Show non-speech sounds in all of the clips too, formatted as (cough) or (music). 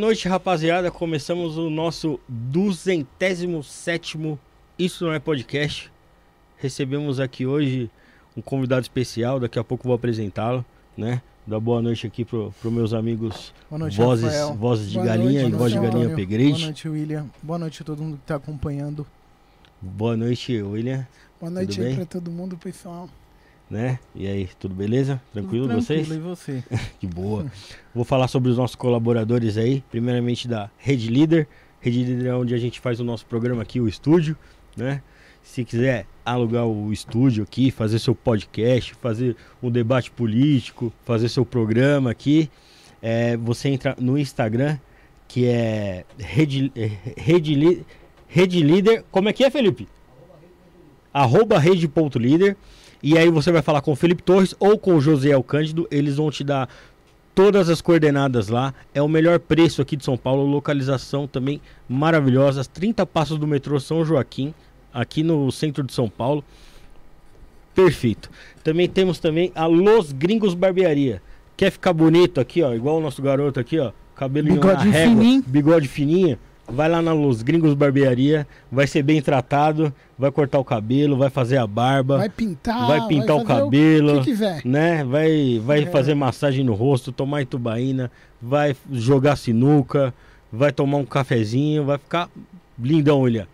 noite, rapaziada. Começamos o nosso 207 Isso Não é Podcast. Recebemos aqui hoje um convidado especial. Daqui a pouco vou apresentá-lo, né? Dar boa noite aqui pro, pro meus amigos noite, vozes, Rafael. vozes de Boa galinha noite, e voz de Antônio. galinha pegrade. Boa noite, William. Boa noite a todo mundo que está acompanhando. Boa noite, William, Boa noite para todo mundo, pessoal. Né? E aí, tudo beleza? Tranquilo, Tudo vocês? tranquilo, E você? (laughs) Que boa. Vou falar sobre os nossos colaboradores aí. Primeiramente da Rede Líder. Rede Líder é onde a gente faz o nosso programa aqui, o estúdio, né? Se quiser alugar o estúdio aqui, fazer seu podcast, fazer um debate político, fazer seu programa aqui, é, você entra no Instagram, que é Rede, é, Rede, Rede Líder. Como é que é, Felipe? Arroba rede.líder. E aí você vai falar com o Felipe Torres ou com o Josiel Cândido, eles vão te dar todas as coordenadas lá. É o melhor preço aqui de São Paulo, localização também maravilhosa, 30 passos do metrô São Joaquim, aqui no centro de São Paulo. Perfeito. Também temos também a Los Gringos Barbearia. Quer ficar bonito aqui, ó, igual o nosso garoto aqui, ó, cabelo Bigode na régua, fininho. bigode fininho. Vai lá na Los Gringos Barbearia, vai ser bem tratado, vai cortar o cabelo, vai fazer a barba, Vai pintar, vai pintar o fazer cabelo, O que quiser. né? Vai, vai É. fazer massagem no rosto, tomar itubaína, vai jogar sinuca, vai tomar um cafezinho, vai ficar lindão, William.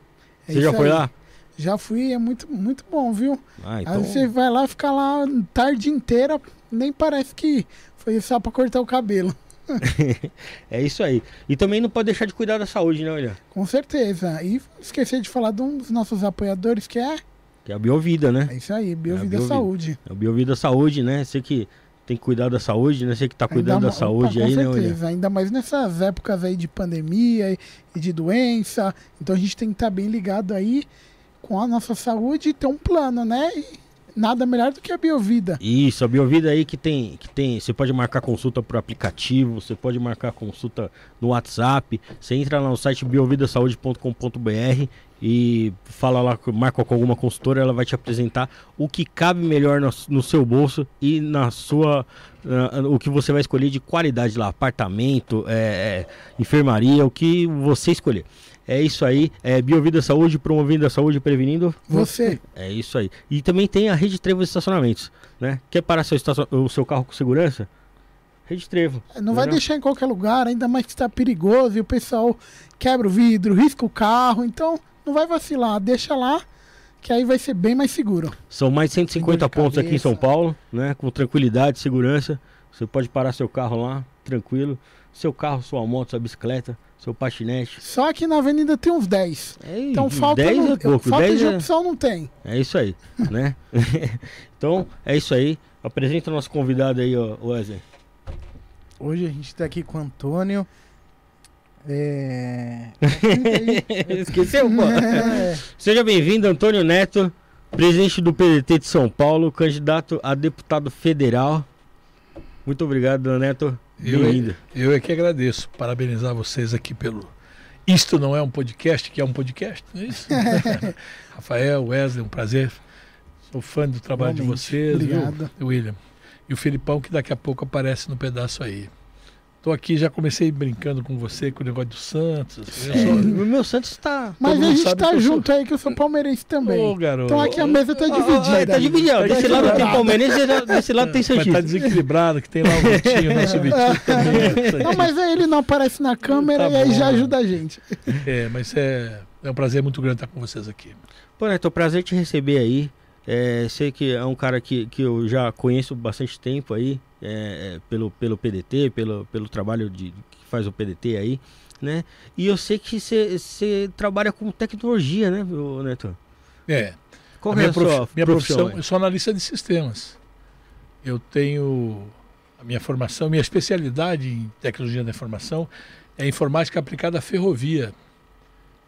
É Você já foi aí. lá? Já fui, é muito, muito bom, viu? Ah, Aí então. você vai lá, fica lá tarde inteira, nem parece que foi só para cortar o cabelo. (laughs) é isso aí. E também não pode deixar de cuidar da saúde, né, William? Com certeza. E esquecer de falar de um dos nossos apoiadores, que é, Que é a Biovida, né? é isso aí, Biovida Biovida. Saúde. É o Biovida Saúde, né? Você que tem que cuidar da saúde, né? Você que tá cuidando Ainda da saúde opa, aí, com né, William? certeza, ainda mais nessas épocas aí de pandemia e- de doença. Então a gente tem que estar bem ligado aí com a nossa saúde e ter um plano, né? E nada melhor do que a Biovida. Isso, a Biovida aí que tem, que tem. Você pode marcar consulta por aplicativo, você pode marcar consulta no WhatsApp. Você entra lá no site biovidasaude.com.br e fala lá, marca com alguma consultora, ela vai te apresentar o que cabe melhor no, no seu bolso e na sua. ah, o que você vai escolher de qualidade lá, apartamento, é, é, enfermaria, o que você escolher. É isso aí, é Biovida Saúde, promovendo a saúde prevenindo Você. é isso aí. E também tem a Rede Trevo de estacionamentos, né? Quer parar seu, estacion- o seu carro com segurança? Rede Trevo. Não vai deixar em qualquer lugar, ainda mais que está perigoso e o pessoal quebra o vidro, risca o carro. Então não vai vacilar, deixa lá, que aí vai ser bem mais seguro. São mais de 150 Dor de pontos aqui em São cabeça. Paulo, né? Com tranquilidade, segurança. Você pode parar seu carro lá, tranquilo. Seu carro, sua moto, sua bicicleta, seu patinete. Só que na avenida tem uns 10. É, Então falta, 10 não, é pouco, falta 10 de é, opção não tem. é isso aí, né? (laughs) então, é isso aí. Apresenta o nosso convidado aí, ó, Wesley. Hoje a gente tá aqui com o Antônio. É... (laughs) Esqueceu, pô. é, (laughs) Seja bem-vindo, Antônio Neto, presidente do PDT de São Paulo, candidato a deputado federal. Muito obrigado, Neto. Eu, Bem-vindo. eu é que agradeço. Parabenizar vocês aqui pelo. Isto não é um podcast, que é um podcast, não é isso? (laughs) Rafael, Wesley, um prazer. Sou fã do trabalho de Igualmente. vocês, Obrigado. viu, William? E o Felipão, que daqui a pouco aparece no pedaço aí. Tô aqui, já comecei brincando com você com o negócio do Santos. É, sou- o meu Santos está. Mas a gente tá que eu sou- junto aí que eu sou palmeirense também. Ô, garoto. Então aqui a mesa tá dividida. tá aí. dividido. Tá Desse lado tem. Palmeirense, desse- desse lado tem Mas tá Santista. desequilibrado, que tem lá o Vitinho, (laughs) nosso Vitinho também. é Não, mas aí ele não aparece na câmera Tá e aí bom. já ajuda a gente. É, mas é, é um prazer muito grande estar com vocês aqui. Pô, Neto, prazer te receber aí. É, sei que é um cara que, que eu já conheço bastante tempo aí, é, é, pelo, pelo PDT, pelo, pelo trabalho de, que faz o PDT aí, né? E eu sei que você trabalha com tecnologia, né, Neto? É, Qual a é minha, a prof- sua minha profissão? profissão, eu sou analista de sistemas. Eu tenho a minha formação, minha especialidade em tecnologia da informação é informática aplicada à ferrovia.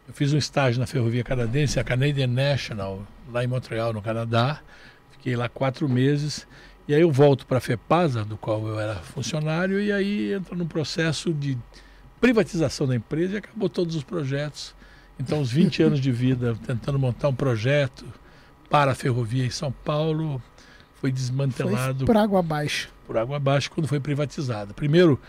Eu fiz um estágio na ferrovia canadense, a Canadian National, lá em Montreal, no Canadá. Fiquei lá quatro meses. E aí eu volto para a FEPASA, do qual eu era funcionário, e aí entra num processo de privatização da empresa e acabou todos os projetos. Então, os 20 (laughs) anos de vida tentando montar um projeto para a ferrovia em São Paulo foi Foi desmantelado por água abaixo. por água abaixo quando foi privatizada. Primeiro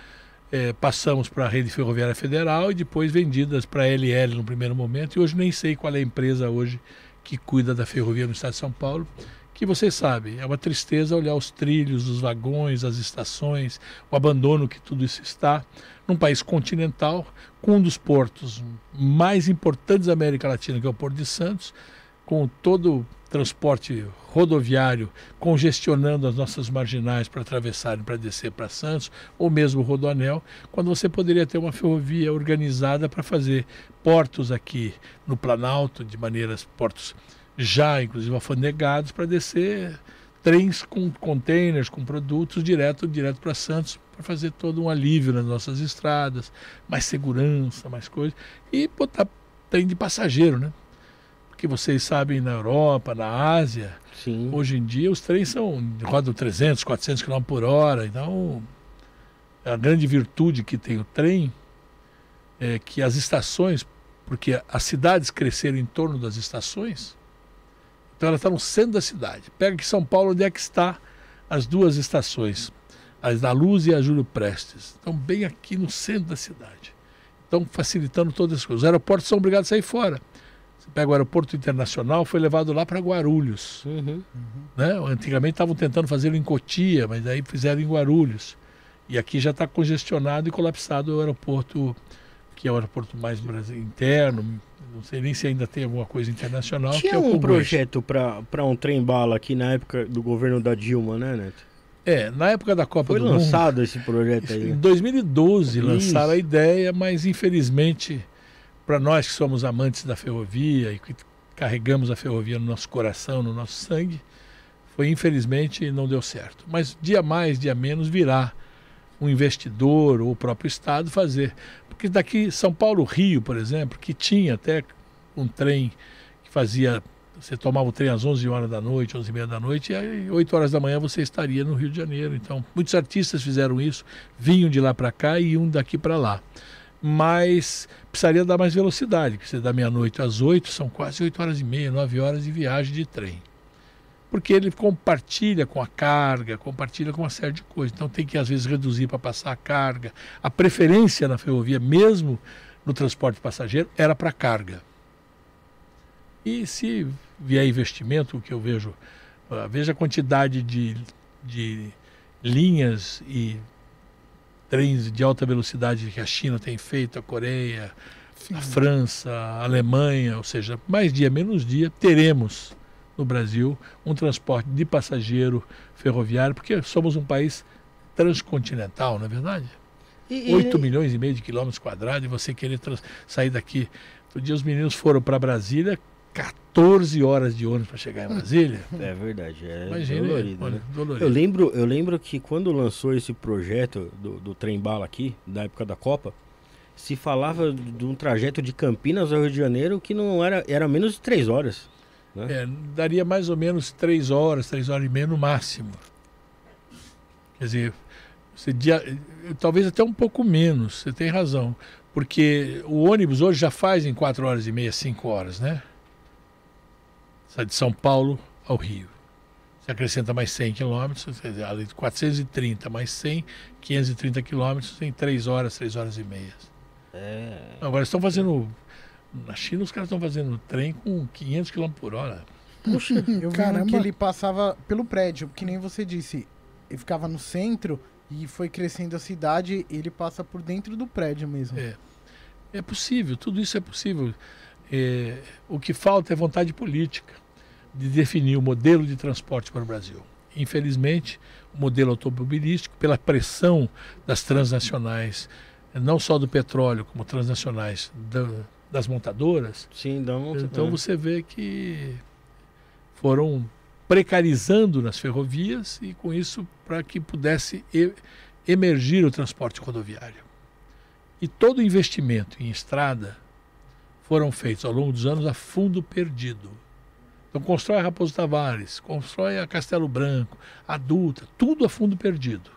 eh, passamos para a Rede Ferroviária Federal e depois vendidas para a LL no primeiro momento. E hoje nem sei qual é a empresa hoje que cuida da ferrovia no estado de São Paulo. Que vocês sabem, é uma tristeza olhar os trilhos, os vagões, as estações, o abandono que tudo isso está num país continental, com um dos portos mais importantes da América Latina, que é o Porto de Santos, com todo transporte rodoviário congestionando as nossas marginais para atravessarem, para descer para Santos, ou mesmo o Rodoanel, quando você poderia ter uma ferrovia organizada para fazer portos aqui no Planalto, de maneiras, portos já inclusive alfandegados, para descer trens com containers, com produtos direto, direto para Santos, para fazer todo um alívio nas nossas estradas, mais segurança, mais coisas, e botar trem de passageiro, né? Porque vocês sabem, na Europa, na Ásia, Sim. Hoje em dia os trens são rodam 300, 400 km por hora. Então, a grande virtude que tem o trem é que as estações, porque as cidades cresceram em torno das estações, então ela está no centro da cidade. Pega aqui São Paulo, onde é que está as duas estações, as da Luz e a Júlio Prestes. Estão bem aqui no centro da cidade. Então, facilitando todas as coisas. Os aeroportos são obrigados a sair fora. Você pega o aeroporto internacional, foi levado lá para Guarulhos. Uhum. Né? Antigamente estavam tentando fazê-lo em Cotia, mas aí fizeram em Guarulhos. E aqui já está congestionado e colapsado o aeroporto, que é o aeroporto mais interno. Não sei nem se ainda tem alguma coisa internacional. que Tinha é um projeto para um trem-bala aqui na época do governo da Dilma, né, Neto? É, na época da Copa Foi do lançado esse projeto Mundo, aí. em né? 2012 Isso. lançaram a ideia, mas infelizmente, para nós que somos amantes da ferrovia e que carregamos a ferrovia no nosso coração, no nosso sangue, foi infelizmente não deu certo. Mas dia mais, dia menos virá um investidor ou o próprio estado fazer. Porque daqui São Paulo, Rio, por exemplo, que tinha até um trem que fazia você tomava o trem às 11 horas da noite, 11 e meia da noite, e aí 8 horas da manhã você estaria no Rio de Janeiro. Então, muitos artistas fizeram isso, vinham de lá para cá e iam daqui para lá. Mas precisaria dar mais velocidade, porque você da meia-noite às 8 são quase 8 horas e meia, 9 horas de viagem de trem. Porque ele compartilha com a carga, compartilha com uma série de coisas. Então tem que às vezes reduzir para passar a carga. A preferência na ferrovia, mesmo no transporte passageiro, era para carga. E se vier investimento, o que eu vejo, ah, veja a quantidade de, de linhas e trens de alta velocidade que a China tem feito, a Coreia, a França, a Alemanha, ou seja, mais dia, menos dia, teremos no Brasil um transporte de passageiro ferroviário, porque somos um país transcontinental, não é verdade? E- e- 8 milhões e meio de quilômetros quadrados e você querer trans- sair daqui. Outro dia os meninos foram para Brasília, 14 horas de ônibus para chegar em (laughs) Brasília. É verdade, é Imagina, dolorido, olha, né? dolorido. Eu lembro, eu lembro que quando lançou esse projeto do, do trem bala aqui, da época da Copa, se falava de um trajeto de Campinas ao Rio de Janeiro que não era, era menos de três horas. É, daria mais ou menos 3 horas, 3 horas e meia no máximo. Quer dizer, você dia- talvez até um pouco menos, você tem razão. Porque o ônibus hoje já faz em 4 horas e meia, 5 horas, né? Sai de São Paulo ao Rio. Você acrescenta mais 100 quilômetros, além de 430 mais 100, 530 quilômetros em 3 horas, 3 horas e meia. É. Agora estão fazendo. Na China os caras estão fazendo trem com 500 km por hora. (laughs) Eu vi que ele passava pelo prédio, que nem você disse. Ele ficava no centro e foi crescendo a cidade, ele passa por dentro do prédio mesmo. É. É possível, tudo isso é possível. É, o que falta é vontade política de definir o modelo de transporte para o Brasil. Infelizmente, o modelo automobilístico, pela pressão das transnacionais, não só do petróleo, como transnacionais da- das montadoras, Sim, dá um. então é. você vê que foram precarizando nas ferrovias e com isso para que pudesse emergir o transporte rodoviário. E todo investimento em estrada foram feitos ao longo dos anos a fundo perdido. Então constrói a Raposo Tavares, constrói a Castelo Branco, a Dutra, tudo a fundo perdido.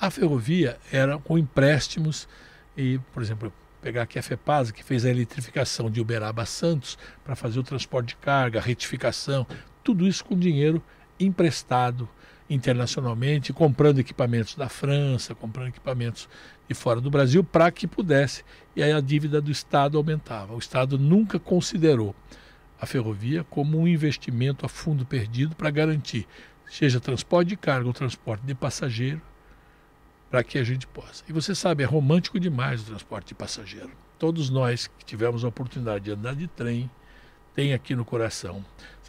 A ferrovia era com empréstimos e, por exemplo, pegar aqui a FEPASA, que fez a eletrificação de Uberaba a Santos para fazer o transporte de carga, a retificação, tudo isso com dinheiro emprestado internacionalmente, comprando equipamentos da França, comprando equipamentos de fora do Brasil para que pudesse. E aí a dívida do Estado aumentava. O Estado nunca considerou a ferrovia como um investimento a fundo perdido para garantir, seja transporte de carga ou transporte de passageiro, para que a gente possa. E você sabe, é romântico demais o transporte de passageiro. Todos nós que tivemos a oportunidade de andar de trem, tem aqui no coração.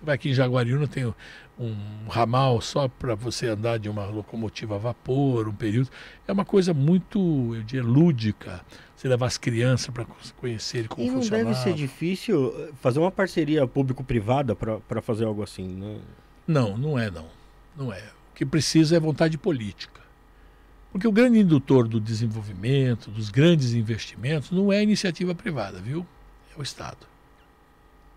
Vai aqui em Jaguariúna, tem um ramal só para você andar de uma locomotiva a vapor, um período. É uma coisa muito, eu diria, lúdica. Você levar as crianças para conhecerem como E não deve ser difícil eh, fazer uma parceria público-privada para fazer algo assim, né? Não, não é não. Não é. O que precisa é vontade política. Porque o grande indutor do desenvolvimento, dos grandes investimentos, não é a iniciativa privada, viu? É o Estado.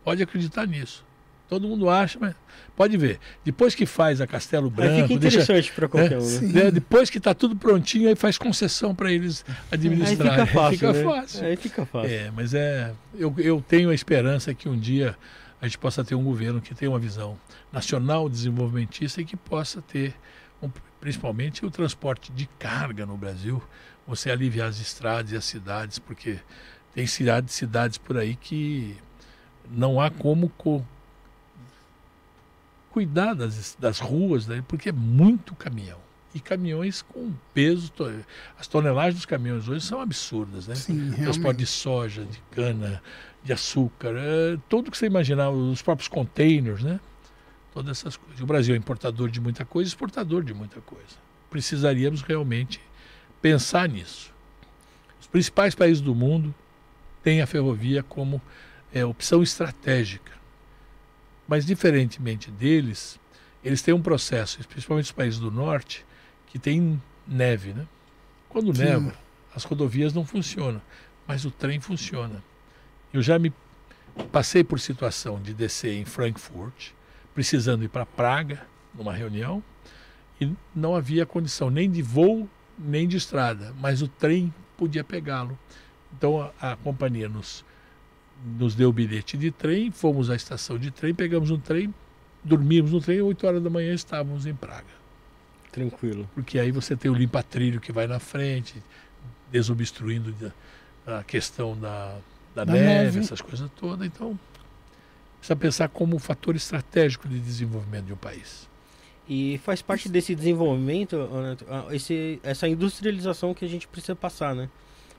Pode acreditar nisso. Todo mundo acha, mas pode ver. Depois que faz a Castelo Aí fica Branco, deixa, interessante para qualquer É, um, né? né, depois que está tudo prontinho, aí faz concessão para eles Aí administrarem. fica fácil, Fica né? fácil. Aí fica fácil. É, mas é. Eu, eu tenho a esperança que um dia a gente possa ter um governo que tenha uma visão nacional desenvolvimentista e que possa ter, um- principalmente, o transporte de carga no Brasil, você aliviar as estradas e as cidades, porque tem cidades, cidades por aí que não há como co- cuidar das, das ruas, né, porque é muito caminhão. E caminhões com peso, as tonelagens dos caminhões hoje são absurdas, né? Sim, transporte de soja, de cana, de açúcar, é, tudo que você imaginar, os próprios containers, né? Todas essas coisas. O Brasil é importador de muita coisa, exportador de muita coisa. Precisaríamos realmente pensar nisso. Os principais países do mundo têm a ferrovia como é, opção estratégica. Mas, diferentemente deles, eles têm um processo, principalmente os países do norte, que tem neve, né? Quando Sim. neva, as rodovias não funcionam, mas o trem funciona. Eu já me passei por situação de descer em Frankfurt, precisando ir para Praga, numa reunião, e não havia condição nem de voo, nem de estrada, mas o trem podia pegá-lo. Então a, a companhia nos, nos deu o bilhete de trem, fomos à estação de trem, pegamos um trem, dormimos no trem, 8 horas da manhã estávamos em Praga Tranquilo. porque aí você tem o limpa-trilho que vai na frente, desobstruindo a questão da, da, Da neve, neve. essas coisas todas. Então, precisa pensar como um fator estratégico de desenvolvimento de um país. E faz parte desse desenvolvimento, esse, essa industrialização que a gente precisa passar, né?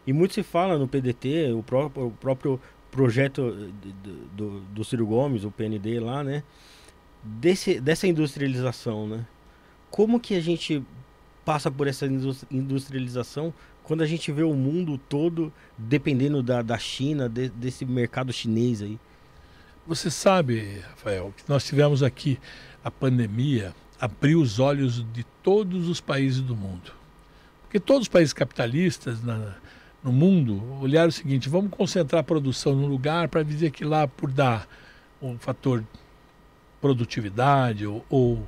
E muito se fala no PDT, o próprio, o próprio projeto de- do, do, Ciro Gomes, o PND lá, né? Desse, dessa industrialização, né? Como que a gente passa por essa indus- industrialização quando a gente vê o mundo todo dependendo da, da China, de- desse mercado chinês aí. Você sabe, Rafael, que nós tivemos aqui a pandemia abriu os olhos de todos os países do mundo. Porque todos os países capitalistas na- no mundo olharam o seguinte: vamos concentrar a produção num lugar para dizer que lá, por dar um fator produtividade ou, ou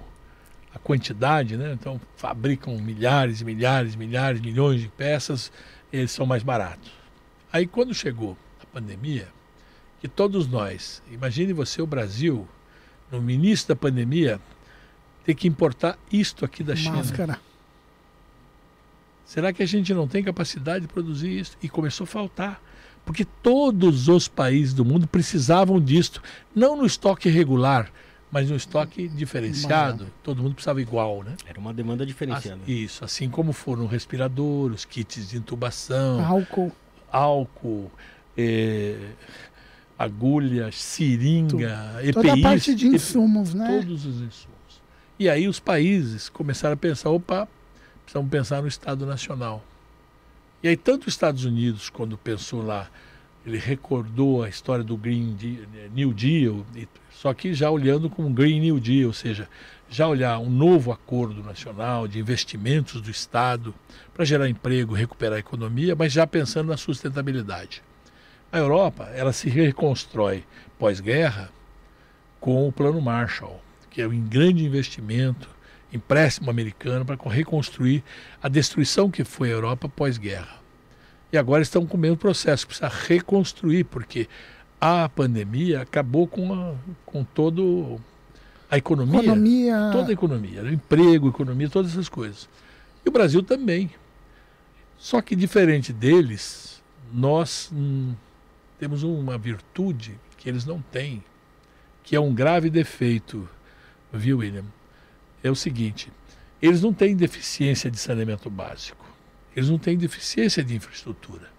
a quantidade, né? então fabricam milhares milhares, milhares, milhões de peças, eles são mais baratos. Aí quando chegou a pandemia, que todos nós, imagine você o Brasil, no início da pandemia, ter que importar isto aqui da China. Será que a gente não tem capacidade de produzir isso? E começou a faltar. Porque todos os países do mundo precisavam disto. Não no estoque regular, mas no estoque diferenciado. Todo mundo precisava igual, né? Era uma demanda diferenciada. Isso, assim como foram respiradores, kits de intubação, Álcool. álcool, eh, agulhas, seringa, EPIs. Toda a parte de insumos, né? Todos os insumos. E aí os países começaram a pensar, opa, precisamos pensar no Estado Nacional. E aí tanto os Estados Unidos, quando pensou lá, ele recordou a história do Green Deal, New Deal, só que já olhando como Green New Deal, ou seja, já olhar um novo acordo nacional de investimentos do Estado para gerar emprego, recuperar a economia, mas já pensando na sustentabilidade. A Europa, ela se reconstrói pós-guerra com o Plano Marshall, que é um grande investimento, empréstimo americano para reconstruir a destruição que foi a Europa pós-guerra. E agora estão com o mesmo processo, precisa reconstruir, porque a pandemia acabou com, a, com todo a economia, Economia. toda a economia, né? emprego, economia, todas essas coisas. E o Brasil também. Só que diferente deles, nós hum, temos uma virtude que eles não têm, que é um grave defeito, viu, William? É o seguinte: eles não têm deficiência de saneamento básico, eles não têm deficiência de infraestrutura.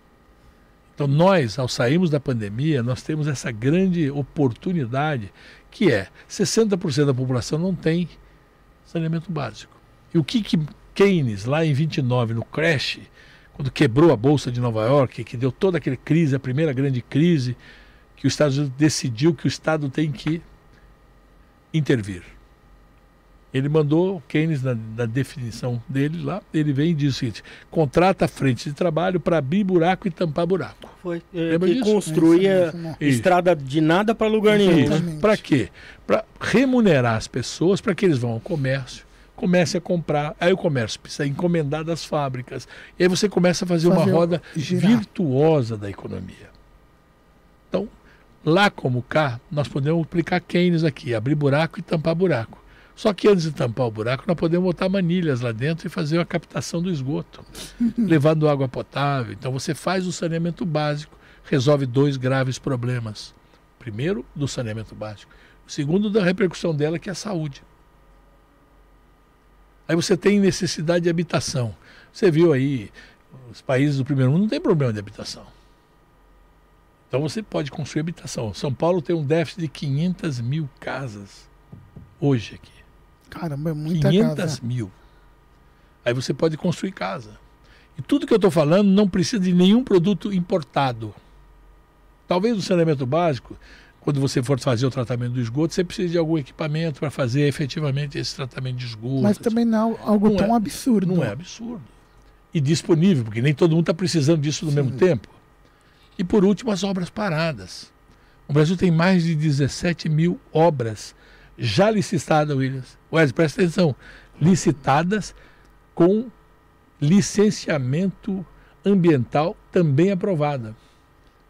Então, nós, ao sairmos da pandemia, nós temos essa grande oportunidade que é 60% da população não tem saneamento básico. E o que, que Keynes, lá em 29, no crash, quando quebrou a Bolsa de Nova York, que deu toda aquela crise, a primeira grande crise, que os Estados Unidos decidiu que o Estado tem que intervir. Ele mandou Keynes, na, na definição dele lá, ele vem e diz o seguinte: contrata frente de trabalho para abrir buraco e tampar buraco. Foi. É, Lembra que disso? construía? Isso. estrada de nada para lugar nenhum. Para quê? Para remunerar as pessoas para que eles vão ao comércio, comecem a comprar. Aí o comércio precisa encomendar das fábricas. E aí você começa a fazer, Fazer uma roda girar. virtuosa da economia. Então, lá como cá, nós podemos aplicar Keynes aqui, abrir buraco e tampar buraco. Só que antes de tampar o buraco, nós podemos botar manilhas lá dentro e fazer a captação do esgoto, (laughs) levando água potável. Então você faz o saneamento básico, resolve dois graves problemas. Primeiro, do saneamento básico. O segundo, da repercussão dela, que é a saúde. Aí você tem necessidade de habitação. Você viu aí, os países do primeiro mundo não tem problema de habitação. Então você pode construir habitação. São Paulo tem um déficit de 500 mil casas hoje aqui. Caramba, é muita 500 casa. mil. Aí você pode construir casa. E tudo que eu estou falando não precisa de nenhum produto importado. Talvez no saneamento básico, quando você for fazer o tratamento do esgoto, você precisa de algum equipamento para fazer efetivamente esse tratamento de esgoto. Mas também não é algo Não tão é- absurdo. Não é absurdo. E disponível, porque nem todo mundo está precisando disso no Sim. mesmo tempo. E por último, as obras paradas. O Brasil tem mais de 17 mil obras já licitadas, Williams. Wesley, presta atenção. Licitadas com licenciamento ambiental também aprovada.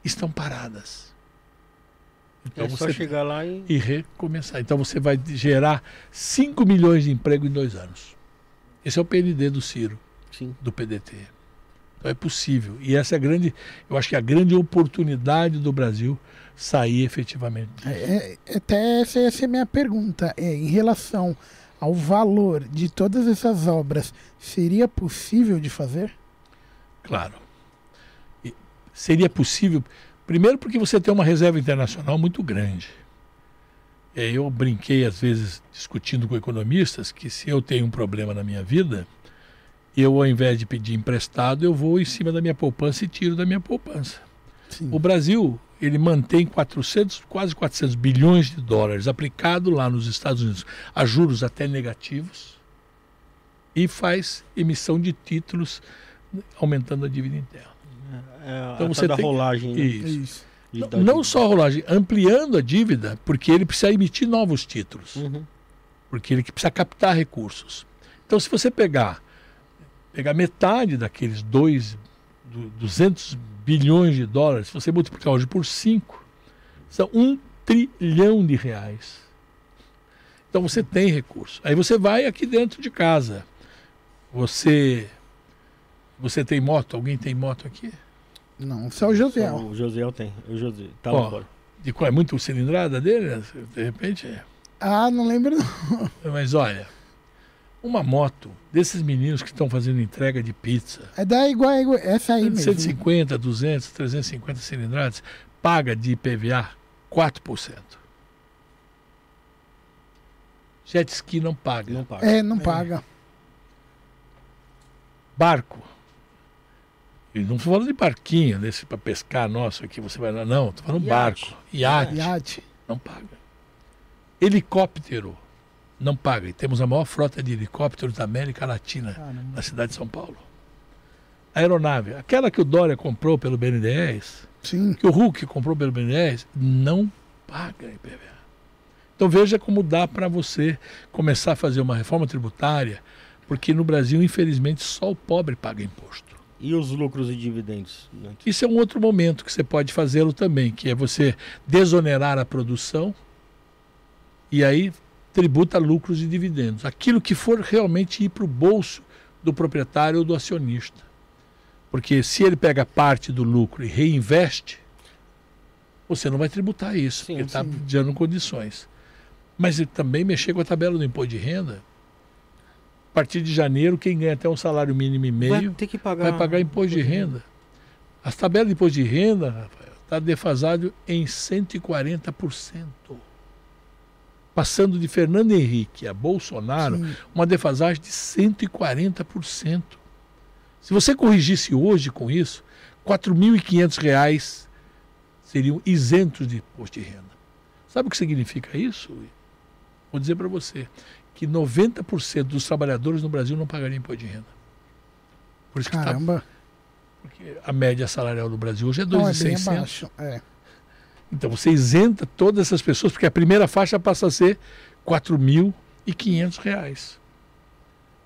Estão paradas. Então É só você chegar lá e. e recomeçar. Então você vai gerar 5 milhões de emprego em dois anos. Esse é o PND do Ciro, Sim. do PDT. Então é possível. E essa é a grande, eu acho que é a grande oportunidade do Brasil sair efetivamente. É, é, até essa ia ser a minha pergunta. É, em relação ao valor de todas essas obras, seria possível de fazer? Claro. E seria possível, primeiro porque você tem uma reserva internacional muito grande. É, Eu brinquei às vezes discutindo com economistas que se eu tenho um problema na minha vida, eu, ao invés de pedir emprestado, eu vou em cima da minha poupança e tiro da minha poupança. Sim. O Brasil, ele mantém 400, quase 400 bilhões de dólares aplicado lá nos Estados Unidos a juros até negativos e faz emissão de títulos aumentando a dívida interna. É, Então a você da tem- rolagem. né? Isso. Isso. De Não, não só a rolagem, ampliando a dívida, porque ele precisa emitir novos títulos, Uhum. porque ele precisa captar recursos. Então, se você pegar, pegar metade daqueles dois, du- 200 bilhões de dólares, se você multiplicar hoje por 5, são um trilhão de reais. Então você tem recurso. Aí você vai aqui dentro de casa. Você você tem moto? Alguém tem moto aqui? Não, só o José. Só O Josiel tem. O José. Tá Ó. lá fora. De qual é muito cilindrada dele? De repente, é. Ah, não lembro não. mas olha, uma moto desses meninos que estão fazendo entrega de pizza, É da igual, igual essa aí mesmo. 150, 200, 350 cilindradas, paga de IPVA 4%. Jet ski não paga. Não paga. É, não paga. Barco. E não estou falando de barquinho, desse para pescar nosso aqui, você vai lá. Não, estou falando Iate. barco. Iate. Iate. Não paga. Helicóptero. Não paga. E temos a maior frota de helicópteros da América Latina, Caramba. na cidade de São Paulo. Aeronave. Aquela que o Dória comprou pelo BNDES, Sim. que o Hulk comprou pelo BNDES, não paga IPVA. Então veja como dá para você começar a fazer uma reforma tributária, porque no Brasil, infelizmente, só o pobre paga imposto. E os lucros e dividendos? né? Isso é um outro momento que você pode fazê-lo também, que é você desonerar a produção e aí tributa lucros e dividendos. Aquilo que for realmente ir para o bolso do proprietário ou do acionista. Porque se ele pega parte do lucro e reinveste, você não vai tributar isso, Sim, porque está dando condições. Mas ele também mexer com a tabela do imposto de renda. A partir de janeiro, quem ganha até um salário mínimo e meio Vai ter que pagar. vai pagar imposto de renda. As tabelas de imposto de renda está defasado em 140%. Passando de Fernando Henrique a Bolsonaro, Sim. uma defasagem de 140%. Se você corrigisse hoje com isso, 4.500 reais seriam isentos de imposto de renda. Sabe o que significa isso? Vou dizer para você que 90% dos trabalhadores no Brasil não pagariam imposto de renda. Por isso que tá, Caramba. porque a média salarial do Brasil hoje é Não, é bem 2.600. abaixo. É. Então você isenta todas essas pessoas, porque a primeira faixa passa a ser 4.500 reais.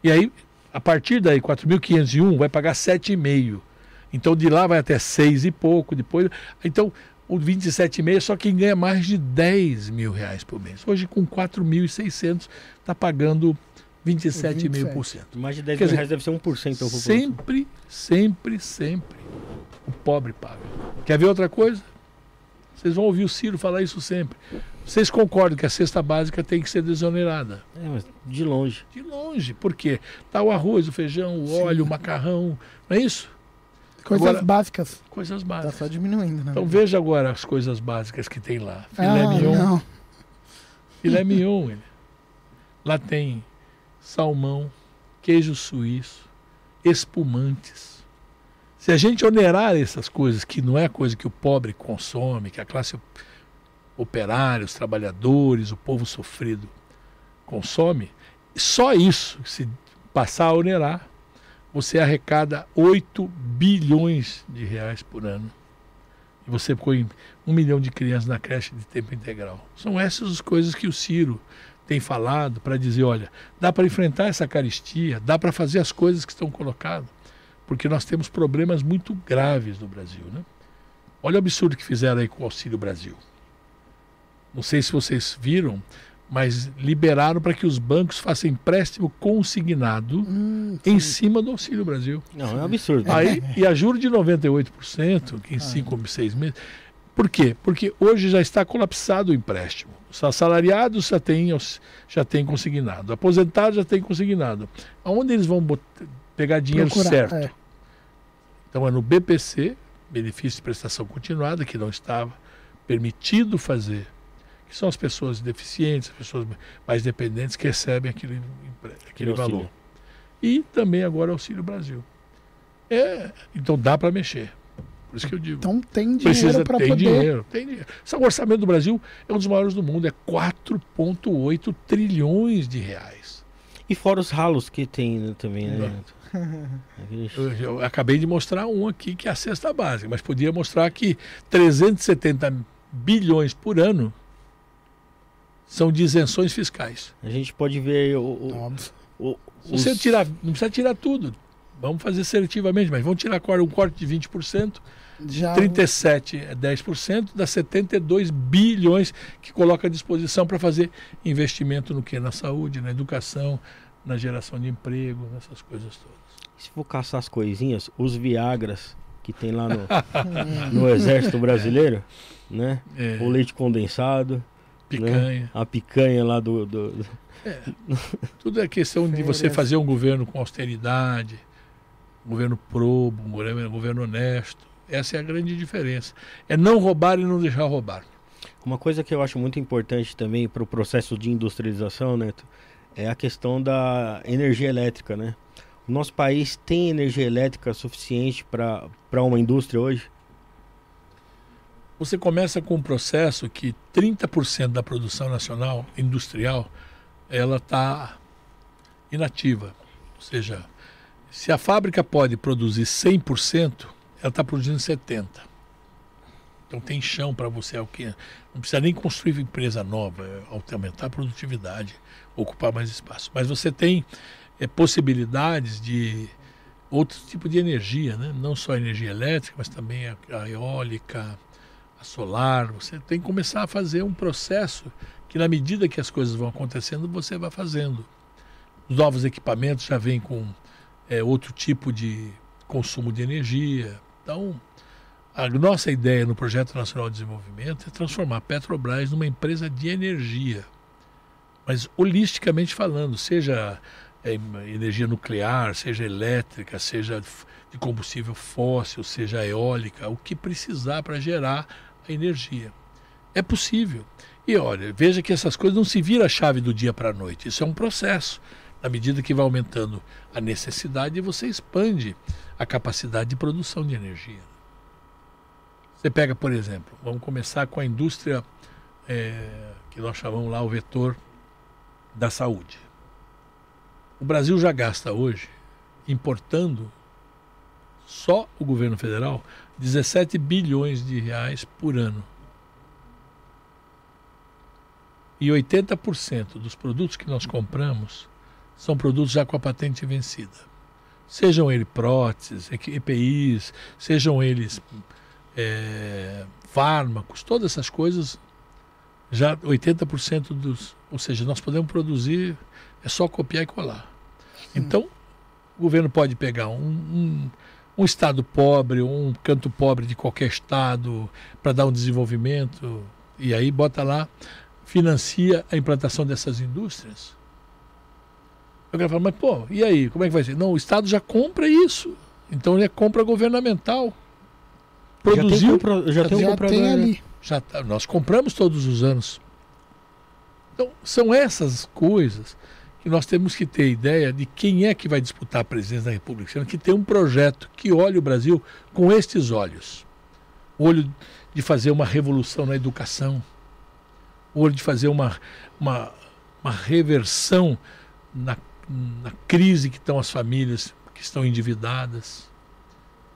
E aí, a partir daí, 4.501 vai pagar 7,5. Então de lá vai até 6 e pouco, depois. Então, o 27,5 é só quem ganha mais de 10 mil reais por mês. Hoje, com 4.600, está pagando 27,5%. Mais de 10 Quer mil dizer, reais deve ser 1% da população. Sempre, sempre, sempre o pobre paga. Quer ver outra coisa? Vocês vão ouvir o Ciro falar isso sempre. Vocês concordam que a cesta básica tem que ser desonerada? É, mas de longe. De longe. Por quê? Tá o arroz, o feijão, o óleo, o macarrão. Não é isso? Coisas Agora- básicas. Coisas Tá básicas. só diminuindo, né? Então veja agora as coisas básicas que tem lá. Filé ah, mignon. não. Filé mignon. ele. Lá tem salmão, queijo suíço, espumantes. Se a gente onerar essas coisas, que não é coisa que o pobre consome, que a classe operária, os trabalhadores, o povo sofrido consome, só isso, se passar a onerar, você arrecada 8 bilhões de reais por ano. E você põe um milhão de crianças na creche de tempo integral. São essas as coisas que o Ciro tem falado para dizer, olha, dá para enfrentar essa caristia, dá para fazer as coisas que estão colocadas, porque nós temos problemas muito graves no Brasil, né? Olha o absurdo que fizeram aí com o Auxílio Brasil. Não sei se vocês viram, mas liberaram para que os bancos façam empréstimo consignado Hum, em cima do Auxílio Brasil. Não, é um absurdo. Aí, e a juro de 98%, que em 5 6 meses. Por quê? Porque hoje já está colapsado o empréstimo. Os assalariados já têm, os- já têm consignado. Aposentados já têm consignado. Aonde eles vão bot- pegar dinheiro Procurar, certo? é. Então é no BPC, benefício de prestação continuada, que não estava permitido fazer, que são as pessoas deficientes, as pessoas mais dependentes que recebem aquele, aquele auxílio. valor. e também agora Auxílio Brasil. É, então dá para mexer. Por isso que eu digo. Então tem dinheiro Precisa para tem poder. dinheiro, tem dinheiro. Esse orçamento do Brasil é um dos maiores do mundo, é 4,8 trilhões de reais. E fora os ralos que tem né, também, né? Aqueles- Eu, eu acabei de mostrar um aqui que é a cesta básica, mas podia mostrar que 370 bilhões por ano são de isenções fiscais. A gente pode ver o, o, o- você os- tirar, não precisa tirar tudo. Vamos fazer seletivamente, mas vamos tirar agora um corte de 20%, Já 37 é 10%, dá 72 bilhões que coloca à disposição para fazer investimento no que? Na saúde, na educação, na geração de emprego, nessas coisas todas. Se for caçar as coisinhas, os Viagras que tem lá no, (laughs) no Exército Brasileiro, né? É, O leite condensado, picanha. a picanha lá do. do- do- Tudo é questão de você fazer um governo com austeridade, um governo probo, um governo, um governo honesto. Essa é a grande diferença. É não roubar e não deixar roubar. Uma coisa que eu acho muito importante também para o processo de industrialização, Neto, é a questão da energia elétrica, né? Nosso país tem energia elétrica suficiente para uma indústria hoje? Você começa com um processo que 30% da produção nacional industrial ela está inativa. Ou seja, se a fábrica pode produzir 100%, ela está produzindo 70%. Então tem chão para você, é não precisa nem construir empresa nova, é aumentar a produtividade, ocupar mais espaço. Mas você tem é, possibilidades de outro tipo de energia, né? não só a energia elétrica, mas também a, a eólica, a solar. Você tem que começar a fazer um processo que, na medida que as coisas vão acontecendo, você vai fazendo. Os novos equipamentos já vêm com é, outro tipo de consumo de energia. Então, a nossa ideia no Projeto Nacional de Desenvolvimento é transformar a Petrobras numa empresa de energia. Mas holisticamente falando, seja é, energia nuclear, seja elétrica, seja de combustível fóssil, seja eólica, o que precisar para gerar a energia. É possível. E olha, veja que essas coisas não se viram a chave do dia para a noite. Isso é um processo. Na medida que vai aumentando a necessidade, você expande a capacidade de produção de energia. Você pega, por exemplo, vamos começar com a indústria é, que nós chamamos lá o vetor da saúde. O Brasil já gasta hoje, importando só o governo federal, 17 bilhões de reais por ano. E 80% dos produtos que nós compramos são produtos já com a patente vencida. Sejam eles próteses, EPIs, sejam eles é, fármacos, todas essas coisas, já 80% dos. Ou seja, nós podemos produzir, é só copiar e colar. Então, o governo pode pegar um, um, um estado pobre, um canto pobre de qualquer estado, para dar um desenvolvimento, e aí bota lá, financia a implantação dessas indústrias. Eu quero falar, mas pô, e aí, como é que vai ser? Não, o Estado já compra isso. Então é compra governamental. Produziu, Já tem, compra, já tem um já comprador, tem né? ali. já tá- nós compramos todos os anos. Então, são essas coisas que nós temos que ter ideia de quem é que vai disputar a presidência da República, sendo que tem um projeto que olhe o Brasil com estes olhos. O olho de fazer uma revolução na educação, o olho de fazer uma, uma, uma reversão na, na crise que estão as famílias que estão endividadas.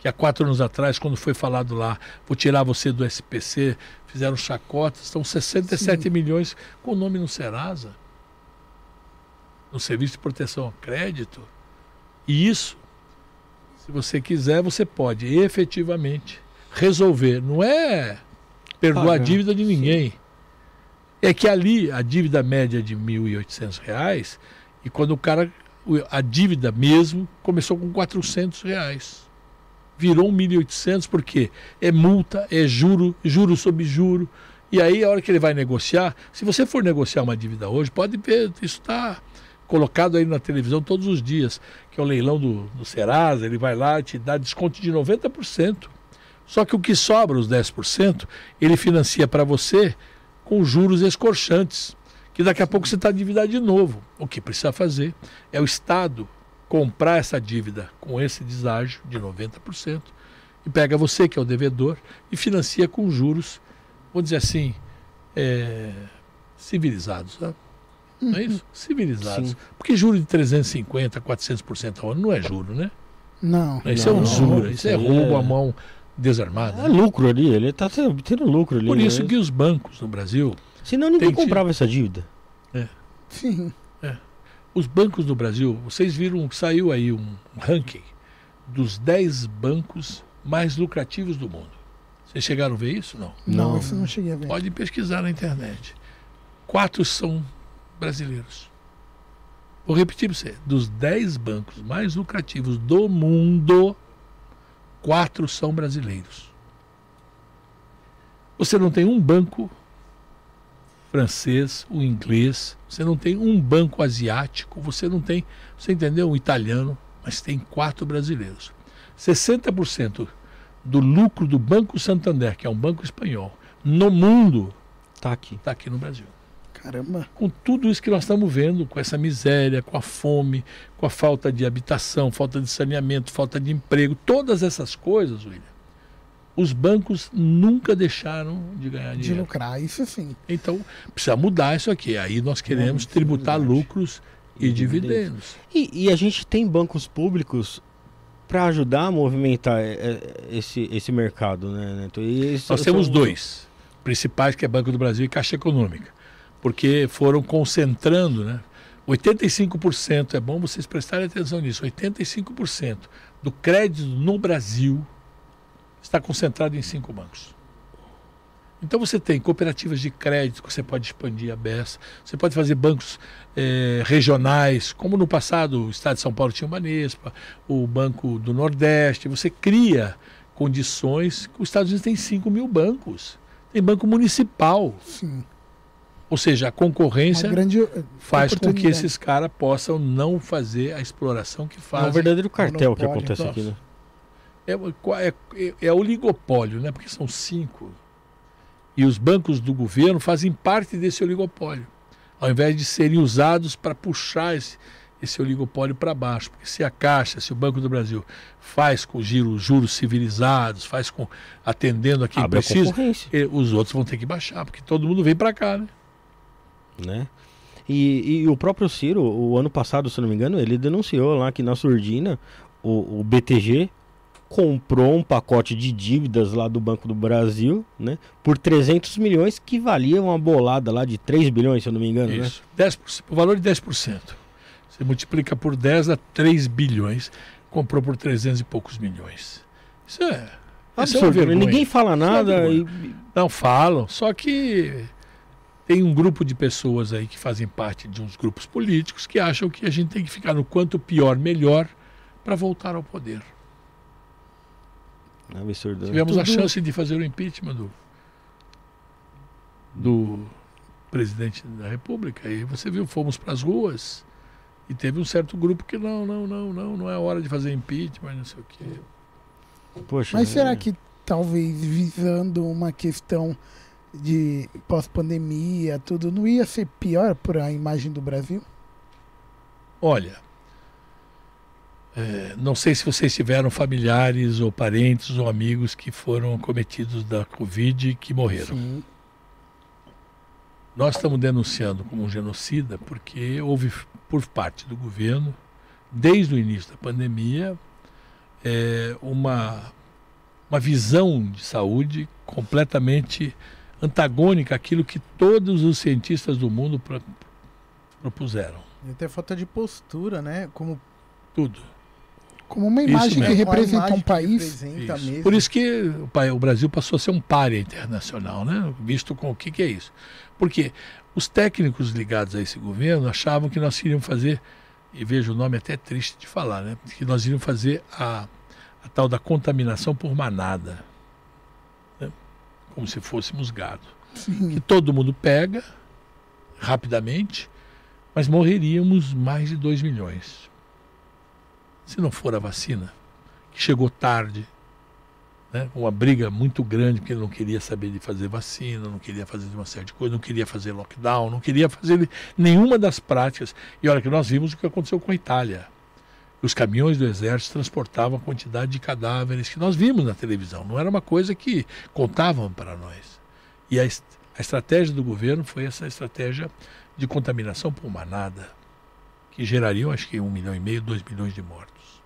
Que há quatro anos atrás, quando foi falado lá, vou tirar você do SPC, fizeram chacotas, estão 67 Sim. milhões com o nome no Serasa, no Serviço de Proteção ao Crédito. E isso, se você quiser, você pode efetivamente resolver. Não é perdoar a dívida de ninguém. É que ali a dívida média é de 1.800 reais, e quando o cara, a dívida mesmo, começou com 400 reais virou 1.800 porque é multa, é juro, juro sobre juro. E aí, a hora que ele vai negociar, se você for negociar uma dívida hoje, pode ver, isso está colocado aí na televisão todos os dias, que é o leilão do, do Serasa, ele vai lá e te dá desconto de 90%. Só que o que sobra, os 10%, ele financia para você com juros escorchantes, que daqui a pouco você está endividado de novo. O que precisa fazer é o Estado comprar essa dívida com esse deságio de 90% e pega você, que é o devedor, e financia com juros, vamos dizer assim, é, civilizados. Né? Não é isso? Civilizados. Sim. Porque juro de 350%, 400% ao ano não é juro, né? Não. Isso é Não, usura, isso é isso aí roubo é- à mão desarmada. É né? lucro ali, ele tá tendo tendo lucro ali. Por né? isso que os bancos no Brasil, Senão ninguém que- comprava essa dívida. Sim. os bancos no Brasil, vocês viram que saiu aí um ranking dos 10 bancos mais lucrativos do mundo. Vocês chegaram a ver isso? Não. Não, Não. isso eu não cheguei a ver. Pode pesquisar na internet. Quatro são brasileiros. Vou repetir para você: dos 10 bancos mais lucrativos do mundo, quatro são brasileiros. Você não tem um banco francês, um inglês, você não tem um banco asiático, você não tem, você entendeu? Um italiano, mas tem quatro brasileiros. 60% do lucro do Banco Santander, que é um banco espanhol, no mundo, Tá aqui. está aqui no Brasil Caramba. com tudo isso que nós estamos vendo, com essa miséria, com a fome, com a falta de habitação, falta de saneamento, falta de emprego, todas essas coisas, William, os bancos nunca deixaram de ganhar De dinheiro. lucrar, isso sim. Então, precisa mudar isso aqui. Aí nós queremos isso é tributar verdade. lucros e, E dividendos. E, e a gente tem bancos públicos para ajudar a movimentar é, é, esse, esse mercado, né, Neto? E esse- Nós são- temos dois principais, que é Banco do Brasil e Caixa Econômica, porque foram concentrando, né? 85%, é bom vocês prestarem atenção nisso, 85% do crédito no Brasil está concentrado em cinco bancos. Então você tem cooperativas de crédito que você pode expandir a BES, você pode fazer bancos eh, regionais, como no passado o Estado de São Paulo tinha o Banespa, o Banco do Nordeste, você cria condições. Os Estados Unidos tem 5 mil bancos, tem banco municipal, Sim. Ou seja, a concorrência grande faz com que esses caras possam não fazer a exploração que É um fazem. verdadeiro cartel que acontece aqui, né? É, é, é, é oligopólio, né? Porque são cinco. E os bancos do governo fazem parte desse oligopólio, ao invés de serem usados para puxar esse, esse oligopólio para baixo. Porque se a Caixa, se o Banco do Brasil faz com giro, juros civilizados, faz com atendendo a quem Abre a precisa, concorrência, eh, os outros vão ter que baixar, porque todo mundo vem para cá, né? Né? E, e o próprio Ciro, o ano passado, se não me engano, ele denunciou lá que na surdina o, o BTG comprou um pacote de dívidas lá do Banco do Brasil, né? Por 300 milhões, que valia uma bolada lá de 3 bilhões, se eu não me engano, né? Isso. 10%, o valor de 10%. Você multiplica por 10 dá 3 bilhões. Comprou por 300 e poucos milhões. Isso é. É Absurdo, né? vergonha. ninguém fala nada e, Não falam, só que tem um grupo de pessoas aí que fazem parte de uns grupos políticos que acham que a gente tem que ficar no quanto pior, melhor para voltar ao poder. absurdo. né? Tivemos a Tudo- chance de fazer o impeachment do, do presidente da República. E você viu, fomos para as ruas e teve um certo grupo que não, não, não, não, não é hora de fazer impeachment, não sei o quê. Poxa, Mas será é- que talvez visando uma questão de pós-pandemia, tudo, não ia ser pior para a imagem do Brasil? Olha, é, não sei se vocês tiveram familiares ou parentes ou amigos que foram cometidos da Covid e que morreram. Sim. Nós estamos denunciando como um genocida porque houve, por parte do governo, desde o início da pandemia, é, uma, uma visão de saúde completamente antagônica àquilo que todos os cientistas do mundo pro- propuseram. E até falta de postura, né? Como Tudo. Como uma Isso imagem que representa imagem um que país. representa Isso. mesmo. Por isso que o Brasil passou a ser um párea internacional, né? visto com o que, que é isso. Porque os técnicos ligados a esse governo achavam que nós iríamos fazer, e veja o nome até triste de falar, né? que nós iríamos fazer a, a tal da contaminação por manada? Como se fôssemos gado. Sim. Que todo mundo pega rapidamente, mas morreríamos mais de 2 milhões. Se não for a vacina, que chegou tarde, né? uma briga muito grande, porque ele não queria saber de fazer vacina, não queria fazer uma série de coisas, não queria fazer lockdown, não queria fazer nenhuma das práticas. E olha que nós vimos o que aconteceu com a Itália. Os caminhões do exército transportavam a quantidade de cadáveres que nós vimos na televisão. Não era uma coisa que contavam para nós. E a, est- a estratégia do governo foi essa estratégia de contaminação por manada, que gerariam, acho que, um milhão e meio, dois milhões de mortos.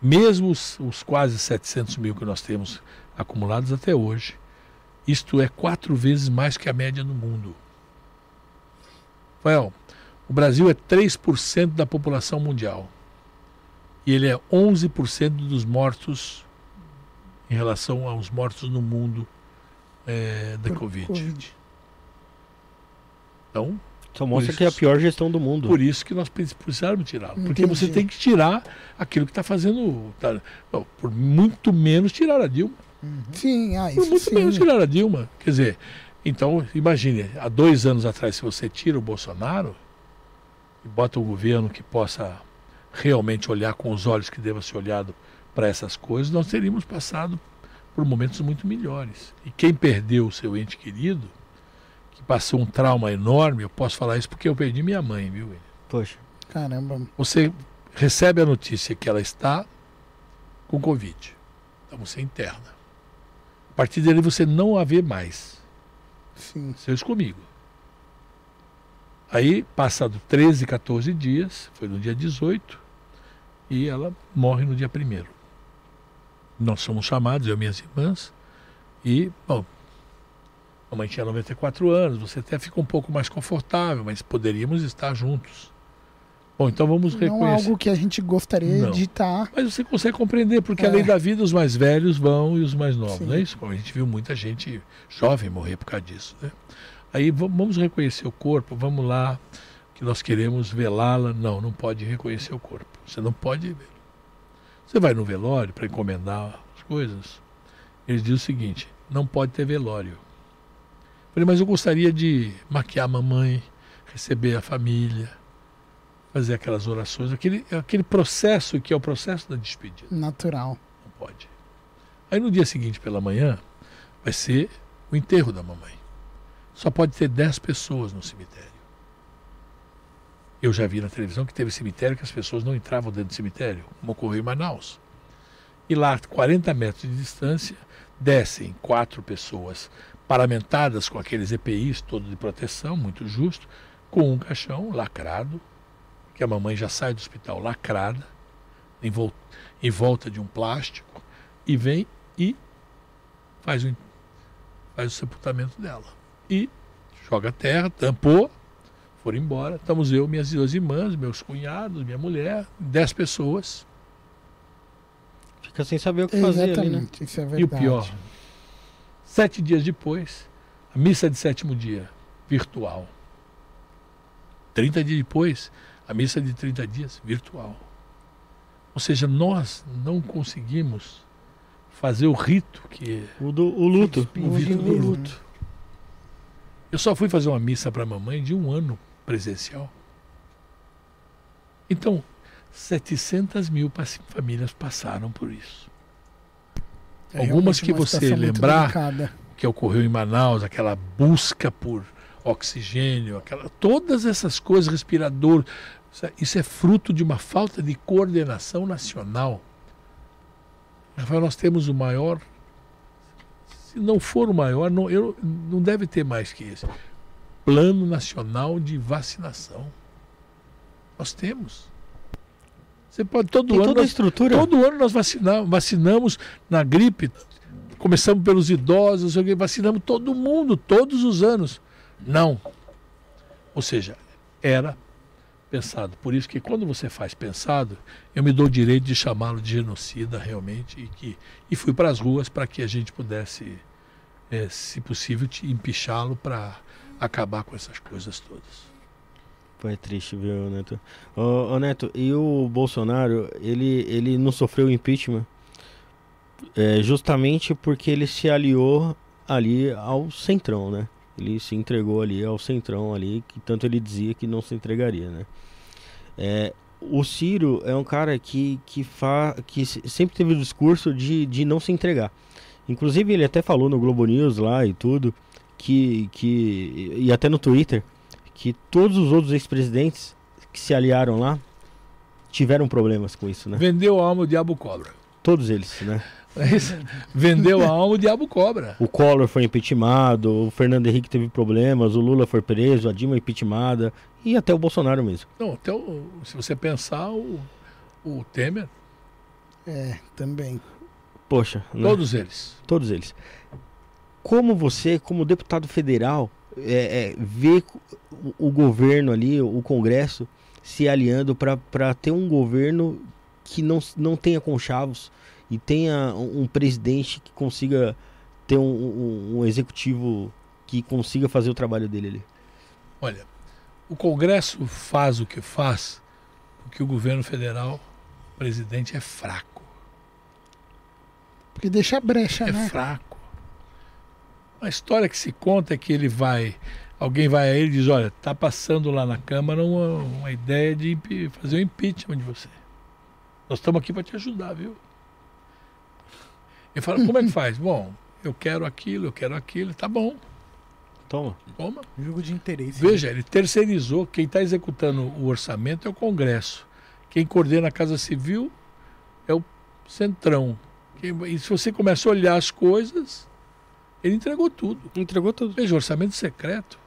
Mesmo os, os quase 700 mil que nós temos acumulados até hoje, isto é quatro vezes mais que a média no mundo. Rafael, o Brasil é 3% da população mundial. E ele é 11% dos mortos em relação aos mortos no mundo eh, da Por Covid. Covid. Só Então, Então mostra isso- que é a pior gestão do mundo. por isso que nós pre- precisamos tirá-lo. Porque você tem que tirar aquilo que está fazendo. tá- não, por muito menos tirar a Dilma. Sim, ah, Por isso muito sim. menos tirar a Dilma. Quer dizer, então, imagine, há dois anos atrás, se você tira o Bolsonaro e bota um governo que possa realmente olhar com os olhos que deva ser olhado para essas coisas, nós teríamos passado por momentos muito melhores. E quem perdeu o seu ente querido, que passou um trauma enorme, eu posso falar isso porque eu perdi minha mãe, viu? William? Poxa, Caramba. Você recebe a notícia que ela está com Covid. Então você interna. A partir dali você não a vê mais. Sim. Seus comigo. Aí, passado 13, 14 dias, foi no dia 18, e ela morre no dia 1 Nós somos chamados, eu e minhas irmãs, e, bom, a mãe tinha 94 anos, você até fica um pouco mais confortável, mas poderíamos estar juntos. Bom, então vamos Não é reconhecer. algo que a gente gostaria Não. de estar. Mas você consegue compreender, porque É. a lei da vida, os mais velhos vão e os mais novos, Sim. não é isso? A gente viu muita gente jovem morrer por causa disso, né? Aí va- vamos reconhecer o corpo, vamos lá, que nós queremos velá-la. Não, não pode reconhecer o corpo. Você não pode vê-lo. Você vai no velório para encomendar as coisas, eles dizem o seguinte, não pode ter velório. Falei, mas eu gostaria de maquiar a mamãe, receber a família, fazer aquelas orações, aquele, aquele processo que é o processo da despedida. Natural. Não pode. Aí no dia seguinte pela manhã vai ser o enterro da mamãe. Só pode ter 10 pessoas no cemitério. Eu já vi na televisão que teve cemitério que as pessoas não entravam dentro do cemitério, como ocorreu em Manaus. E lá, 40 metros de distância, descem quatro pessoas paramentadas com aqueles EPIs todo de proteção, muito justo, com um caixão lacrado, que a mamãe já sai do hospital lacrada, em, vol em volta de um plástico, e vem e faz o, faz o sepultamento dela. E joga a terra, tampou, foram embora. Estamos eu, minhas duas irmãs, meus cunhados, minha mulher, dez pessoas. fica sem saber o que fazer ali, né? Isso é verdade. E o pior, sete dias depois, a missa de sétimo dia, virtual. 30 dias depois, a missa de 30 dias, virtual. Ou seja, nós não conseguimos fazer o rito que O, do, o luto. O O rito do luto. Eu só fui fazer uma missa para a mamãe de um ano presencial. Então, 700 mil famílias passaram por isso. É Algumas que você lembrar, que ocorreu em Manaus, aquela busca por oxigênio, aquela, todas essas coisas, respirador, isso é- isso é fruto de uma falta de coordenação nacional. Rafael, nós temos o maior, se não for o maior, não, eu, não deve ter mais que esse. Plano Nacional de Vacinação. Nós temos. Você pode todo Tem ano toda a nós- estrutura. Todo ano nós vacinamos, vacinamos na gripe, começamos pelos idosos, vacinamos todo mundo, todos os anos. Não. Ou seja, era pensado. Por isso que quando você faz pensado, eu me dou o direito de chamá-lo de genocida realmente e, que, e fui para as ruas para que a gente pudesse, eh, se possível, empichá-lo para acabar com essas coisas todas. Foi triste, viu, Neto? Ô, ô, Neto, e o Bolsonaro, ele, ele não sofreu impeachment é, justamente porque ele se aliou ali ao Centrão, né? Ele se entregou ali ao Centrão ali, que tanto ele dizia que não se entregaria, né? É, o Ciro é um cara que, que, fa, que se- sempre teve o discurso de, de não se entregar. Inclusive, ele até falou no Globo News lá e tudo, que, que e até no Twitter, que todos os outros ex-presidentes que se aliaram lá tiveram problemas com isso, né? Vendeu a alma, o diabo cobra. Todos eles, né? É? Vendeu a alma, o diabo cobra. O Collor foi impeachmentado, o Fernando Henrique teve problemas, o Lula foi preso, a Dilma impeachmentada e até o Bolsonaro mesmo. Não, até o- se você pensar, o, o Temer, É, também. Poxa, né? todos eles. Todos eles. Como você, como deputado federal, é, é, vê o, o governo ali, o Congresso, se alinhando para ter um governo que não, não tenha conchavos e tenha um, um presidente que consiga ter um, um- um executivo que consiga fazer o trabalho dele ali? Olha, o Congresso faz o que faz porque o governo federal, o presidente, é fraco. Porque deixa brecha, É né? fraco. A história que se conta é que ele vai. Alguém vai a ele e diz: Olha, está passando lá na Câmara uma, uma ideia de fazer o impeachment de você. Nós estamos aqui para te ajudar, viu? Ele fala: Como é que (laughs) faz? Bom, eu quero aquilo, eu quero aquilo. Tá bom, Toma. toma. Jogo de interesse. Veja, ele terceirizou. Quem está executando o orçamento é o Congresso. Quem coordena a Casa Civil é o Centrão. E se você começa a olhar as coisas, ele entregou tudo. Entregou tudo. Veja, orçamento secreto.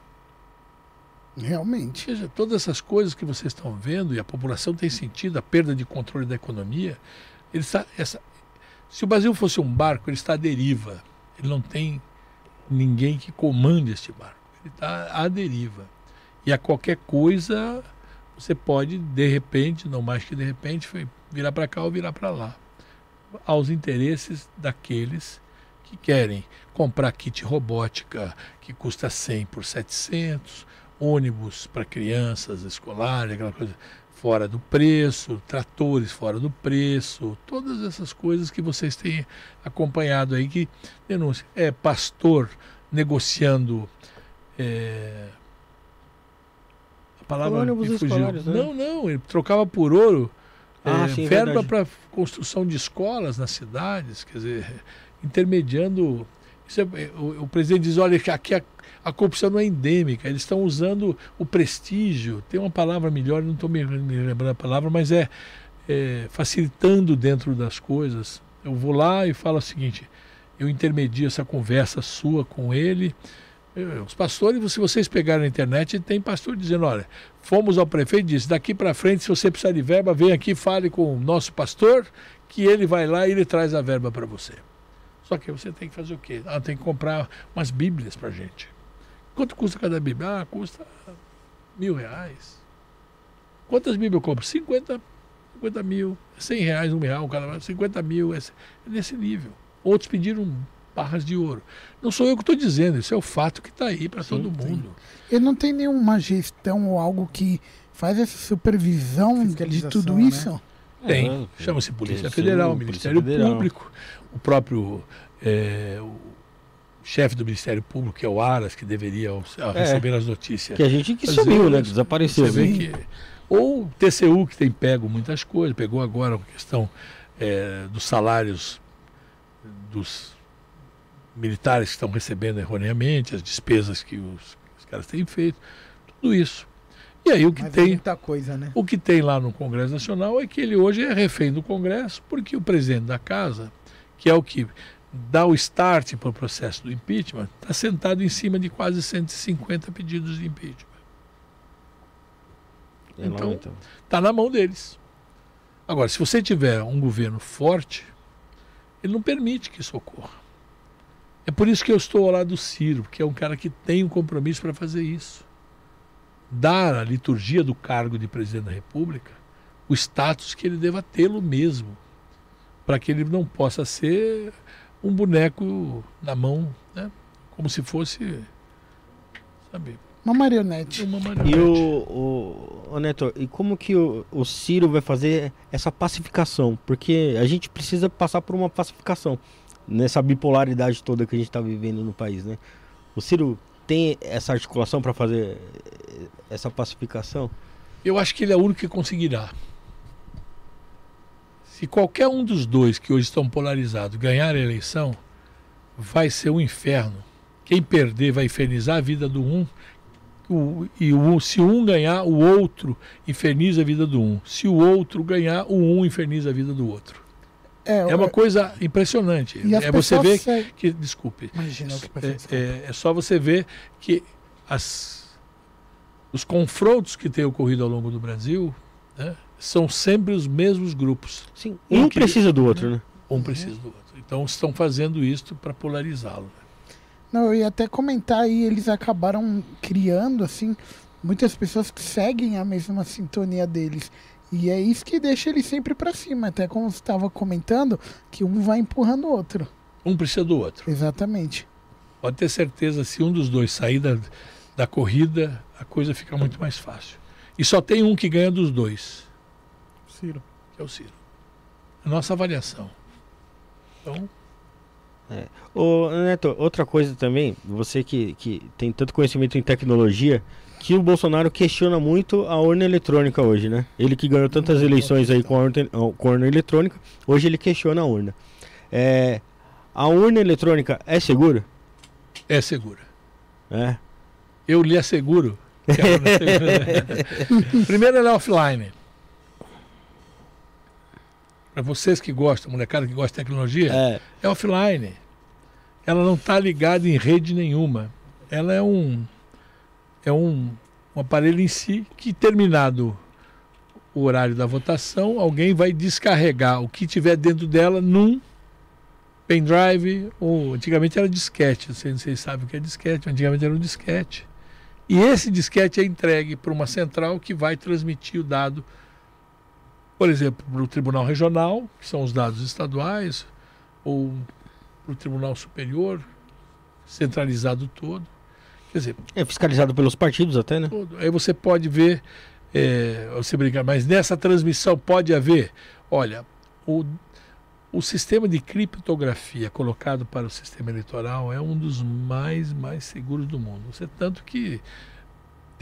Realmente. Veja, todas essas coisas que vocês estão vendo e a população tem sentido, a perda de controle da economia. Ele está, essa, se o Brasil fosse um barco, ele está à deriva. Ele não tem ninguém que comande este barco. Ele está à deriva. E a qualquer coisa, você pode, de repente, não mais que de repente, virar para cá ou virar para lá. Aos interesses daqueles que querem comprar kit robótica que custa 100 por 700, ônibus para crianças escolares, aquela coisa fora do preço, tratores fora do preço, todas essas coisas que vocês têm acompanhado aí que denúncia. É pastor negociando é, a palavra me fugiu. né? Não, não, ele trocava por ouro Ah, é, sim, verba para construção de escolas nas cidades, quer dizer, intermediando. É- o, o presidente diz: olha, aqui a, a corrupção não é endêmica, eles estão usando o prestígio. Tem uma palavra melhor, não estou me, lembrando a palavra, mas é, é facilitando dentro das coisas. Eu vou lá e falo o seguinte: eu intermedio essa conversa sua com ele. Os pastores, se vocês pegarem na internet, tem pastor dizendo: olha, fomos ao prefeito e disse: daqui para frente, se você precisar de verba, vem aqui, fale com o nosso pastor, que ele vai lá e ele traz a verba para você. Só que você tem que fazer o quê? Ah, tem que comprar umas bíblias para gente. Quanto custa cada bíblia? Ah, custa mil reais. Quantas bíblias eu compro? 50, 50 mil, 100 reais, um real, cada 50 mil, é nesse nível. Outros pediram barras de ouro. Não sou eu que estou dizendo, isso é o fato que está aí para todo mundo. E não tem nenhuma gestão ou algo que faz essa supervisão de tudo né? isso? Tem. É, Chama-se Polícia Federal, Ministério Polícia Federal. Público, o próprio é, o chefe do Ministério Público, que é o Aras, que deveria ao receber as notícias. Que a gente que sumiu, né? Que desapareceu. Você vê né? que, ou o TCU, que tem pego muitas coisas, pegou agora a questão é, dos salários dos militares que estão recebendo erroneamente, as despesas que os, os caras têm feito, tudo isso. E aí o que Mas é tem. muita coisa, né? O que tem lá no Congresso Nacional é que ele hoje é refém do Congresso, porque o presidente da casa, que é o que dá o start para o processo do impeachment, está sentado em cima de quase 150 pedidos de impeachment. É Então. Está na mão deles. Agora, se você tiver um governo forte, ele não permite que isso ocorra. É por isso que eu estou ao lado do Ciro, que é um cara que tem um compromisso para fazer isso. Dar à liturgia do cargo de presidente da República o status que ele deva tê-lo mesmo, para que ele não possa ser um boneco na mão, né? como se fosse, sabe, Uma marionete. uma marionete. E o, o, o Neto, e como que o, o Ciro vai fazer essa pacificação? Porque a gente precisa passar por uma pacificação nessa bipolaridade toda que a gente está vivendo no país, né? O Ciro tem essa articulação para fazer essa pacificação? Eu acho que ele é o único que conseguirá. Se qualquer um dos dois que hoje estão polarizados ganhar a eleição, vai ser um inferno. Quem perder vai infernizar a vida do um, o, e o, se um ganhar, o outro inferniza a vida do um. Se o outro ganhar, o um inferniza a vida do outro. É uma coisa impressionante. É você ver que, que desculpe. Imagina o que é, é, é só você ver que as, os confrontos que têm ocorrido ao longo do Brasil né, são sempre os mesmos grupos. Sim, um, um que, precisa do outro, né? Um precisa do outro. Então estão fazendo isso para polarizá-lo. Não, eu ia até comentar aí, eles acabaram criando, assim, muitas pessoas que seguem a mesma sintonia deles. E é isso que deixa ele sempre para cima, até como você estava comentando, que um vai empurrando o outro. Um precisa do outro. Exatamente. Pode ter certeza, se um dos dois sair da, da corrida, a coisa fica muito mais fácil. E só tem um que ganha dos dois. Ciro. Que é o Ciro. A nossa avaliação. Então. É. Ô, Neto, outra coisa também, você que, que tem tanto conhecimento em tecnologia, que o Bolsonaro questiona muito a urna eletrônica hoje, né? Ele que ganhou tantas eleições aí com a urna, com a urna eletrônica, hoje ele questiona a urna. É, a urna eletrônica é segura? É segura. É. Eu lhe asseguro. (laughs) Primeiro ela é offline. Para vocês que gostam, molecada que gosta de tecnologia, é, é offline. Ela não está ligada em rede nenhuma. Ela é um é um, um aparelho em si que terminado o horário da votação, alguém vai descarregar o que tiver dentro dela num pendrive, ou antigamente era disquete, não sei se vocês sabem o que é disquete, antigamente era um disquete. E esse disquete é entregue para uma central que vai transmitir o dado por exemplo, para o Tribunal Regional, que são os dados estaduais, ou para o Tribunal Superior, centralizado todo. Quer dizer, é fiscalizado pelos partidos até, né? Todo. Aí você pode ver, é, você brincar, mas nessa transmissão pode haver, olha, o, o sistema de criptografia colocado para o sistema eleitoral é um dos mais, mais seguros do mundo. Você tanto que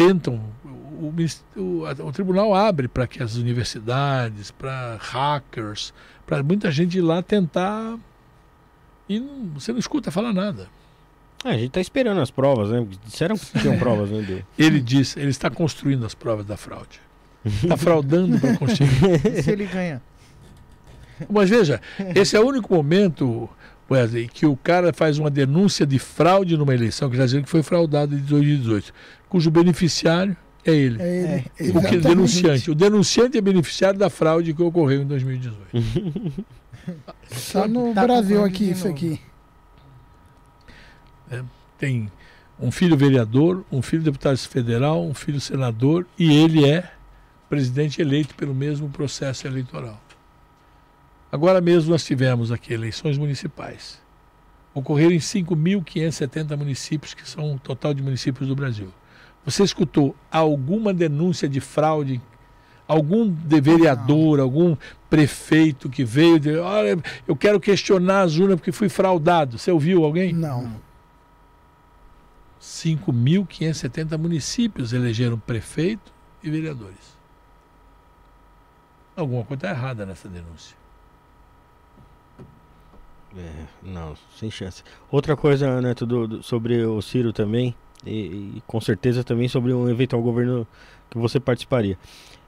tentam, o, o, o tribunal abre para que as universidades, para hackers, para muita gente ir lá tentar e não, você não escuta falar nada. É, a gente está esperando as provas, né? Disseram que tinham (laughs) provas, né? Ele disse, ele está construindo as provas da fraude. Está fraudando para construir. (laughs) E se ele ganha? Mas veja, esse é o único momento, Wesley, que o cara faz uma denúncia de fraude numa eleição, que já dizendo que foi fraudado em 2018 cujo beneficiário é ele. É ele. É, o que, denunciante. O denunciante é beneficiário da fraude que ocorreu em 2018. (laughs) Só no tá Brasil aqui, isso aqui. É, tem um filho vereador, um filho deputado federal, um filho senador e ele é presidente eleito pelo mesmo processo eleitoral. Agora mesmo nós tivemos aqui eleições municipais. Ocorreram em 5.570 municípios, que são o total de municípios do Brasil. Você escutou alguma denúncia de fraude? Algum vereador, Não. algum prefeito que veio de, olha, eu quero questionar as urnas porque fui fraudado. Você ouviu alguém? Não. 5.570 municípios elegeram prefeito e vereadores. Alguma coisa está errada nessa denúncia. É, não, sem chance. Outra coisa, Neto, do, do, sobre o Ciro também, e, e, com certeza também sobre um eventual governo que você participaria.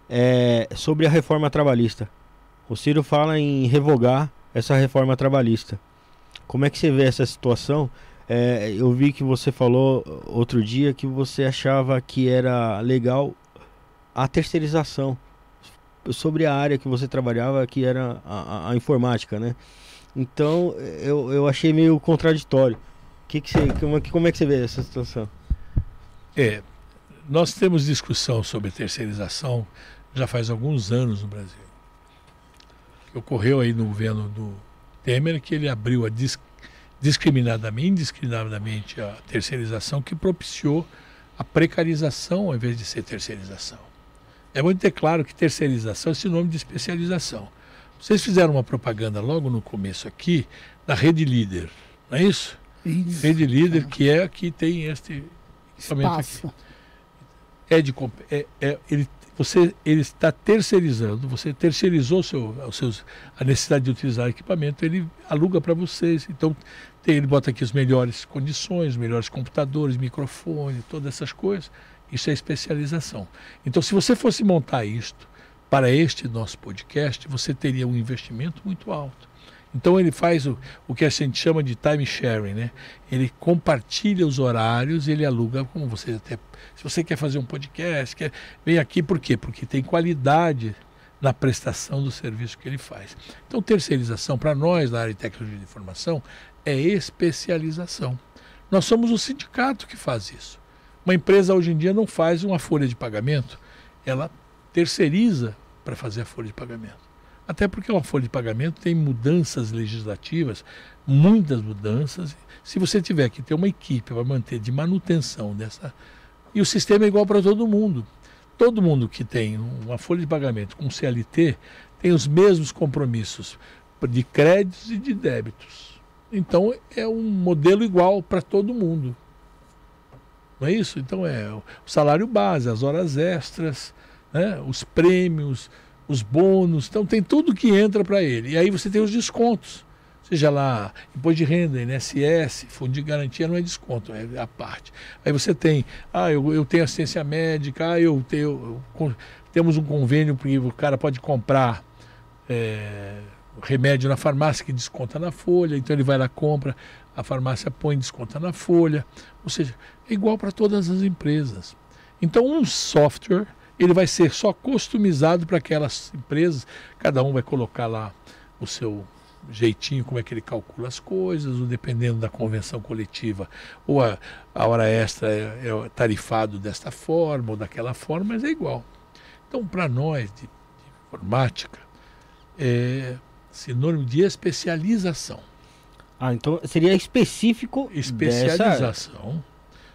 É, sobre a reforma trabalhista. O Ciro fala em revogar essa reforma trabalhista. Como é que você vê essa situação? É, eu vi que você falou outro dia que você achava que era legal a terceirização sobre a área que você trabalhava, que era a, a, a informática, né? Então eu, eu achei meio contraditório. Que que você, como, como é que você vê essa situação? É, nós temos discussão sobre terceirização já faz alguns anos no Brasil. Ocorreu aí no governo do Temer que ele abriu a dis, discriminadamente, indiscriminadamente a terceirização que propiciou a precarização ao invés de ser terceirização. É muito ter claro que terceirização é sinônimo de especialização. Vocês fizeram uma propaganda logo no começo aqui da Rede Líder, não é isso? isso. Rede Líder, que é que tem este espaço. É de é, é, ele, você ele está terceirizando, você terceirizou seu, seus, a necessidade de utilizar equipamento, ele aluga para vocês. Então tem, ele bota aqui as melhores condições, melhores computadores, microfone, todas essas coisas. Isso é especialização. Então, se você fosse montar isto para este nosso podcast, você teria um investimento muito alto. Então ele faz o, o que a gente chama de time sharing, né? Ele compartilha os horários, ele aluga, como você até. Se você quer fazer um podcast, quer, vem aqui por quê? Porque tem qualidade na prestação do serviço que ele faz. Então, terceirização, para nós, na área de tecnologia de informação, é especialização. Nós somos o sindicato que faz isso. Uma empresa hoje em dia não faz uma folha de pagamento, ela terceiriza para fazer a folha de pagamento. Até porque uma folha de pagamento tem mudanças legislativas, muitas mudanças. Se você tiver que ter uma equipe para manter de manutenção dessa. E o sistema é igual para todo mundo. Todo mundo que tem uma folha de pagamento com CLT tem os mesmos compromissos de créditos e de débitos. Então é um modelo igual para todo mundo. Não é isso? Então é o salário base, as horas extras, né? os prêmios, os bônus, então tem tudo que entra para ele. E aí você tem os descontos. Seja lá, imposto de renda, INSS, fundo de garantia não é desconto, é a parte. Aí você tem, ah, eu, eu tenho assistência médica, ah, eu tenho. Eu, temos um convênio porque o cara pode comprar é, remédio na farmácia que desconta na folha, então ele vai lá, compra, a farmácia põe desconta na folha. Ou seja, é igual para todas as empresas. Então, um software ele vai ser só customizado para aquelas empresas, cada um vai colocar lá o seu jeitinho, como é que ele calcula as coisas, ou dependendo da convenção coletiva, ou a, a hora extra é, é tarifado desta forma ou daquela forma, mas é igual. Então, para nós de, de, informática, é sinônimo de especialização. Ah, então seria específico. Especialização.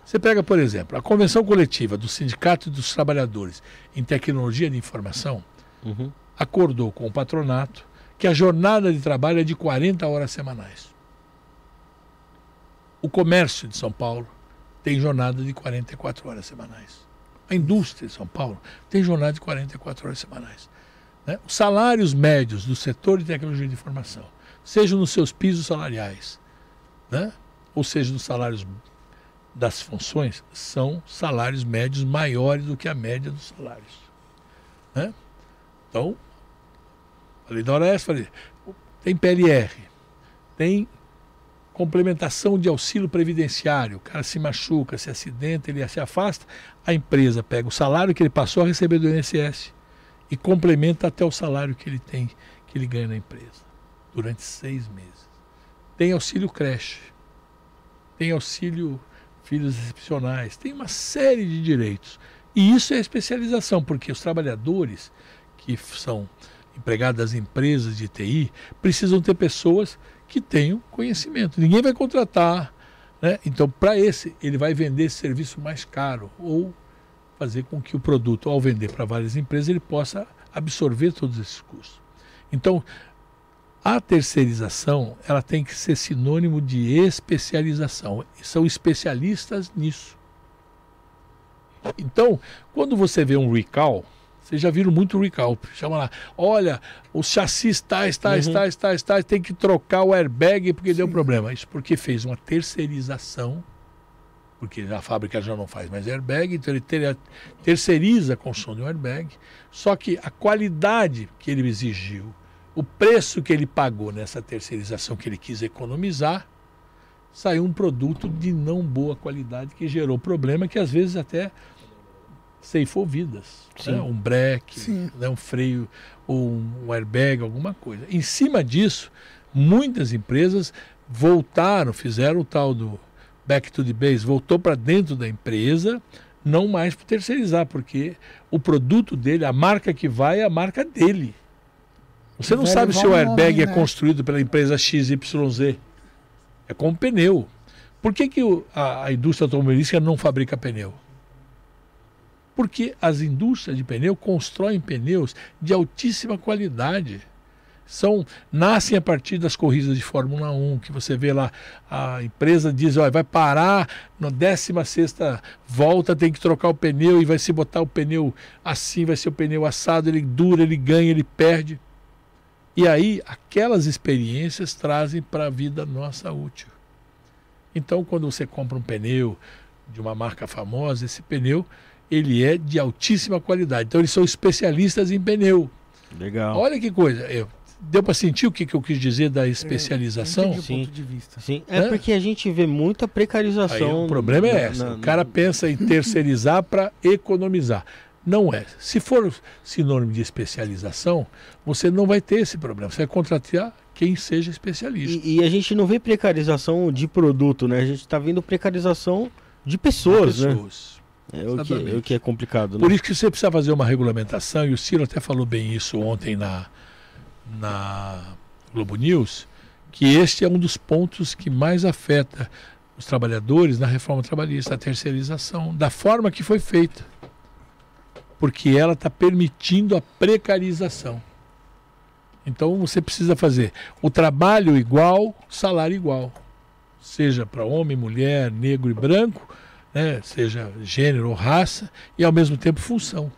Você pega, por exemplo, a convenção coletiva do Sindicato dos Trabalhadores em Tecnologia de Informação uhum. acordou com o patronato que a jornada de trabalho é de 40 horas semanais. O comércio de São Paulo tem jornada de 44 horas semanais. A indústria de São Paulo tem jornada de 44 horas semanais. Né? Os salários médios do setor de tecnologia de informação, sejam nos seus pisos salariais, né? ou seja, nos salários das funções são salários médios maiores do que a média dos salários. Né? Então, falei da hora essa, falei, tem PLR, tem complementação de auxílio previdenciário, o cara se machuca, se acidenta, ele se afasta, a empresa pega o salário que ele passou a receber do INSS e complementa até o salário que ele tem, que ele ganha na empresa, durante seis meses. Tem auxílio creche, tem auxílio filhos excepcionais, tem uma série de direitos. E isso é especialização, porque os trabalhadores que são empregados das empresas de TI precisam ter pessoas que tenham conhecimento. Ninguém vai contratar. Né? Então, para esse, ele vai vender esse serviço mais caro ou fazer com que o produto, ao vender para várias empresas, ele possa absorver todos esses custos. Então, a terceirização, ela tem que ser sinônimo de especialização. São especialistas nisso. Então, quando você vê um recall, vocês já viram muito recall. Chama lá, olha, os chassis tais, tais, uhum. tais, tais, tais, tem que trocar o airbag porque Sim. deu problema. Isso porque fez uma terceirização, porque a fábrica já não faz mais airbag, então ele ter, terceiriza a construção de um airbag. Só que a qualidade que ele exigiu, o preço que ele pagou nessa terceirização que ele quis economizar, saiu um produto de não boa qualidade que gerou problema que às vezes até ceifou vidas. Né? Um breque, né? um freio ou um airbag, alguma coisa. Em cima disso, muitas empresas voltaram, fizeram o tal do back to the base, voltou para dentro da empresa, não mais para terceirizar, porque o produto dele, a marca que vai é a marca dele. Você não sabe se o airbag é né? construído pela empresa XYZ. É com pneu. Por que, que a, a indústria automobilística não fabrica pneu? Porque as indústrias de pneu constroem pneus de altíssima qualidade. São, nascem a partir das corridas de Fórmula 1, que você vê lá, a empresa diz, olha, vai parar na 16 volta, tem que trocar o pneu e vai se botar o pneu assim, vai ser o pneu assado, ele dura, ele ganha, ele perde. E aí, aquelas experiências trazem para a vida nossa útil. Então, quando você compra um pneu de uma marca famosa, esse pneu ele é de altíssima qualidade. Então eles são especialistas em pneu. Legal. Olha que coisa. Eu, deu para sentir o que, que eu quis dizer da especialização? Entendi o Sim. ponto de vista. Sim, é porque a gente vê muita Aí precarização. o problema é na- esse. na- o cara pensa em terceirizar para economizar. Não é. Se for sinônimo de especialização, você não vai ter esse problema. Você vai contratar quem seja especialista. E, e a gente não vê precarização de produto, né? A gente tá vendo precarização de pessoas, né? Pessoas. É o que, é o que é complicado, Por né? isso que você precisa fazer uma regulamentação, e o Ciro até falou bem isso ontem na, na Globo News, que este é um dos pontos que mais afeta os trabalhadores na reforma trabalhista, a terceirização, da forma que foi feita. Porque ela está permitindo a precarização. Então você precisa fazer o trabalho igual, salário igual. Seja para homem, mulher, negro e branco, né, seja gênero ou raça, e ao mesmo tempo função.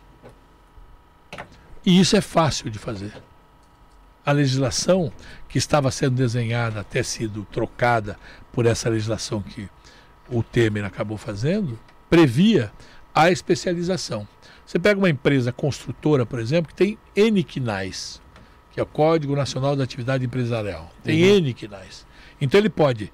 E isso é fácil de fazer. A legislação que estava sendo desenhada, até sido trocada por essa legislação que o Temer acabou fazendo, previa a especialização. Você pega uma empresa construtora, por exemplo, que tem N quinais, que é o Código Nacional da Atividade Empresarial. Tem Uhum. N quinais. Então ele pode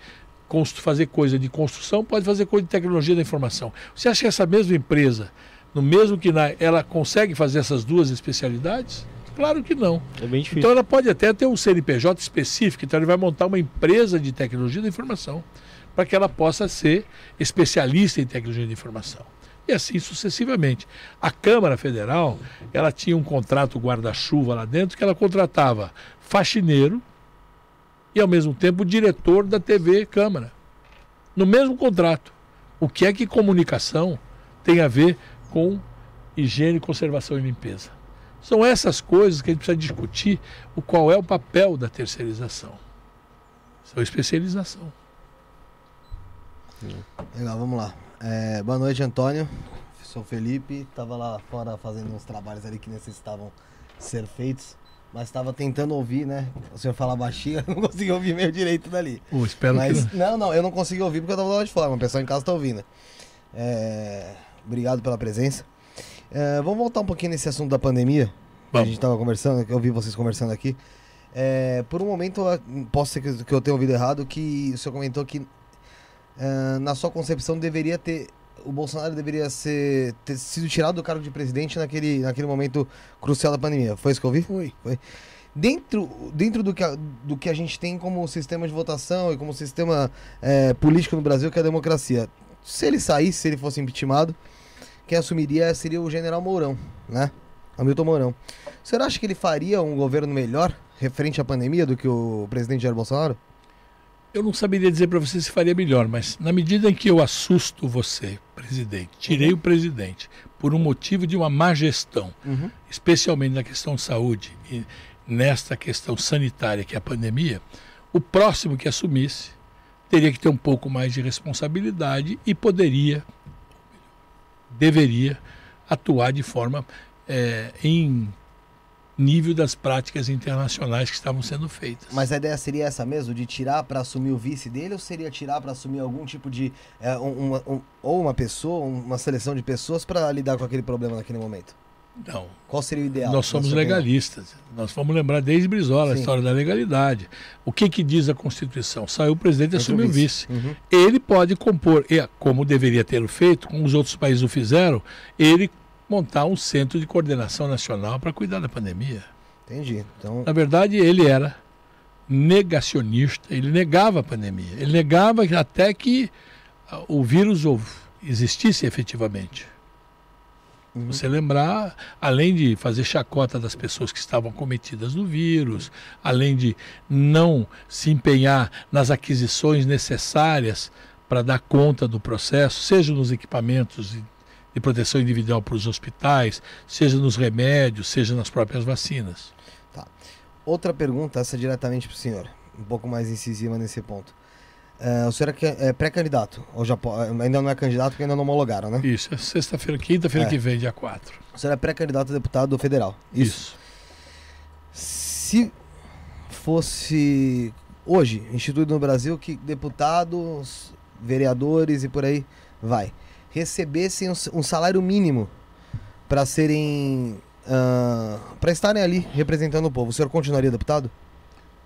fazer coisa de construção, pode fazer coisa de tecnologia da informação. Você acha que essa mesma empresa, no mesmo quinai, ela consegue fazer essas duas especialidades? Claro que não. É bem difícil. Então ela pode até ter um CNPJ específico, então ele vai montar uma empresa de tecnologia da informação para que ela possa ser especialista em tecnologia de informação. E assim sucessivamente. A Câmara Federal, ela tinha um contrato guarda-chuva lá dentro que ela contratava faxineiro e ao mesmo tempo diretor da TV Câmara. No mesmo contrato. O que é que comunicação tem a ver com higiene, conservação e limpeza? São essas coisas que a gente precisa discutir o qual é o papel da terceirização. São especialização. Legal, vamos lá. É, boa noite, Antônio. Sou Felipe. Tava lá fora fazendo uns trabalhos ali que necessitavam ser feitos. Mas estava tentando ouvir, né? O senhor fala baixinho, (laughs) eu não consegui ouvir meio direito dali. Oh, espero Mas, que não, não, eu não consegui ouvir porque eu tava lá de fora, o pessoal em casa tá ouvindo. É, obrigado pela presença. É, vamos voltar um pouquinho nesse assunto da pandemia. Que a gente tava conversando, que eu vi vocês conversando aqui. É, por um momento, posso ser que, que eu tenha ouvido errado, que o senhor comentou que é, na sua concepção deveria ter. O Bolsonaro deveria ser, ter sido tirado do cargo de presidente naquele, naquele momento crucial da pandemia. Foi isso que eu ouvi? Foi. Dentro, dentro do, que a, do que a gente tem como sistema de votação e como sistema é, político no Brasil, que é a democracia, se ele saísse, se ele fosse impeachmentado, quem assumiria seria o general Mourão, né? Hamilton Mourão. O senhor acha que ele faria um governo melhor referente à pandemia do que o presidente Jair Bolsonaro? Eu não saberia dizer para você se faria melhor, mas na medida em que eu assusto você, presidente, tirei o presidente por um motivo de uma má gestão, Uhum. especialmente na questão de saúde e nesta questão sanitária que é a pandemia, o próximo que assumisse teria que ter um pouco mais de responsabilidade e poderia, deveria atuar de forma eh, em nível das práticas internacionais que estavam sendo feitas. Mas a ideia seria essa mesmo, de tirar para assumir o vice dele, ou seria tirar para assumir algum tipo de. é, um- uma- um- ou uma pessoa, uma seleção de pessoas para lidar com aquele problema naquele momento? Não, Qual seria o ideal? Nós somos sua opinião? legalistas. Nós vamos lembrar desde Brizola a Sim. história da legalidade. O que, que diz a Constituição? Saiu o presidente e assumiu o vice. Uhum. Ele pode compor, como deveria ter feito, como os outros países o fizeram, ele montar um centro de coordenação nacional para cuidar da pandemia. Entendi. Então, Na verdade, ele era negacionista, ele negava a pandemia. Ele negava até que ah, o vírus existisse efetivamente. Uhum. Você lembrar, além de fazer chacota das pessoas que estavam cometidas no vírus, além de não se empenhar nas aquisições necessárias para dar conta do processo, seja nos equipamentos de, proteção individual para os hospitais, seja nos remédios, seja nas próprias vacinas. outra pergunta, essa diretamente para o senhor, um pouco mais incisiva nesse ponto. É, o senhor é é pré-candidato, ou já po- ainda não é candidato porque ainda não homologaram, né? Isso, é sexta-feira, quinta-feira É. que vem, dia 4. O senhor é pré-candidato a deputado federal. Isso. Se fosse hoje instituído no Brasil que deputados, vereadores e por aí vai recebessem um, salário mínimo para serem. para estarem ali representando o povo, o senhor continuaria deputado?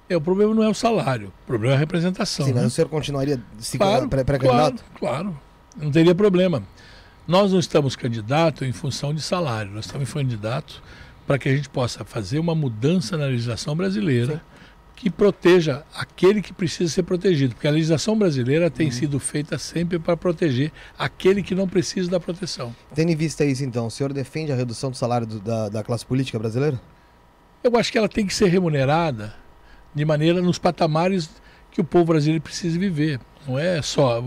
É, o problema não é o salário, o problema é a representação. Sim, né? mas o senhor continuaria se Claro, pré- claro, pré-candidato? claro. Não teria problema. Nós não estamos candidatos em função de salário, nós estamos candidatos para que a gente possa fazer uma mudança na legislação brasileira Sim. Que proteja aquele que precisa ser protegido, porque a legislação brasileira tem Uhum. sido feita sempre para proteger aquele que não precisa da proteção. Tendo em vista isso, então, o senhor defende a redução do salário do- da, da classe política brasileira? Eu acho que ela tem que ser remunerada de maneira nos patamares que o povo brasileiro precisa viver. Não é só.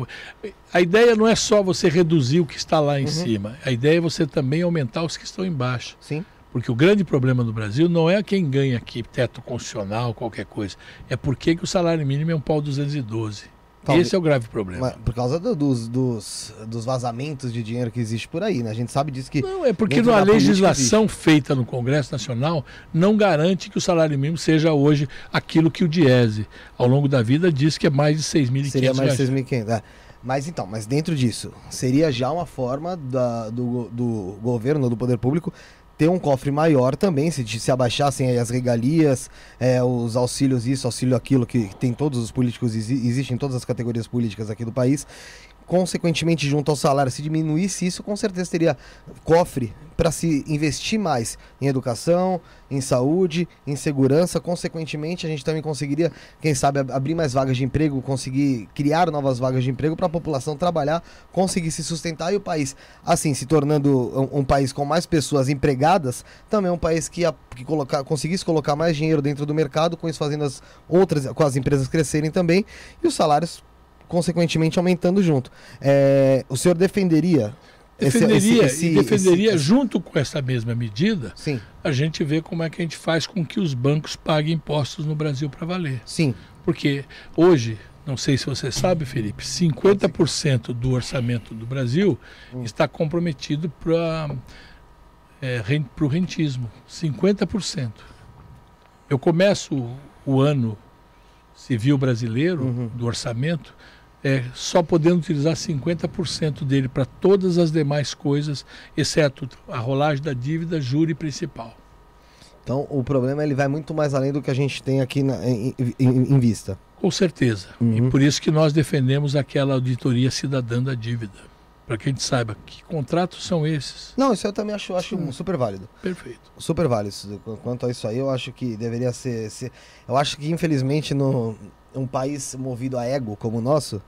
A ideia não é só você reduzir o que está lá em Uhum. cima. A ideia é você também aumentar os que estão embaixo. Sim. Porque o grande problema do Brasil não é quem ganha aqui teto constitucional, qualquer coisa. É por que o salário mínimo é um pau 212. Talvez- Esse é o grave problema. Mas por causa do- dos, dos, dos vazamentos de dinheiro que existe por aí, né? A gente sabe disso que. Não, é porque a legislação feita no Congresso Nacional não garante que o salário mínimo seja hoje aquilo que o Diese, ao longo da vida, diz que é mais de 6.500 Seria mais de 6.500. É. Mas então, mas dentro disso, seria já uma forma da- do, do governo, do poder público, ter um cofre maior também, se, se abaixassem as regalias, é, os auxílios isso, auxílio aquilo, que tem todos os políticos, exi existem em todas as categorias políticas aqui do país. Consequentemente, junto ao salário, se diminuísse isso, com certeza teria cofre para se investir mais em educação, em saúde, em segurança. Consequentemente, a gente também conseguiria, quem sabe, ab- abrir mais vagas de emprego, conseguir criar novas vagas de emprego para a população trabalhar, conseguir se sustentar e o país, assim, se tornando um, um país com mais pessoas empregadas, também é um país que, a- que colocar, conseguisse colocar mais dinheiro dentro do mercado, com isso fazendo as outras, com as empresas crescerem também e os salários consequentemente aumentando junto. É, o senhor defenderia esse- Defenderia, esse- e esse- defenderia esse- junto com essa mesma medida, Sim, a gente vê como é que a gente faz com que os bancos paguem impostos no Brasil para valer. sim. Porque hoje, não sei se você sabe, Felipe, 50% do orçamento do Brasil está comprometido para o rentismo. 50%. Eu começo o ano civil brasileiro, Uhum. do orçamento, é, só podendo utilizar 50% dele para todas as demais coisas, exceto a rolagem da dívida, juro e principal. Então o problema ele vai muito mais além do que a gente tem aqui na- em, em- em vista. Com certeza. Uhum. E por isso que nós defendemos aquela auditoria cidadã da dívida. Para que a gente saiba que contratos são esses. Não, isso eu também acho, acho super válido. Perfeito. Super válido. Quanto a isso aí, eu acho que deveria ser. ser- eu acho que, infelizmente, no um país movido a ego como o nosso,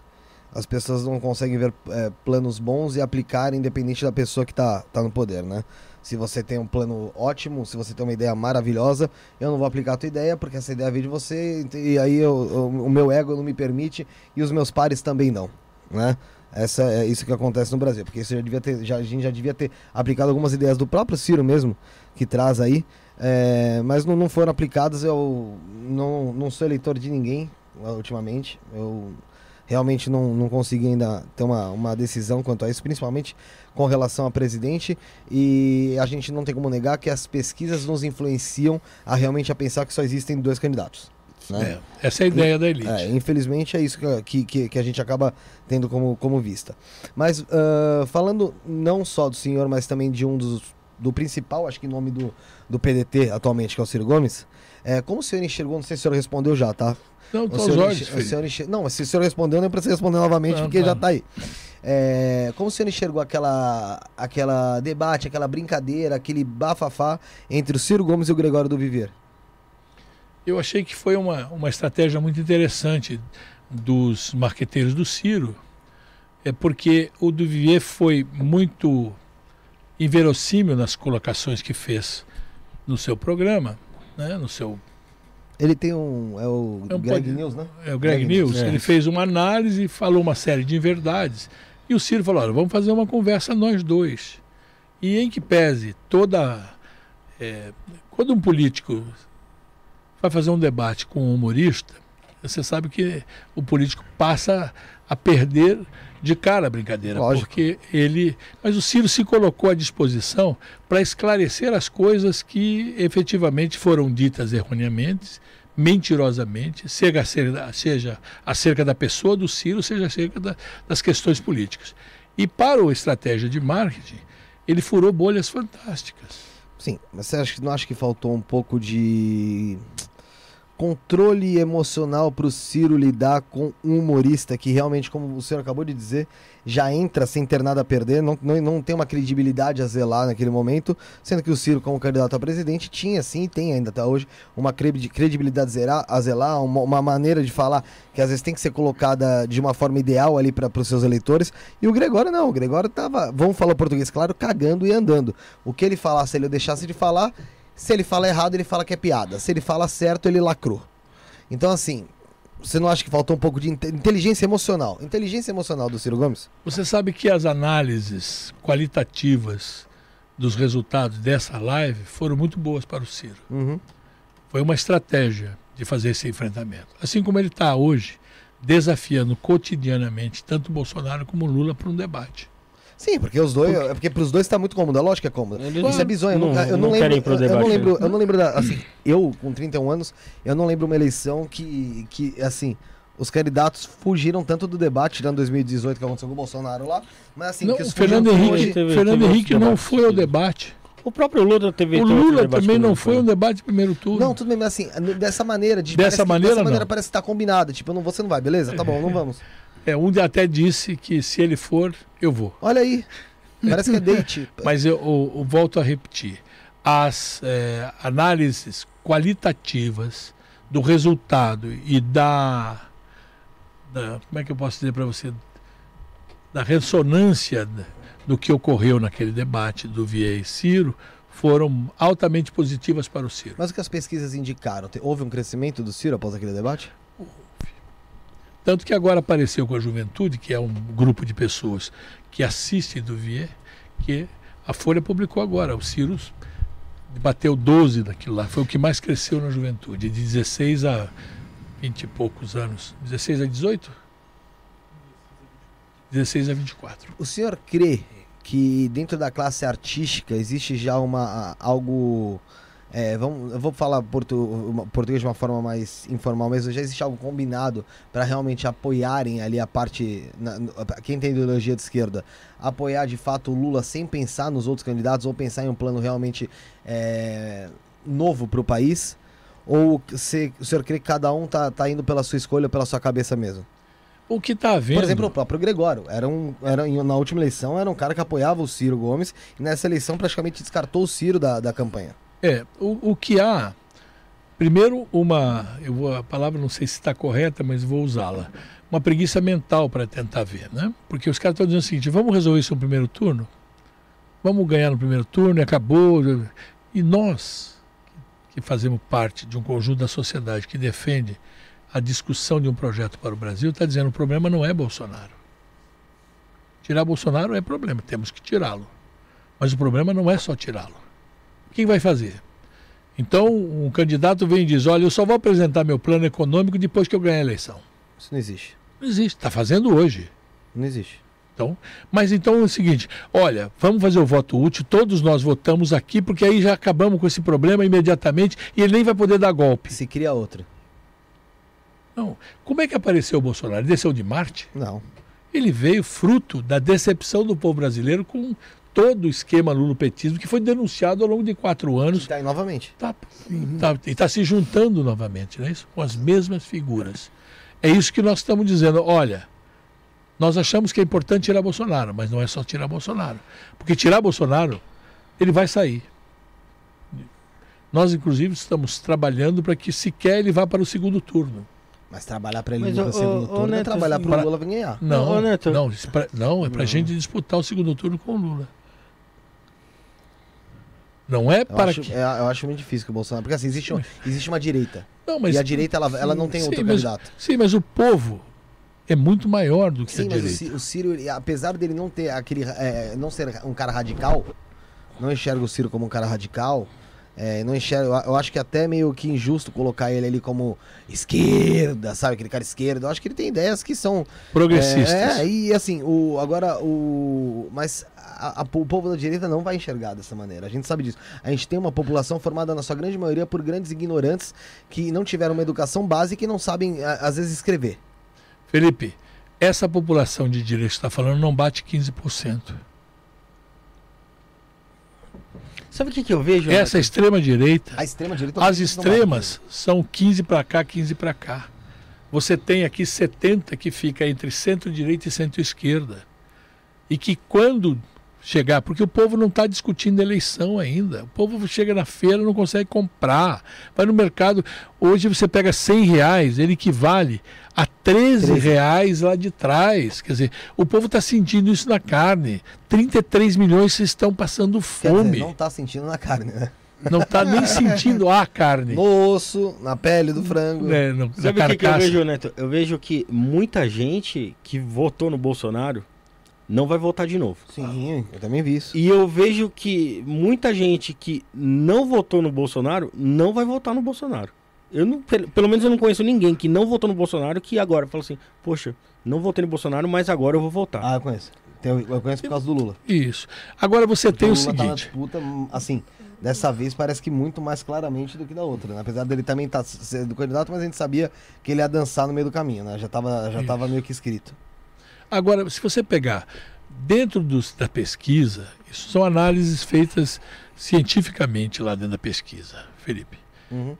as pessoas não conseguem ver é, planos bons e aplicar independente da pessoa que está tá no poder, né? Se você tem um plano ótimo, se você tem uma ideia maravilhosa, eu não vou aplicar a tua ideia, porque essa ideia veio de você, e aí eu- o meu ego não me permite e os meus pares também não, né? Essa é isso que acontece no Brasil, porque isso já devia ter, já, a gente já devia ter aplicado algumas ideias do próprio Ciro mesmo, que traz aí, é, mas não, não foram aplicadas. Eu não, não sou eleitor de ninguém ultimamente. Eu realmente não, não consegui ainda ter uma, uma decisão quanto a isso, principalmente com relação a presidente. E a gente não tem como negar que as pesquisas nos influenciam a realmente a pensar que só existem dois candidatos. Né? É, essa é a ideia da elite. É, infelizmente é isso que, que, que a gente acaba tendo como, como vista. Mas ah, falando não só do senhor, mas também de um dos do principal, acho que nome do, do PDT atualmente, que é o Ciro Gomes, é, como o senhor enxergou, não sei se o senhor respondeu já, tá? Não, O estou aos senhor olhos, o senhor enxer- Não, mas se o senhor respondeu, não é pra você responder novamente, Não, porque tá. já tá aí. É, como o senhor enxergou aquela, aquela debate, aquela brincadeira, aquele bafafá entre o Ciro Gomes e o Gregório do Viver? Eu achei que foi uma, uma estratégia muito interessante dos marqueteiros do Ciro, é porque o do Vivier foi muito inverossímil nas colocações que fez no seu programa, né, no seu Ele tem um. É o É um Greg pod- News, né? É o Greg Greg News, News, é. ele fez uma análise, falou uma série de inverdades. E o Ciro falou: olha, vamos fazer uma conversa nós dois. E em que pese toda. é, quando um político vai fazer um debate com um humorista, você sabe que o político passa a perder de cara a brincadeira. Lógico. Porque ele. Mas o Ciro se colocou à disposição para esclarecer as coisas que efetivamente foram ditas erroneamente mentirosamente, seja, seja acerca da pessoa do Ciro, seja acerca da- das questões políticas. E para o estratégia de marketing, ele furou bolhas fantásticas. Sim, mas você acha, não acha que faltou um pouco de controle emocional para o Ciro lidar com um humorista que realmente, como o senhor acabou de dizer, já entra sem ter nada a perder, não, não, não tem uma credibilidade a zelar naquele momento, sendo que o Ciro, como candidato a presidente, tinha sim e tem ainda até hoje uma credibilidade a zelar, uma, uma, maneira de falar que às vezes tem que ser colocada de uma forma ideal ali para os seus eleitores. E o Gregório não, o Gregório tava, vamos falar português claro, cagando e andando. O que ele falasse, se ele deixasse de falar, se ele fala errado, ele fala que é piada. Se ele fala certo, ele lacrou. Então, assim, você não acha que faltou um pouco de inteligência emocional? Inteligência emocional do Ciro Gomes? Você sabe que as análises qualitativas dos resultados dessa live foram muito boas para o Ciro. Uhum. Foi uma estratégia de fazer esse enfrentamento. Assim como ele está hoje, desafiando cotidianamente tanto Bolsonaro como Lula para um debate. Sim, porque os dois. Porque, é porque pros dois tá muito cômodo, a lógica é cômoda. Eles Isso é bizonho. não- eu, não, eu não lembro. pro eu- eu, não lembro, né? eu não lembro da. Assim, eu, com 31 anos, eu não lembro uma eleição que, que assim. Os candidatos fugiram tanto do debate, tirando 2018 que aconteceu com o Bolsonaro lá. Mas assim, Não, que o eles Fernando Henrique, hoje- teve- Fernando teve Henrique não foi ao debate. O próprio Lula teve. O teve Lula debate também não foi ao debate de primeiro turno. Não, tudo bem, mas assim, dessa maneira. De, Dessa parece que- maneira, dessa maneira parece que tá combinado. Tipo, não, você não vai, beleza? Tá bom, não vamos. (laughs) É, um até disse que se ele for, eu vou. Olha aí. Parece que é date. (laughs) Mas eu, eu- eu volto a repetir. As é, análises qualitativas do resultado e da, da- Como é que eu posso dizer para você? Da ressonância do que ocorreu naquele debate do Vieira e Ciro foram altamente positivas para o Ciro. Mas o que as pesquisas indicaram? Houve um crescimento do Ciro após aquele debate? Tanto que agora apareceu com a juventude, que é um grupo de pessoas que assistem do Vier, que a Folha publicou agora. O Ciro bateu 12 daquilo lá. Foi o que mais cresceu na juventude, de 16 a 20 e poucos anos. 16 a 18? 16 a 24. O senhor crê que dentro da classe artística existe já uma algo é, vamos, eu vou falar portu, português de uma forma mais informal mesmo. Já existe algo combinado para realmente apoiarem ali a parte. na- quem tem ideologia de esquerda, apoiar de fato o Lula sem pensar nos outros candidatos ou pensar em um plano realmente é, novo para o país? Ou se, o senhor crê que cada um tá, tá indo pela sua escolha, pela sua cabeça mesmo? O que está havendo. Por exemplo, o próprio Gregório. Era um, era, na última eleição era um cara que apoiava o Ciro Gomes e nessa eleição praticamente descartou o Ciro da, da campanha. É, o, o que há, primeiro uma, eu vou, a palavra não sei se está correta, mas vou usá-la, uma preguiça mental para tentar ver, né? Porque os caras estão dizendo o seguinte, vamos resolver isso no primeiro turno? Vamos ganhar no primeiro turno e acabou. E nós, que fazemos parte de um conjunto da sociedade que defende a discussão de um projeto para o Brasil, está dizendo o problema não é Bolsonaro. Tirar Bolsonaro é problema, temos que tirá-lo. Mas o problema não é só tirá-lo. Quem vai fazer? Então, um candidato vem e diz: Olha, eu só vou apresentar meu plano econômico depois que eu ganhar a eleição. Isso não existe. Não existe, está fazendo hoje. Não existe. Então, mas então é o seguinte: olha, vamos fazer o voto útil, todos nós votamos aqui, porque aí já acabamos com esse problema imediatamente e ele nem vai poder dar golpe. Se cria outra. Não. Como é que apareceu o Bolsonaro? Desceu de Marte? Não. Ele veio fruto da decepção do povo brasileiro com todo o esquema lulopetismo que foi denunciado ao longo de quatro anos Está aí novamente. Tá, tá, e está se juntando novamente, não é isso? Com as mesmas figuras. É isso que nós estamos dizendo. Olha, nós achamos que é importante tirar Bolsonaro, mas não é só tirar Bolsonaro. Porque tirar Bolsonaro, ele vai sair. Nós, inclusive, estamos trabalhando para que sequer ele vá para o segundo turno. Mas trabalhar para ele ir pro ô, segundo turno é Neto, trabalhar assim, para o pra- Lula vir ganhar. Não, não, pra- não, é para a gente disputar o segundo turno com o Lula. Não é Eu para acho, que. é, eu acho muito difícil que o Bolsonaro. Porque assim, existe, um- existe uma direita. Não, mas, e a direita, ela, ela não tem Sim, outro mas- candidato. sim, mas o povo é muito maior do que Sim, a mas o direita. Ci- o Ciro, apesar dele não ter aquele. é, não ser um cara radical, não enxerga o Ciro como um cara radical. É, não enxerga, eu, acho que é até meio que injusto colocar ele ali como esquerda, sabe? Aquele cara esquerda. Eu acho que ele tem ideias que são. Progressistas. É, é, e assim, o, agora o. Mas a- a- o povo da direita não vai enxergar dessa maneira. A gente sabe disso. A gente tem uma população formada, na sua grande maioria, por grandes ignorantes que não tiveram uma educação básica e não sabem, a- às vezes, escrever. Felipe, essa população de direita que está falando não bate 15%. Sabe o que, que eu vejo? Essa Neto? extrema direita, A extrema direita as extremas são 15 para cá, 15 para cá. Você tem aqui 70 que fica entre centro-direita e centro-esquerda. E que quando chegar, porque o povo não está discutindo eleição ainda. O povo chega na feira não consegue comprar. Vai no mercado, hoje você pega 100 reais, ele equivale a 13 13. reais lá de trás. Quer dizer, o povo está sentindo isso na carne. 33 milhões estão passando Quer fome. dizer, não tá sentindo na carne, né? Não está nem (laughs) sentindo a carne. No osso, na pele do frango. né, no- na Sabe o que, que eu vejo, Neto? Eu vejo que muita gente que votou no Bolsonaro não vai votar de novo. Sim, eu também vi isso. E eu vejo que muita gente que não votou no Bolsonaro não vai votar no Bolsonaro. Eu não, pelo, menos eu não conheço ninguém que não votou no Bolsonaro que agora fala assim, poxa, não votei no Bolsonaro, mas agora eu vou votar. Ah, eu conheço. Tem- Eu conheço por causa do Lula. Isso. Agora você tem o Lula tá na seguinte. disputa, hum, assim, dessa vez parece que muito mais claramente do que da outra, né? Apesar dele também estar sendo candidato, mas a gente sabia que ele ia dançar no meio do caminho, né? Já tava, já Isso. tava meio que escrito. Agora, se você pegar dentro dos, da pesquisa, isso são análises feitas cientificamente lá dentro da pesquisa, Felipe. Uhum.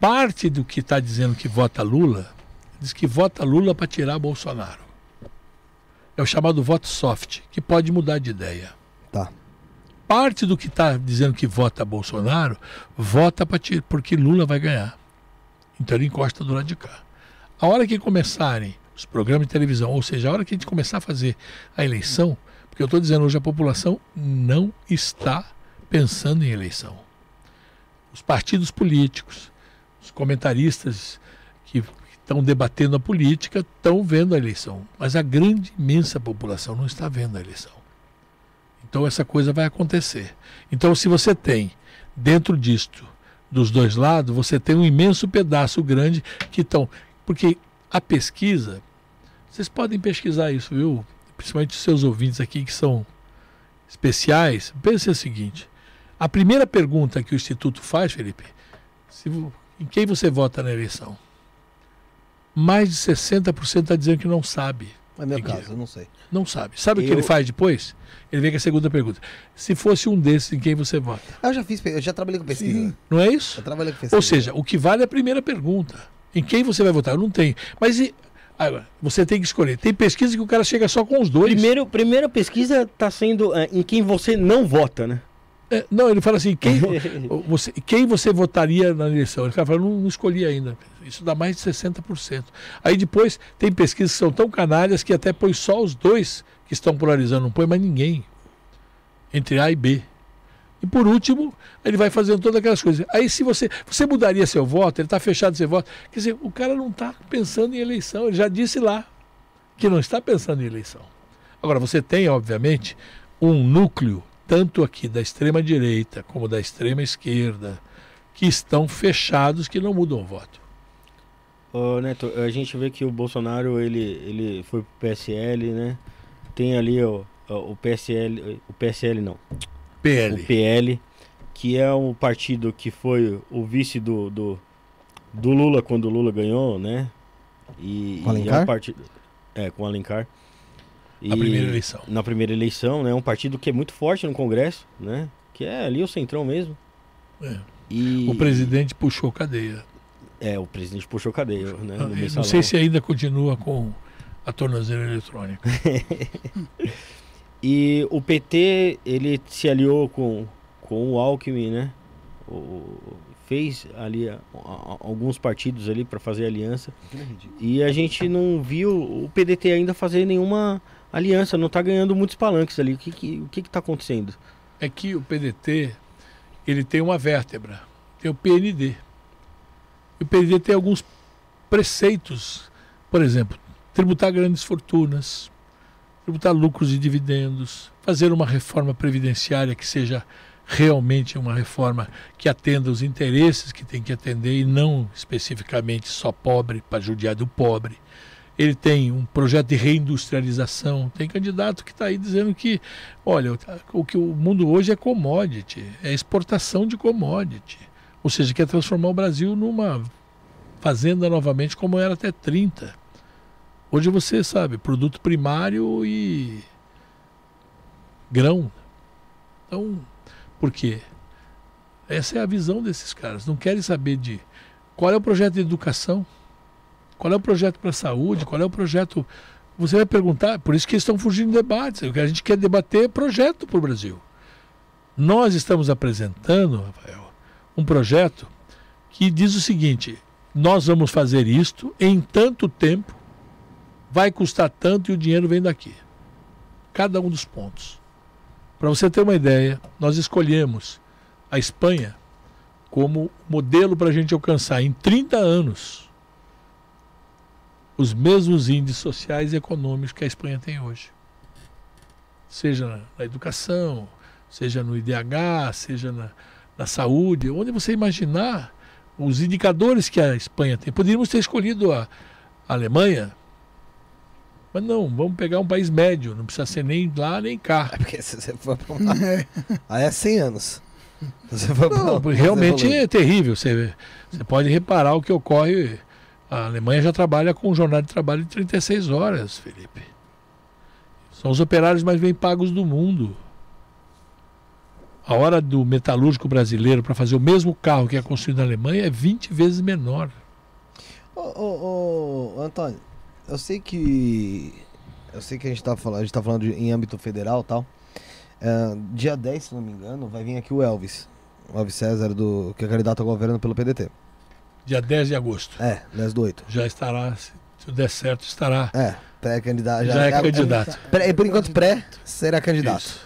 Parte do que está dizendo que vota Lula diz que vota Lula para tirar Bolsonaro. É o chamado voto soft, que pode mudar de ideia. Tá. Parte do que está dizendo que vota Bolsonaro vota pra ti- porque Lula vai ganhar. Então ele encosta do lado de cá. A hora que começarem os programas de televisão, ou seja, a hora que a gente começar a fazer a eleição, porque eu estou dizendo hoje a população não está pensando em eleição. Os partidos políticos, os comentaristas que estão debatendo a política estão vendo a eleição, mas a grande, imensa população não está vendo a eleição. Então essa coisa vai acontecer. Então se você tem dentro disto dos dois lados, você tem um imenso pedaço grande que estão, porque a pesquisa, vocês podem pesquisar isso, viu? Principalmente os seus ouvintes aqui que são especiais. Pense o seguinte: a primeira pergunta que o instituto faz, Felipe, se, em quem você vota na eleição? Mais de 60% está dizendo que não sabe. É meu Tem que- caso, eu não sei. Não sabe. Sabe o que Eu- ele faz depois? Ele vem com a segunda pergunta. Se fosse um desses, em quem você vota? Ah, eu já fiz, eu já trabalhei com pesquisa. Sim. Não é isso? Eu trabalhei com pesquisa. Ou seja, o que vale é a primeira pergunta. Em quem você vai votar? Eu não tenho. Mas e, agora, você tem que escolher. Tem pesquisa que o cara chega só com os dois. Primeiro, primeira pesquisa está sendo é, em quem você não vota, né? É, não, ele fala assim, quem (laughs) você, quem você votaria na eleição? Ele fala, não, não escolhi ainda. Isso dá mais de 60%. Aí depois tem pesquisas que são tão canalhas que até põe só os dois que estão polarizando, não põe mais ninguém. Entre A e B. E por último, ele vai fazendo todas aquelas coisas. Aí se você. Você mudaria seu voto, ele está fechado seu voto. Quer dizer, o cara não está pensando em eleição, ele já disse lá que não está pensando em eleição. Agora, você tem, obviamente, um núcleo, tanto aqui da extrema direita como da extrema esquerda, que estão fechados, que não mudam o voto. Ô, Neto, a gente vê que o Bolsonaro, ele, ele foi pro PSL, né? Tem ali o, o PSL, o PSL não, PL. o PL, que é um partido que foi o vice do, do, do Lula quando o Lula ganhou, né? E, Com e é Alencar? um partido. É, com o Alencar. Na E- primeira eleição. Na primeira eleição, né? Um partido que é muito forte no Congresso, né? Que é ali o centrão mesmo. É. E, O presidente puxou cadeia. É, o presidente puxou cadeia, né? Ah, não sei se ainda continua com a tornozeleira eletrônica. (laughs) E o PT, ele se aliou com, com o Alckmin, né? O- fez ali a- a- alguns partidos ali para fazer aliança. E a gente não viu o PDT ainda fazer nenhuma aliança, não tá ganhando muitos palanques ali. O que que, o que, que tá acontecendo? É que o PDT ele tem uma vértebra, tem o PND. E o PND tem alguns preceitos, por exemplo, tributar grandes fortunas, tributar lucros e dividendos, fazer uma reforma previdenciária que seja realmente uma reforma que atenda os interesses que tem que atender e não especificamente só pobre para judiar do pobre. Ele tem um projeto de reindustrialização. Tem candidato que está aí dizendo que, olha, o que o mundo hoje é commodity, é exportação de commodity. Ou seja, quer transformar o Brasil numa fazenda novamente como era até 30. Hoje você sabe, produto primário e grão. Então, por quê? Essa é a visão desses caras. Não querem saber de qual é o projeto de educação, qual é o projeto para a saúde, qual é o projeto. Você vai perguntar, por isso que estão fugindo de debates. O que a gente quer debater é projeto para o Brasil. Nós estamos apresentando, Rafael, um projeto que diz o seguinte: nós vamos fazer isto em tanto tempo, vai custar tanto e o dinheiro vem daqui. Cada um dos pontos. Para você ter uma ideia, nós escolhemos a Espanha como modelo para a gente alcançar em 30 anos os mesmos índices sociais e econômicos que a Espanha tem hoje. Seja na educação, seja no IDH, seja na, na saúde, onde você imaginar os indicadores que a Espanha tem. Poderíamos ter escolhido a, a Alemanha, mas não, vamos pegar um país médio, não precisa ser nem lá nem cá. É porque se você for pra uma... (laughs) Aí é 100 anos. Você for Não, pra- realmente você é terrível. Você, você pode reparar o que ocorre. A Alemanha já trabalha com jornada de trabalho de 36 horas, Felipe. São os operários mais bem pagos do mundo. A hora do metalúrgico brasileiro para fazer o mesmo carro que é construído na Alemanha é 20 vezes menor. Ô, ô, ô, Antônio, eu sei que. Eu sei que a gente tá falando, a gente tá falando em âmbito federal tal. É, dia 10, se não me engano, vai vir aqui o Elvis. O Elvis César, do, que é candidato ao governo pelo PDT. Dia 10 de agosto. É, 10 do 8. Já estará, se se der certo, estará. É, pré-candidato. Já é candidato. pré- por enquanto, pré, será candidato. Isso.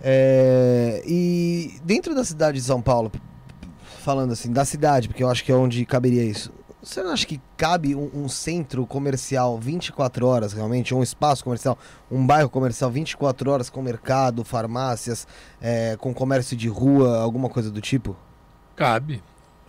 É, e dentro da cidade de São Paulo, falando assim, da cidade, porque eu acho que é onde caberia isso. Você não acha que cabe um, um centro comercial 24 horas realmente, um espaço comercial, um bairro comercial 24 horas com mercado, farmácias, é, com comércio de rua, alguma coisa do tipo? Cabe.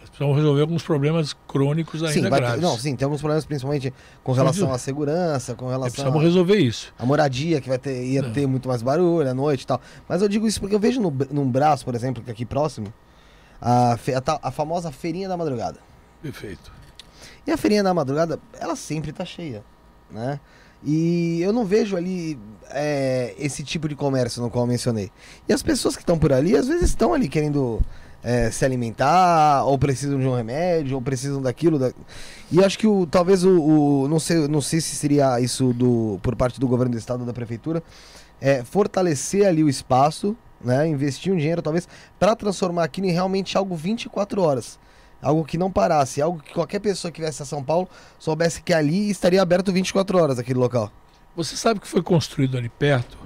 Precisamos resolver alguns problemas crônicos ainda sim, vai graves. não, sim, tem alguns problemas principalmente com relação à segurança, com relação precisamos à resolver isso. a moradia, que vai ter, ia Não. ter muito mais barulho à noite e tal. Mas eu digo isso porque eu vejo no, num braço, por exemplo, que é aqui próximo, a, a, a famosa feirinha da madrugada. Perfeito. E a feirinha da madrugada, ela sempre tá cheia, né? E eu não vejo ali é, esse tipo de comércio no qual eu mencionei. E as pessoas que estão por ali, às vezes estão ali querendo é, se alimentar, ou precisam de um remédio, ou precisam daquilo. Da... E acho que o, talvez o, o- não sei, não sei se seria isso do, por parte do governo do estado ou da prefeitura, é, fortalecer ali o espaço, né? Investir um dinheiro talvez para transformar aquilo em realmente algo 24 horas. Algo que não parasse, algo que qualquer pessoa que viesse a São Paulo soubesse que ali estaria aberto 24 horas aquele local. Você sabe que foi construído ali perto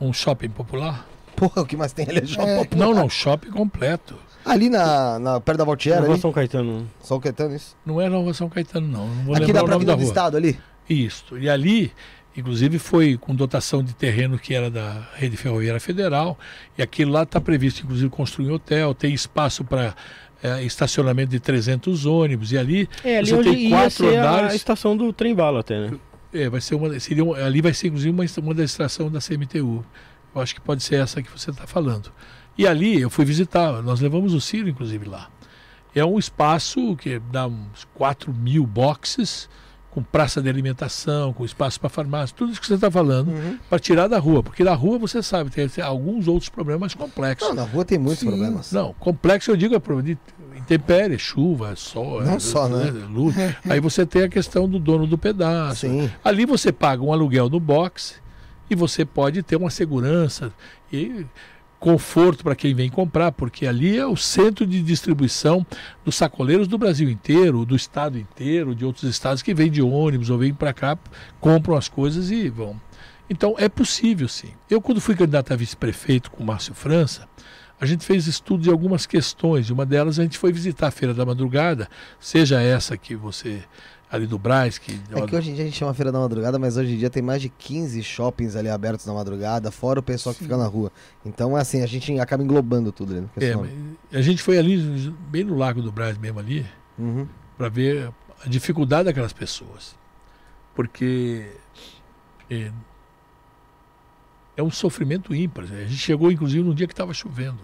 um shopping popular? Porra, o que mais tem ali é shopping É. popular. Não, não, shopping completo. Ali na, na perto da Valtiera, Rua ali, São Caetano. São Caetano, isso. Não é Nova São Caetano, não. Não vou Aqui da do rua. Estado ali. Isso. E ali, inclusive, foi com dotação de terreno que era da Rede Ferroviária Federal. E aquilo lá está previsto, inclusive, construir um hotel, tem espaço para estacionamento de 300 ônibus. E ali É, ali Você onde tem ia quatro ser a andares. estação do trem bala até, né? é, vai ser uma, seria um- ali vai ser, inclusive, uma, uma da extração da CMTU. Eu acho que pode ser essa que você está falando. E ali eu fui visitar, nós levamos o Ciro, inclusive, lá. É um espaço que dá uns 4 mil boxes, com praça de alimentação, com espaço para farmácia, tudo isso que você está falando, Uhum. para tirar da rua. Porque na rua, você sabe, tem, tem alguns outros problemas complexos. Não, na rua tem muitos Sim. problemas. Não, complexo eu digo é problema de intempérie, chuva, sol, Não é, só, né? luz. (laughs) Aí você tem a questão do dono do pedaço. Sim. Ali você paga um aluguel no box e você pode ter uma segurança e conforto para quem vem comprar, porque ali é o centro de distribuição dos sacoleiros do Brasil inteiro, do estado inteiro, de outros estados que vêm de ônibus ou vêm para cá, compram as coisas e vão. Então é possível sim. Eu quando fui candidato a vice-prefeito com o Márcio França, a gente fez estudo de algumas questões. Uma delas a gente foi visitar a Feira da Madrugada, seja essa que você ali do Braz, que É que hoje em dia a gente chama Feira da Madrugada, mas hoje em dia tem mais de 15 shoppings ali abertos na madrugada, fora o pessoal que fica na rua. Então, é assim, a gente acaba englobando tudo no É, a gente foi ali, bem no Lago do Brás mesmo ali, Uhum. para ver a dificuldade daquelas pessoas. Porque é, é um sofrimento ímpar. A gente chegou, inclusive, num dia que estava chovendo.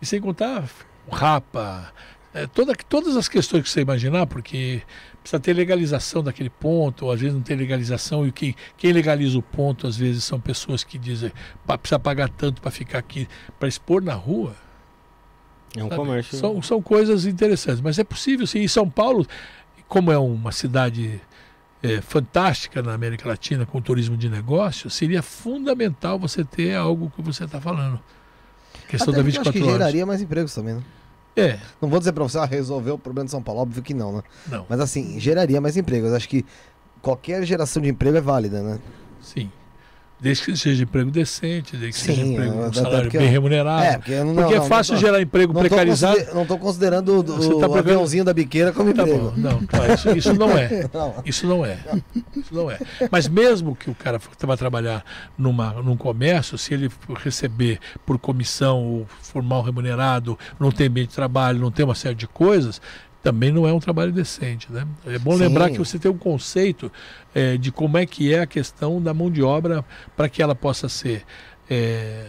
E sem contar rapa, É, toda, todas as questões que você imaginar, porque precisa ter legalização daquele ponto, ou às vezes não tem legalização, e quem, quem legaliza o ponto, às vezes, são pessoas que dizem "Pá, precisa pagar tanto para ficar aqui, para expor na rua. É um sabe? comércio. São, são coisas interessantes, mas é possível sim. E São Paulo, como é uma cidade é, fantástica na América Latina com turismo de negócio, seria fundamental você ter algo que você está falando. A questão Até da porque eu acho 24 que horas. geraria mais empregos também, né? É, Não vou dizer pra você, ah, resolveu o problema de São Paulo, óbvio que não, né? não, Mas assim, geraria mais empregos. Acho que qualquer geração de emprego é válida, né? sim. Desde que seja emprego decente, desde que seja Sim, emprego é, com salário bem remunerado. É, porque eu não, porque não, é fácil não, gerar emprego precarizado. não tô considerando o, Você o tá pegando- aviãozinho da biqueira como Tá emprego. bom, não, tá, isso, isso não é. (laughs) Isso não é. Isso não é. Mas mesmo que o cara vai trabalhar numa, num comércio, se ele receber por comissão ou for mal remunerado, não tem ambiente de trabalho, não tem uma série de coisas, também não é um trabalho decente. Né? É bom Sim. lembrar que você tem um conceito eh, de como é que é a questão da mão de obra para que ela possa ser eh,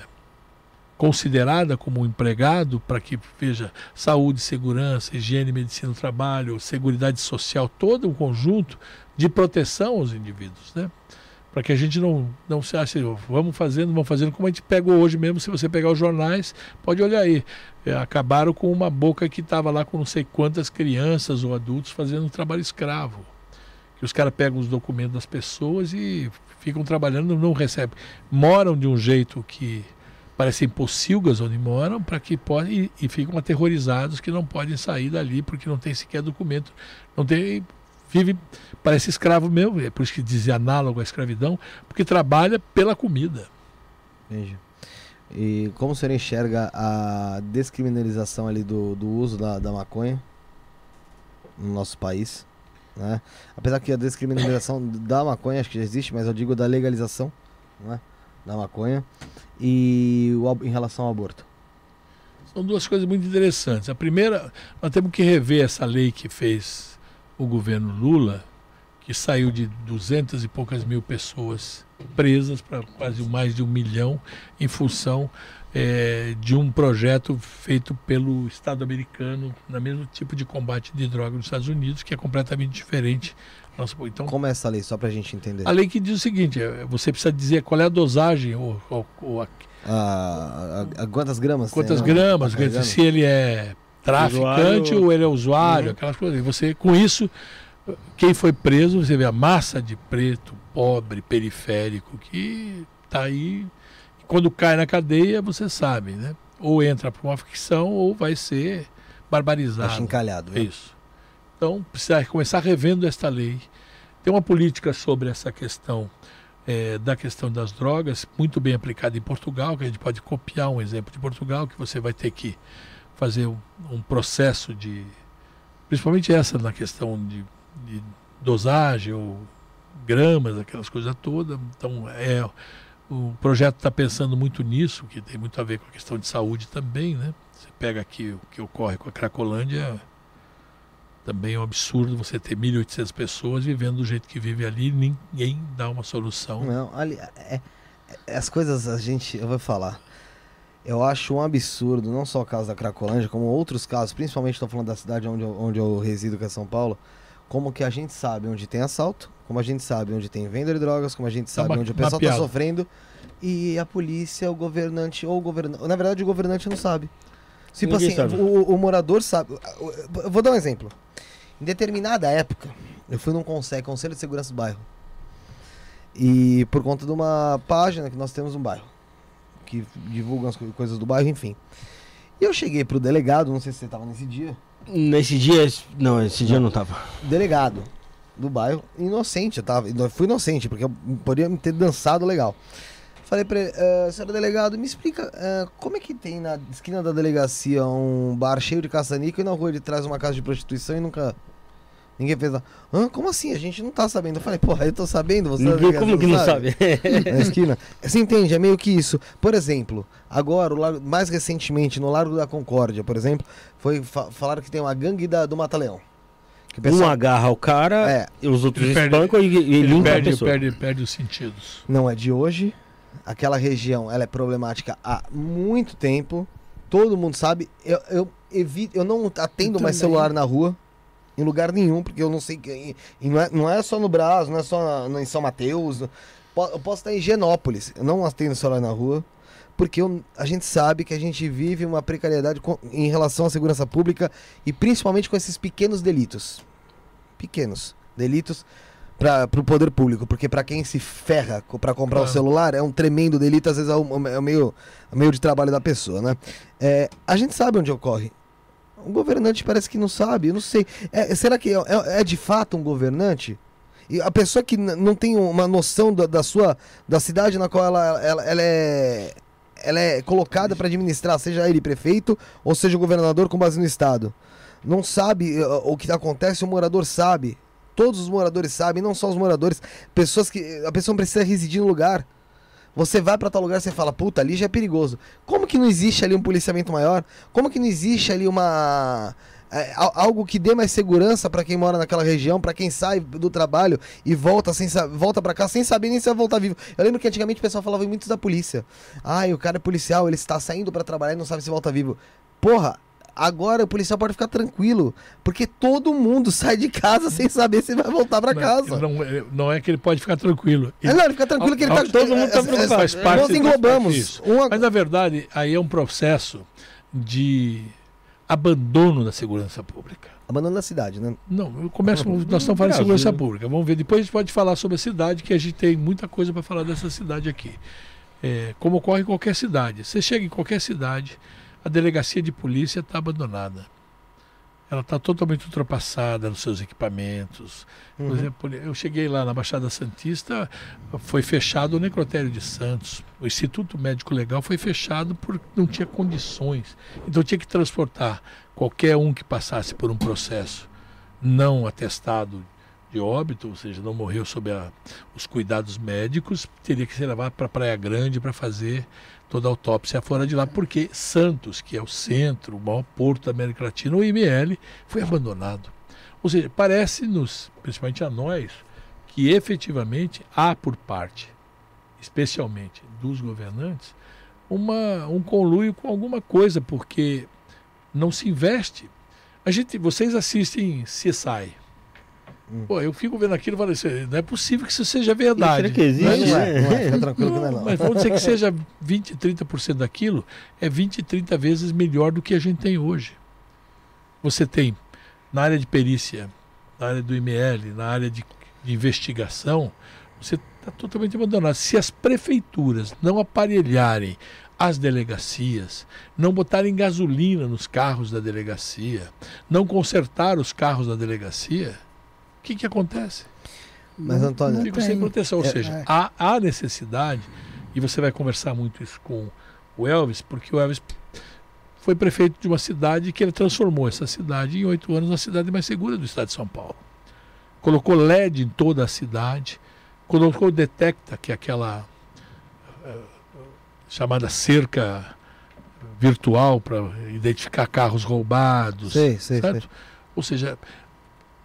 considerada como um empregado para que veja saúde, segurança, higiene, medicina do trabalho, seguridade social, todo um conjunto de proteção aos indivíduos, né? Para que a gente não, não se ache, vamos fazendo, vamos fazendo, como a gente pega hoje mesmo, se você pegar os jornais, pode olhar aí. É, acabaram com uma boca que estava lá com não sei quantas crianças ou adultos fazendo um trabalho escravo. Que os caras pegam os documentos das pessoas e ficam trabalhando, não recebem. Moram de um jeito que parecem pocilgas onde moram para que podem e, e ficam aterrorizados que não podem sair dali porque não tem sequer documento, não tem parece escravo mesmo, é por isso que dizia análogo à escravidão, porque trabalha pela comida. Entendi. E como o senhor enxerga a descriminalização ali do, do uso da, da maconha no nosso país? Né? Apesar que a descriminalização (coughs) da maconha acho que já existe, mas eu digo da legalização né? da maconha e o, em relação ao aborto. São duas coisas muito interessantes. A primeira, nós temos que rever essa lei que fez o governo Lula, que saiu de duzentas e poucas mil pessoas presas para quase mais de um milhão em função eh, de um projeto feito pelo Estado americano no mesmo tipo de combate de droga nos Estados Unidos, que é completamente diferente. Nossa, então, Como é essa lei, só pra gente entender? a lei que diz o seguinte: eh, você precisa dizer qual é a dosagem ou, ou- ou a A, a- a quantas gramas? tem, quantas não? gramas, se ele é traficante Usuário. ou ele é usuário, Uhum. aquelas coisas. E você, com isso, quem foi preso, você vê a massa de preto, pobre, periférico, que está aí. E quando cai na cadeia, você sabe, né? Ou entra para uma ficção ou vai ser barbarizado. chincalhado. É né? isso. Então, precisa começar revendo esta lei. Tem uma política sobre essa questão eh, da questão das drogas, muito bem aplicada em Portugal, que a gente pode copiar um exemplo de Portugal, que você vai ter que fazer um, um processo de. Principalmente essa na questão de, de dosagem ou gramas, aquelas coisas todas. Então, é, o projeto está pensando muito nisso, que tem muito a ver com a questão de saúde também, né? Você pega aqui o que ocorre com a Cracolândia, também é um absurdo você ter 1.800 pessoas vivendo do jeito que vive ali ninguém dá uma solução. Não, é- é- as coisas a gente, eu vou falar. Eu acho um absurdo, não só o caso da Cracolândia, como outros casos, principalmente estou falando da cidade onde eu, onde eu resido, que é São Paulo, como que a gente sabe onde tem assalto, como a gente sabe onde tem venda de drogas, como a gente sabe ma- onde o pessoal está sofrendo, e a polícia, o governante, ou o governante, na verdade o governante não sabe. Tipo Ninguém assim, sabe. O, o morador sabe. Eu vou dar um exemplo. Em determinada época, eu fui num conselho, conselho de segurança do bairro. E por conta de uma página que nós temos no bairro, que divulga as co- coisas do bairro, enfim. E eu cheguei pro delegado, não sei se você tava nesse dia, Nesse dia. Não, esse dia eu não tava. delegado do bairro, inocente, eu tava, eu fui inocente, porque eu poderia ter dançado legal. Falei pra ele, "Eh, senhor delegado, me explica eh, como é que tem na esquina da delegacia um bar cheio de caça-níquel e na rua de trás uma casa de prostituição e nunca. Ninguém fez. Hã? Como assim? A gente não tá sabendo. Eu falei, porra, eu tô sabendo, você da Ninguém, delegacia como que não sabe? (laughs) na esquina. Você entende? É meio que isso. Por exemplo, agora, o largo- mais recentemente, no Largo da Concórdia, por exemplo, foi fa falaram que tem uma gangue da, do Mata-Leão. O Um agarra o cara É, e os outros Ele perde- espancam e, e ele Ele limpa a perde, pessoa. perde, perde os sentidos. não é de hoje. Aquela região ela é problemática há muito tempo. Todo mundo sabe. Eu, eu, evito, eu não atendo Eu mais celular na rua. Em lugar nenhum, porque eu não sei. que- E não é, não é só no Brás, não é só na- em São Mateus. Eu posso estar em Genópolis. Eu não atendo celular na rua. Porque eu- a gente sabe que a gente vive uma precariedade com- em relação à segurança pública e principalmente com esses pequenos delitos. Pequenos delitos para o poder público. Porque para quem se ferra para comprar um Claro. celular é um tremendo delito, às vezes é o, é o meio, é o meio de trabalho da pessoa, né? É, a gente sabe onde ocorre. O governante parece que não sabe, eu não sei. É, será que é, é- é de fato um governante? E a pessoa que não tem uma noção da, da sua da cidade na qual ela, ela, ela é ela é colocada para administrar, seja ele prefeito ou seja o governador com base no estado. Não sabe uh, o que acontece, o morador sabe. Todos os moradores sabem, não só os moradores, pessoas que a pessoa precisa residir no lugar. Você vai para tal lugar você fala, puta, ali já é perigoso. Como que não existe ali um policiamento maior? Como que não existe ali uma é, al- algo que dê mais segurança para quem mora naquela região, para quem sai do trabalho e volta sem volta para cá sem saber nem se vai voltar vivo. Eu lembro que antigamente o pessoal falava muito da polícia. Ai, o cara é policial, ele está saindo para trabalhar e não sabe se volta vivo. Porra, agora o policial pode ficar tranquilo, porque todo mundo (laughs) sai de casa sem saber se vai voltar para casa. Não, é- não é que ele pode ficar tranquilo. É, não, ele fica tranquilo que ele Ó, tá todo mundo tá é, é, preocupado, faz parte- Nós faz englobamos. Uma- Mas na verdade, aí é um processo de abandono da segurança pública. Abandonando a cidade, né? Não, eu começo, nós estamos falando de segurança pública. Vamos ver. Depois a gente pode falar sobre a cidade, que a gente tem muita coisa para falar dessa cidade aqui. É, como ocorre em qualquer cidade. Você chega em qualquer cidade, a delegacia de polícia está abandonada. Ela está totalmente ultrapassada nos seus equipamentos. Por Uhum. exemplo, eu cheguei lá na Baixada Santista, foi fechado o necrotério de Santos. O Instituto Médico Legal foi fechado porque não tinha condições. Então tinha que transportar qualquer um que passasse por um processo não atestado de óbito, ou seja, não morreu sob a- os cuidados médicos, teria que ser levado para Praia Grande para fazer toda a autópsia fora de lá, porque Santos, que é o centro, o maior porto da América Latina, o IML, foi abandonado. Ou seja, parece-nos, principalmente a nós, que efetivamente há por parte, especialmente dos governantes, uma, um conluio com alguma coisa, porque não se investe. A gente, vocês assistem CSI. Pô, eu fico vendo aquilo e falo assim, não é possível que isso seja verdade. Será que existe? Não é, não é, fica tranquilo que não é Não, não. mas vamos dizer que seja 20, 30% daquilo, é 20, 30 vezes melhor do que a gente tem hoje. Você tem, na área de perícia, na área do IML, na área de, de investigação, você está totalmente abandonado. Se as prefeituras não aparelharem as delegacias, não botarem gasolina nos carros da delegacia, não consertar os carros da delegacia, que, que acontece? Mas, Antônio, não Fico sem proteção. Ou É, seja, é. há, há necessidade, e você vai conversar muito isso com o Elvis, porque o Elvis foi prefeito de uma cidade que ele transformou essa cidade em oito anos na cidade mais segura do estado de São Paulo. Colocou LED em toda a cidade, colocou Detecta, que é aquela eh, chamada cerca virtual para identificar carros roubados. Sei, sei, certo? sei. Ou seja,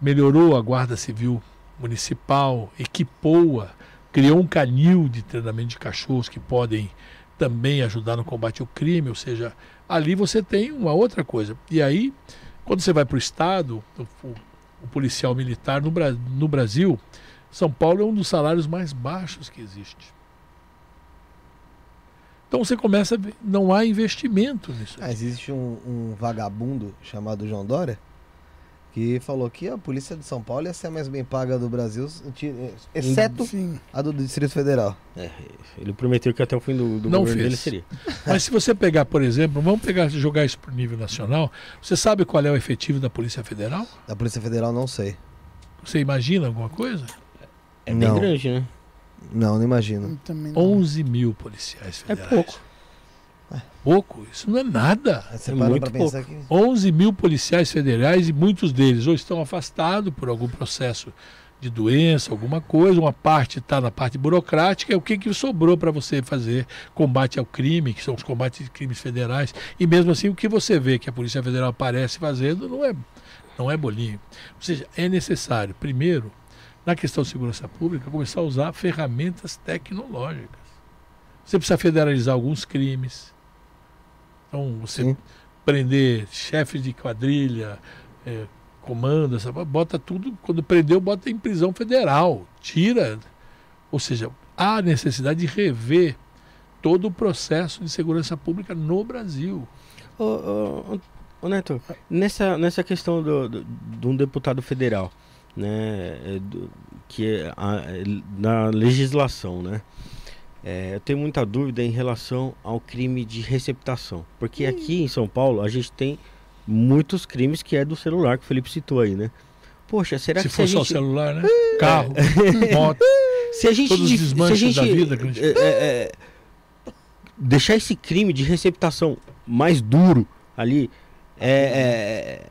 melhorou a Guarda Civil Municipal, equipou-a, criou um canil de treinamento de cachorros que podem também ajudar no combate ao crime, ou seja, ali você tem uma outra coisa. E aí, quando você vai para o Estado, o, o- policial militar no, no Brasil, São Paulo é um dos salários mais baixos que existe. Então você começa a ver, não há investimento nisso. Ah, existe um, um vagabundo chamado João Dória que falou que a polícia de São Paulo ia ser a mais bem paga do Brasil, ti- exceto Sim. a do Distrito Federal. Ele prometeu que até o fim do, do Não governo fez. dele seria. (laughs) Mas se você pegar, por exemplo, vamos pegar jogar isso para o nível nacional, você sabe qual é o efetivo da Polícia Federal? Da Polícia Federal não sei. Você imagina alguma coisa? É bem Não. grande, né? Não, não imagino. Não. 11 mil policiais É federais. pouco. Pouco? Isso não é nada. Você É muito pensar que. 11 mil policiais federais e muitos deles ou estão afastados por algum processo de doença, alguma coisa, uma parte está na parte burocrática, o que, que sobrou para você fazer combate ao crime, que são os combates de crimes federais, e mesmo assim o que você vê que a Polícia Federal aparece fazendo não é, não é bolinho. Ou seja, é necessário, primeiro, na questão de segurança pública, começar a usar ferramentas tecnológicas. Você precisa federalizar alguns crimes. Então, você Sim. prender chefes de quadrilha, é, comando, essa, bota tudo, quando prendeu, bota em prisão federal, tira. Ou seja, há necessidade de rever todo o processo de segurança pública no Brasil. Ô, ô, ô, Neto, nessa, nessa questão do, do, de um deputado federal, né, é, do- que é a- é, na legislação, né, é, eu tenho muita dúvida em relação ao crime de receptação, porque aqui em São Paulo a gente tem muitos crimes que é do celular que o Felipe citou aí, né? Poxa, será se que for se só o gente, celular, né? Carro, (laughs) moto. se a gente, todos os dif- se a desmanches gente da vida que a gente- é, é, é, deixar esse crime de receptação mais duro ali é,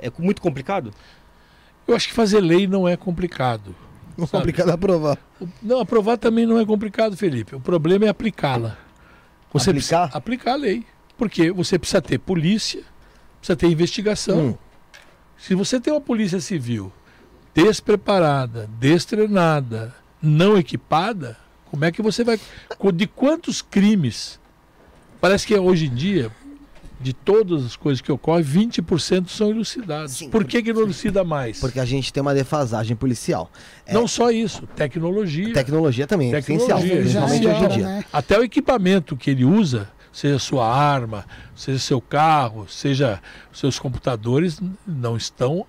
é, é muito complicado? Eu acho que fazer lei não é complicado. Não é Sabe? complicado aprovar. Não, aprovar também não é complicado, Felipe. O problema é aplicá-la. Você Aplicar? precisa aplicar a lei. Porque você precisa ter polícia, precisa ter investigação. Hum. Se você tem uma polícia civil despreparada, destreinada, não equipada, como é que você vai. De quantos crimes? Parece que hoje em dia, de todas as coisas que ocorrem, 20% são elucidados. Sim, Por que, que não elucida mais? Porque a gente tem uma defasagem policial. É, Não só isso, tecnologia. Tecnologia também é Tecnologia, essencial, principalmente hoje em dia. né? Até o equipamento que ele usa, seja sua arma, seja seu carro, seja seus computadores, não estão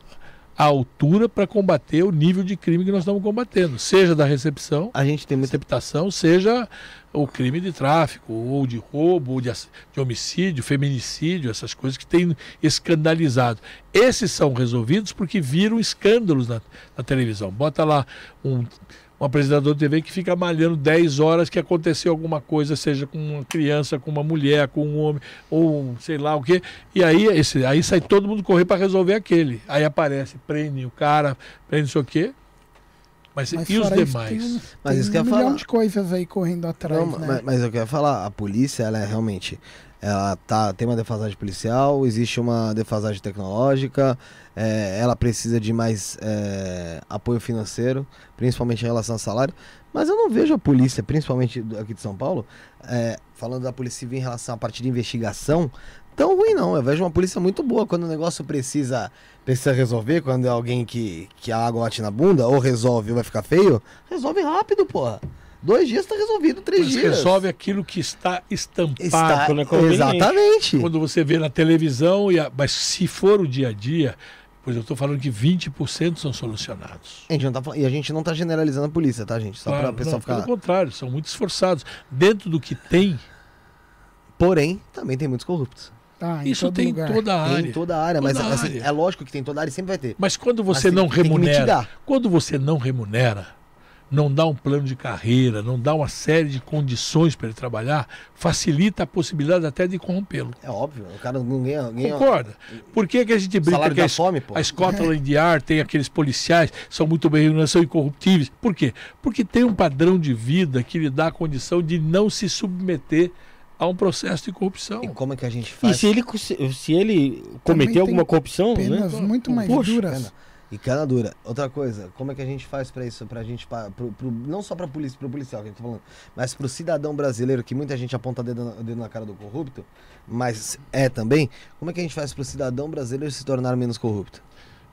à altura para combater o nível de crime que nós estamos combatendo, seja da recepção, A gente tem muita receptação, seja o crime de tráfico, ou de roubo, ou de, de homicídio, feminicídio, essas coisas que têm escandalizado. Esses são resolvidos porque viram escândalos na, na televisão. Bota lá um, um apresentador de TV que fica malhando 10 horas que aconteceu alguma coisa, seja com uma criança, com uma mulher, com um homem, ou sei lá o quê. E aí, esse, aí sai todo mundo correr para resolver aquele. Aí aparece, prende o cara, prende não sei o quê. Mas, Mas e os fora isso, demais? Tem, um- Mas tem isso um que eu ia falar. de coisas aí correndo atrás, Não, né? mas, mas eu quero falar, a polícia, ela é realmente. Ela tá, tem uma defasagem policial, existe uma defasagem tecnológica, é, ela precisa de mais é, apoio financeiro, principalmente em relação ao salário. Mas eu não vejo a polícia, principalmente aqui de São Paulo, é, falando da polícia civil em relação à parte de investigação, tão ruim não. Eu vejo uma polícia muito boa quando o negócio precisa, precisa resolver, quando é alguém que, que a água bate na bunda, ou resolve ou vai ficar feio, resolve rápido, porra. Dois dias tá resolvido, três Mas dias. resolve aquilo que está estampado. Está... quando é conveniente. Exatamente. Quando você vê na televisão, e a- mas se for o dia a dia, pois eu estou falando que 20% são solucionados. A gente não tá E a gente não tá generalizando a polícia, tá, gente? Só Claro, pra pessoa não, ficar. Pelo contrário, são muito esforçados. Dentro do que tem, Porém, também tem muitos corruptos. Em isso tem lugar. toda a Tem área. em toda a área, mas Toda a assim, área. é lógico que tem em toda a área e sempre vai ter. Mas quando você Mas tem- não tem remunera, quando você não remunera, não dá um plano de carreira, não dá uma série de condições para ele trabalhar, facilita a possibilidade até de corrompê-lo. É óbvio, o cara não ganha. ganha Concorda? Por que, que a gente brinca que a fome, pô. A Scotland Yard tem aqueles policiais, são muito bem remunerados, são incorruptíveis. Por quê? Porque tem um padrão de vida que lhe dá a condição de não se submeter a um processo de corrupção. E como é que a gente E faz? se ele, se ele cometer alguma corrupção, né? Penas muito mais Poxa, duras. Pena. E cana dura. Outra coisa, como é que a gente faz pra isso? Pra gente, pra, pro, pro- não só pra polícia, pro policial que a gente tá falando, mas pro cidadão brasileiro, que muita gente aponta dedo na, dedo na cara do corrupto, mas é também, como é que a gente faz pro cidadão brasileiro se tornar menos corrupto?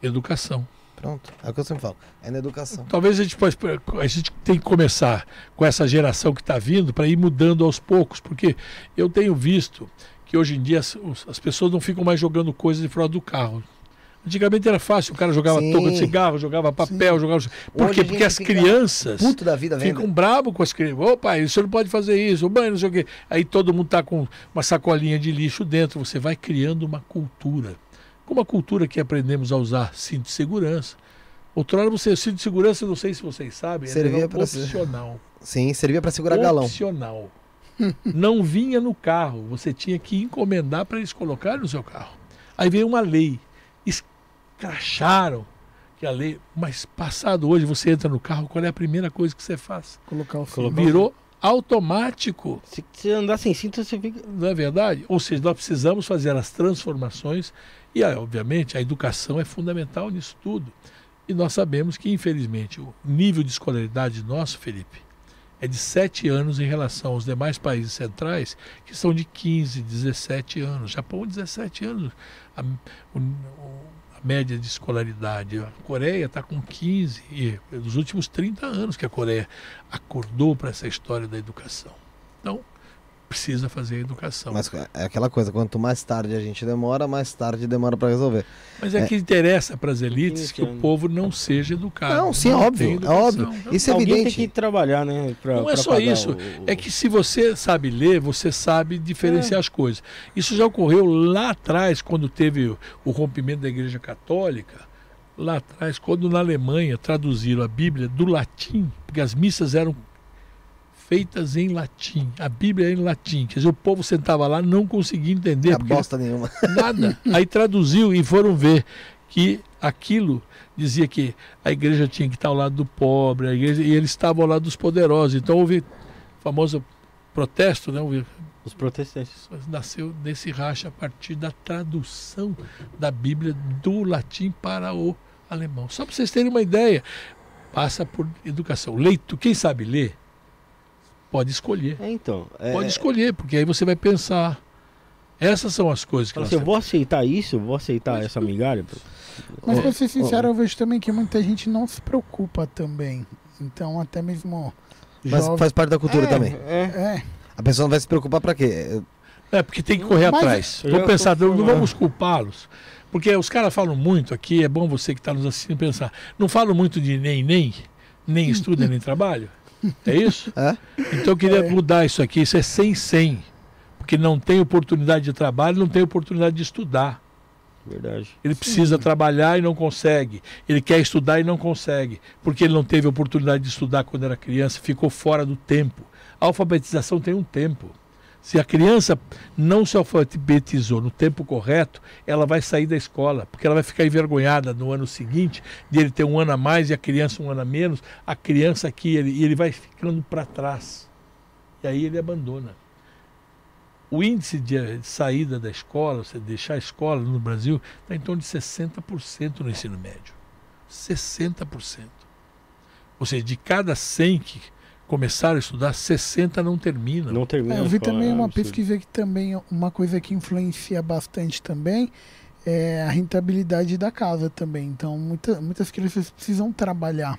Educação. Pronto, é o que eu sempre falo. É na educação. Talvez a gente, possa- a gente tem que começar com essa geração que está vindo para ir mudando aos poucos, porque eu tenho visto que hoje em dia as, as pessoas não ficam mais jogando coisas de fora do carro. Antigamente era fácil, o cara jogava Sim. touca de cigarro, jogava papel, jogava. Por quê? Porque as crianças Puto da vida, vendo. ficam bravos com as crianças. Ô pai, você não pode fazer isso, mãe, não sei o quê. Aí todo mundo tá com uma sacolinha de lixo dentro. Você vai criando uma cultura. Como a cultura que aprendemos a usar cinto de segurança. Outrora você, cinto de segurança, não sei se vocês sabem, Servia era opcional. Sim, servia pra segurar galão. Opcional. não vinha no carro, você tinha que encomendar para eles colocarem no seu carro. Aí veio uma lei, escracharam que a lei, mas passado hoje você entra no carro, qual é a primeira coisa que você faz? Colocar o Colocar cinto. Virou automático, Se você andar sem cinto, você fica. não é verdade? Ou seja, nós precisamos fazer as transformações e, obviamente, a educação é fundamental nisso tudo. E nós sabemos que, infelizmente, o nível de escolaridade nosso, Felipe, é de 7 anos em relação aos demais países centrais, que são de 15, 17 anos. Japão, 17 anos. A, o, média de escolaridade. A Coreia está com 15, e nos últimos 30 anos que a Coreia acordou para essa história da educação. Então, precisa fazer a educação. Mas é aquela coisa, quanto mais tarde a gente demora, mais tarde demora para resolver. Mas é, É. que interessa para as elites que o Entendo. povo não seja educado. Não, sim, é tem óbvio, é óbvio. Isso é Alguém evidente. tem que trabalhar, né? pra- Não é só isso. o- o- É que se você sabe ler, você sabe É. diferenciar as coisas. Isso já ocorreu lá atrás, quando teve o- o rompimento da Igreja Católica. Lá atrás, quando na Alemanha traduziram a Bíblia do latim, porque as missas eram feitas em latim, a Bíblia era em latim. Quer dizer, o povo sentava lá não conseguia entender. Não é bosta nenhuma. (laughs) Nada. Aí traduziu e foram ver que aquilo dizia que a igreja tinha que estar ao lado do pobre, a igreja, e eles estavam ao lado dos poderosos. Então houve o famoso protesto, né? Houve- Os protestantes. nasceu desse racha a partir da tradução da Bíblia do latim para o alemão. Só para vocês terem uma ideia, passa por educação. Leito, quem sabe ler, pode escolher. É, então. É, Pode escolher, porque aí você vai pensar. Essas são as coisas que assim, eu temos. vou aceitar isso, eu vou aceitar essa migalha. Mas pra ser sincero, eu vejo também que muita gente não se preocupa também. Então, até mesmo. Mas jovem- faz parte da cultura é, também. É. É, A pessoa não vai se preocupar pra quê? É, porque tem que correr Mas- atrás. Eu Vamos já pensar, não, não vamos culpá-los. Porque os caras falam muito aqui, é bom você que está nos assistindo pensar. Não falam muito de nem, nem, nem estuda, (laughs) nem trabalho. É isso? É? Então eu queria mudar isso aqui. Isso é sem, sem. Porque não tem oportunidade de trabalho, não tem oportunidade de estudar. Verdade. Ele precisa trabalhar e não consegue. Ele quer estudar e não consegue. Porque ele não teve oportunidade de estudar quando era criança, ficou fora do tempo. A alfabetização tem um tempo. Se a criança não se alfabetizou no tempo correto, ela vai sair da escola, porque ela vai ficar envergonhada no ano seguinte de ele ter um ano a mais e a criança um ano a menos. A criança aqui, ele, ele vai ficando para trás. E aí ele abandona. O índice de saída da escola, você deixar a escola no Brasil, está em torno de 60% no ensino médio. 60%. Ou seja, de cada 100 que começaram a estudar, 60 não terminam. Não termina. É, eu vi também é uma pesquisa que também uma coisa que influencia bastante também é a rentabilidade da casa também. Então muita, muitas crianças precisam trabalhar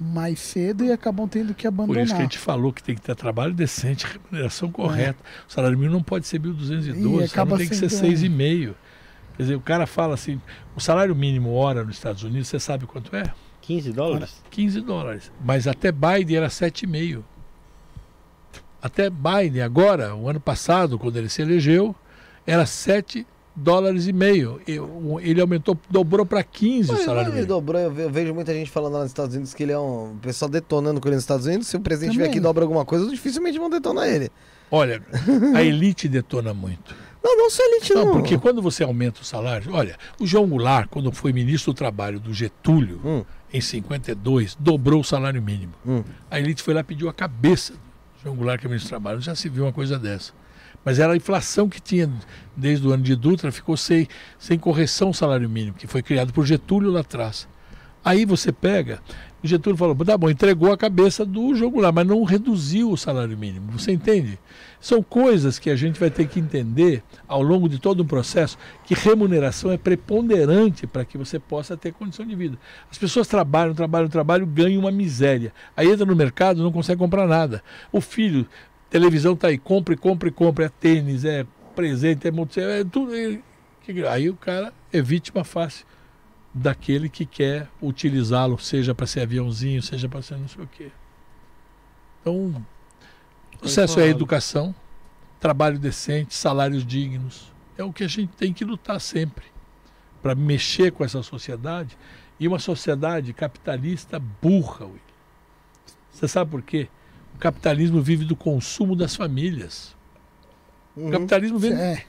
mais cedo e acabam tendo que Por abandonar. isso que a gente falou que tem que ter trabalho decente, remuneração correta. O salário mínimo não pode ser 1.212, E o salário acaba tem que ser sendo- 6,5. Quer dizer, o cara fala assim, o salário mínimo hora nos Estados Unidos, você sabe quanto é? 15 dólares? 15 dólares. Mas até Biden era 7,5. Até Biden, agora, o ano passado, quando ele se elegeu, era 7 dólares e meio. O- Ele aumentou, dobrou para 15 o Mas, salário ele mínimo. dobrou, eu ve- eu vejo muita gente falando lá nos Estados Unidos que ele é um o pessoal detonando com ele nos Estados Unidos. Se o presidente vier Também. aqui e dobra alguma coisa, dificilmente vão detonar ele. Olha, a elite detona muito. Não, não só elite, não. Não, porque quando você aumenta o salário, olha, o João Goulart, quando foi ministro do Trabalho do Getúlio, Hum. em 52, dobrou o salário mínimo. Hum. A elite foi lá e pediu a cabeça do João Goulart, que é ministro do Trabalho. Já se viu uma coisa dessa. Mas era a inflação que tinha desde o ano de Dutra, ficou sem, sem correção o salário mínimo, que foi criado por Getúlio lá atrás. Aí você pega, o Getúlio falou, tá bom, entregou a cabeça do João Goulart, mas não reduziu o salário mínimo. Você entende? São coisas que a gente vai ter que entender ao longo de todo um processo que remuneração é preponderante para que você possa ter condição de vida. As pessoas trabalham, trabalham, trabalham, ganham uma miséria. Aí entra no mercado não consegue comprar nada. O filho, televisão está aí, compre, compre, compre, é tênis, é presente, é, é tudo. é- Aí o cara é vítima fácil daquele que quer utilizá-lo, seja para ser aviãozinho, seja para ser não sei o quê. Então, o sucesso é educação, trabalho decente, salários dignos. É o que a gente tem que lutar sempre para mexer com essa sociedade e uma sociedade capitalista burra. William. Você sabe por quê? O capitalismo vive do consumo das famílias. O Uhum. capitalismo vive. É,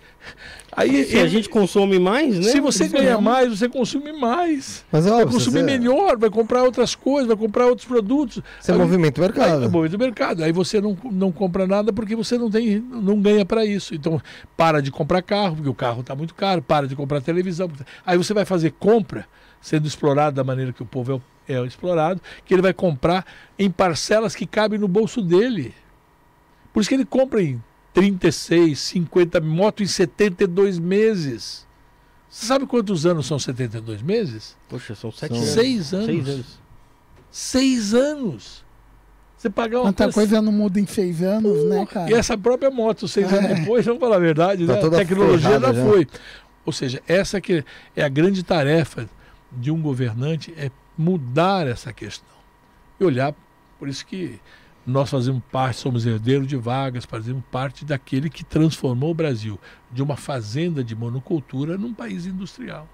Aí Se a gente consome mais, né? se você ganha mais, você consome mais. Mas é Vai consumir você, melhor, vai comprar outras coisas, vai comprar outros produtos. você Aí- movimenta o Aí, mercado. é do mercado. Aí você não, não compra nada porque você não tem, não ganha para isso. Então, para de comprar carro, porque o carro está muito caro, para de comprar televisão. Aí você vai fazer compra sendo explorado da maneira que o povo é é explorado, que ele vai comprar em parcelas que cabem no bolso dele. Por isso que ele compra em 36, 50 moto em 72 meses. Você sabe quantos anos são 72 meses? Poxa, são sete São anos. Seis anos. Seis anos. Seis anos. Você pagar uma Quanta coisa não muda em seis anos, né, cara? E essa própria moto, seis anos É. depois, vamos falar a verdade, Tá né? a tecnologia já já. foi. Ou seja, essa que é a grande tarefa de um governante, é mudar essa questão. E olhar, por isso que nós fazemos parte, somos herdeiros de vagas, fazemos parte daquele que transformou o Brasil de uma fazenda de monocultura num país industrial.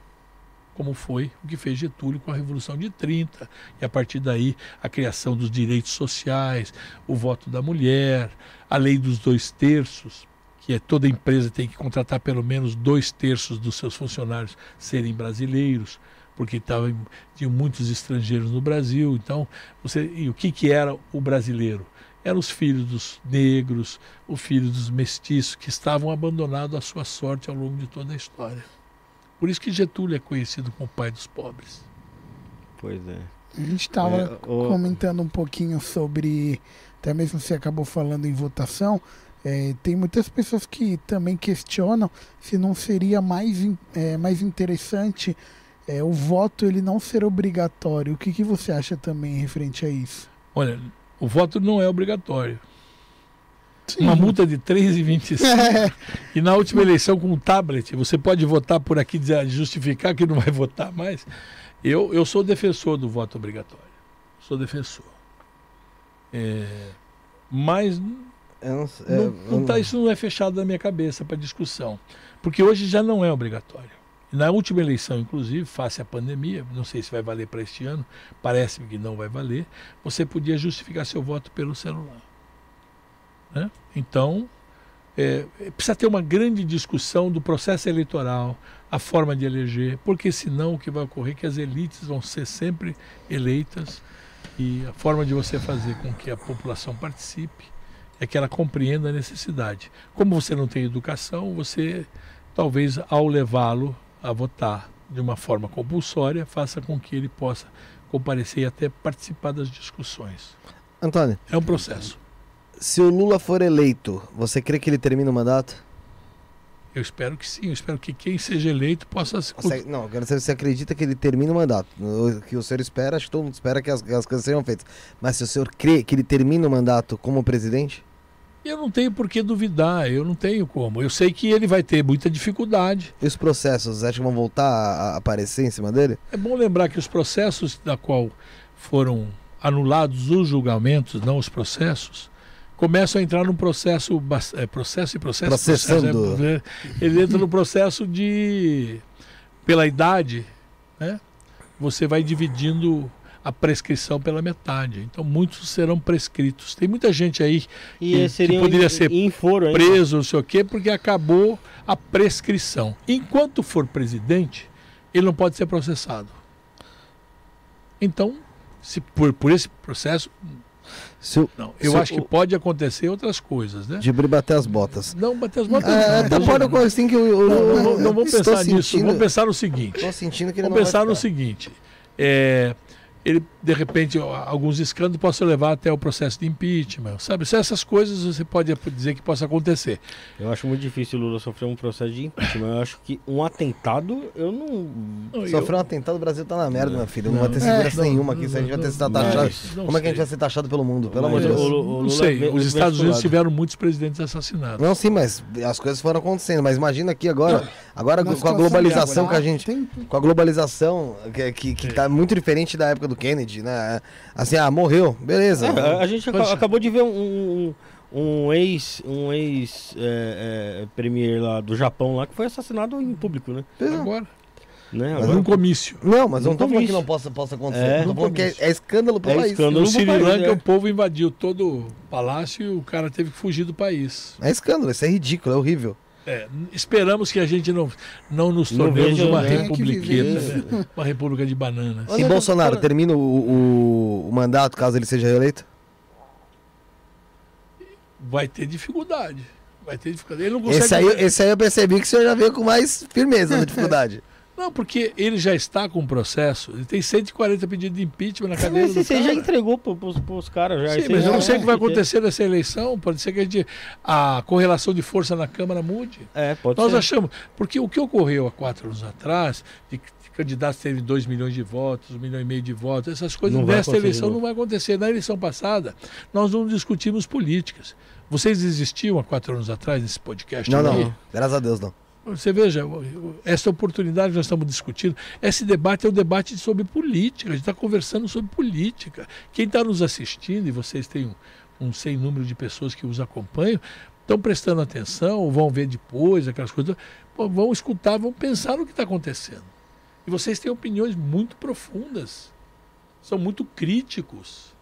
Como foi o que fez Getúlio com a Revolução de 30, e a partir daí a criação dos direitos sociais, o voto da mulher, a lei dos dois terços, que é toda empresa tem que contratar pelo menos dois terços dos seus funcionários serem brasileiros, porque tava, tinham muitos estrangeiros no Brasil. Então, você, e o que, que era o brasileiro? Eram os filhos dos negros, os filhos dos mestiços, que estavam abandonados à sua sorte ao longo de toda a história. Por isso que Getúlio é conhecido como o pai dos pobres. Pois é. A gente estava É, o- comentando um pouquinho sobre, até mesmo você acabou falando em votação, é, tem muitas pessoas que também questionam se não seria mais, é, mais interessante é, o voto ele não ser obrigatório. O que, que você acha também referente a isso? Olha, o voto não é obrigatório. Sim. Uma multa de 3,25 (laughs) É, E na última eleição com o tablet, você pode votar por aqui, dizer, justificar que não vai (laughs) votar mais. Eu, eu sou defensor do voto obrigatório. Sou defensor. É, mas Eu não, é, não, não tá- isso não é fechado na minha cabeça para discussão. Porque hoje já não é obrigatório. Na última eleição, inclusive, face à pandemia, não sei se vai valer para este ano, parece-me que não vai valer, você podia justificar seu voto pelo celular. né? Então, é, precisa ter uma grande discussão do processo eleitoral, a forma de eleger, porque senão o que vai ocorrer é que as elites vão ser sempre eleitas e a forma de você fazer com que a população participe é que ela compreenda a necessidade. Como você não tem educação, você talvez ao levá-lo a votar de uma forma compulsória, faça com que ele possa comparecer e até participar das discussões. Antônio, É um processo. se o Lula for eleito, você crê que ele termina o mandato? Eu espero que sim, eu espero que quem seja eleito possa se Você- não, eu quero saber se você acredita que ele termina o mandato. O que o senhor espera, acho que todo mundo espera que as, as coisas sejam feitas. Mas se o senhor crê que ele termina o mandato como presidente, Eu não tenho por que duvidar, eu não tenho como. Eu sei que ele vai ter muita dificuldade. e os processos, acha que vão voltar a, aparecer em cima dele? É bom lembrar que os processos da qual foram anulados os julgamentos, não os processos, começam a entrar num processo, é, processo e processo, Processando. processo, é, ele entra no processo de, pela idade, né? Você vai dividindo a prescrição pela metade. Então muitos serão prescritos. Tem muita gente aí E Que- que poderia ser em foro ainda. preso, não sei o quê, porque acabou a prescrição. Enquanto for presidente, ele não pode ser processado. Então, se por, por esse processo, o não. Eu acho que pode acontecer outras coisas, né? Gibri bater as botas. Não, bater as botas. É, não, tá não, não, assim que eu, eu, não, eu- não, não, vamos pensar nisso. sentindo- Vamos pensar no seguinte. Estou sentindo que ele Vamos não pensar vai no seguinte. É, ele, de repente, alguns escândalos possam levar até o processo de impeachment, sabe? Se essas coisas você pode dizer que possa acontecer. Eu acho muito difícil o Lula sofrer um processo de impeachment. Eu acho que um atentado, eu não. Não, eu- um atentado, o Brasil tá na merda, meu filho. Não, Não, vai ter é, segurança não, nenhuma aqui. Se a gente vai ter ser taxado. não Como é que a gente vai ser taxado pelo mundo? Pelo amor de Deus. o- Não Lula sei, vê- os Estados Unidos tiveram muitos presidentes assassinados. Não, sim, mas as coisas foram acontecendo. Mas imagina aqui agora, agora com a globalização que a agora, gente. Com a globalização, que, que, que tá muito diferente da época do Kennedy, né? Assim, ah, morreu, beleza. É, a- gente Poxa. acabou de ver um, um, um ex um ex é, é, premier lá do Japão lá que foi assassinado em público, né? Beleza. Agora, né? Mas Agora, num comício. Não, mas eu não tô falando que não possa, possa acontecer. É, falando que é, é escândalo pro É país. escândalo. No Sri Lanka, é. o povo invadiu todo o palácio e o cara teve que fugir do país. É escândalo, isso é ridículo, é horrível. É, esperamos que a gente não, não nos Não tornemos veja, uma republiqueta, né? uma república de bananas. E Bolsonaro termina o, o- o mandato caso ele seja reeleito? Vai ter dificuldade. Vai ter dificuldade. Ele não consegue. Esse aí, esse aí eu percebi que o senhor já veio com mais firmeza na dificuldade. (laughs) Não, porque ele já está com um processo, ele tem 140 pedidos de impeachment na cadeira Mas do você já cara. entregou pro, pros, pros caras já. Sim, mas eu já- não sei o que vai acontecer nessa eleição. Pode ser que a, gente, a correlação de força na Câmara mude. É, pode Nós ser. achamos, porque o que ocorreu há quatro anos atrás, de que candidatos terem 2 milhões de votos, 1 milhão e meio de votos, essas coisas Não nesta de eleição não vai acontecer. Na eleição passada, nós não discutimos políticas. Vocês existiam há quatro anos atrás nesse podcast? Não, aqui? não. Graças a Deus, não. Você veja, essa oportunidade que nós estamos discutindo, esse debate é um debate sobre política, a gente está conversando sobre política. Quem está nos assistindo, e vocês têm um, um sem número de pessoas que os acompanham, estão prestando atenção, vão ver depois, aquelas coisas, vão escutar, vão pensar no que está acontecendo. E vocês têm opiniões muito profundas, são muito críticos.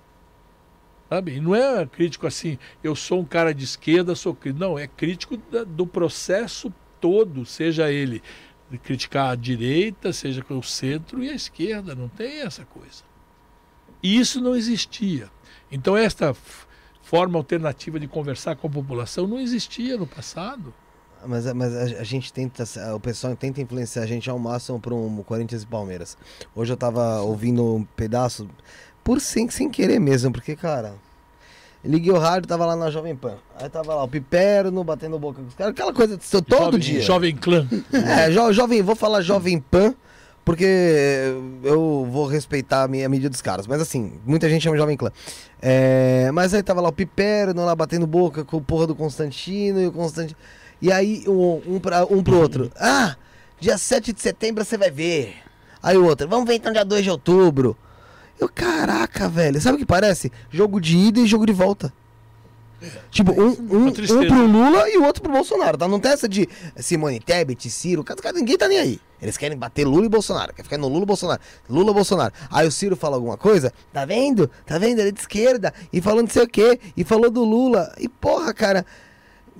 Sabe? E não é crítico assim, eu sou um cara de esquerda, sou crítico. Não, é crítico da- do processo todo, seja ele criticar a direita, seja o centro e a esquerda, não tem essa coisa. E isso não existia. Então esta forma alternativa de conversar com a população não existia no passado. Mas, mas a, a gente tenta, o pessoal tenta influenciar a gente ao máximo para um Corinthians e Palmeiras. Hoje eu tava ouvindo um pedaço, por sem, sem querer mesmo, porque, cara, liguei o rádio, tava lá na Jovem Pan. Aí tava lá o Piperno batendo boca com os caras, aquela coisa todo Jovem- dia. Jovem clã. (laughs) É, jo, jovem, vou falar Jovem Pan, porque eu vou respeitar a minha a medida dos caras. Mas assim, muita gente chama Jovem Clã. É, mas aí tava lá o Piperno lá batendo boca com o porra do Constantino e o Constantino. E aí um, um, pra, um pro outro. Ah, dia 7 de setembro você vai ver. Aí o outro, vamos ver então dia 2 de outubro. Eu, caraca, velho, sabe o que parece? Jogo de ida e jogo de volta. Tipo, um, um, um pro Lula e o outro pro Bolsonaro, tá? Não tem essa de Simone Tebet, Ciro, cara, ninguém tá nem aí. Eles querem bater Lula e Bolsonaro, quer ficar no Lula e Bolsonaro. Lula Bolsonaro. Aí o Ciro fala alguma coisa, tá vendo? Tá vendo? Ele é de esquerda, e falou não sei o quê, e falou do Lula. E porra, cara.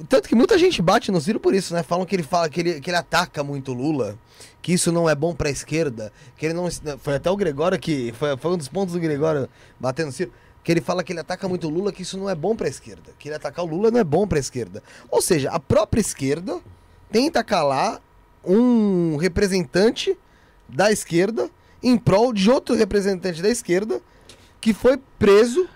Tanto que muita gente bate no Ciro por isso, né? Falam que ele fala que ele, que ele ataca muito o Lula, que isso não é bom pra esquerda, que ele não. Foi até o Gregório que. Foi, foi um dos pontos do Gregório batendo Ciro. Que ele fala que ele ataca muito o Lula, que isso não é bom pra esquerda. Que ele atacar o Lula não é bom pra esquerda. Ou seja, a própria esquerda tenta calar um representante da esquerda em prol de outro representante da esquerda que foi preso.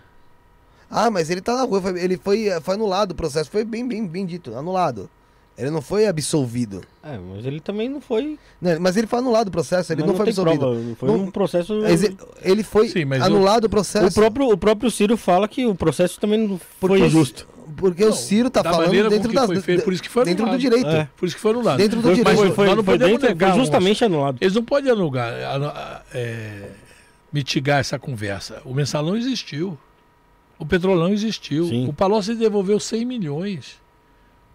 Ah, mas ele tá na rua, foi- ele foi, foi anulado o processo, foi bem, bem, bem dito, anulado. Ele não foi absolvido. É, mas ele também não foi. Né, Mas ele foi anulado o processo, ele mas não, foi tem absolvido. prova, não foi Não- um processo. Ele, ele foi Sim, mas anulado o processo. O próprio, o próprio Ciro fala que o processo também não porque foi o- justo. Porque o Não, Ciro tá da falando dentro que das foi feito, por isso que foi dentro do direito. É. Por isso que foi anulado. Dentro do Foi, direito. foi, Mas foi, nós não foi dentro- negar foi justamente anulado. Eles não podem anular, anu- é, mitigar essa conversa. O mensalão existiu. O petrolão existiu. Sim. O Palocci devolveu 100 milhões.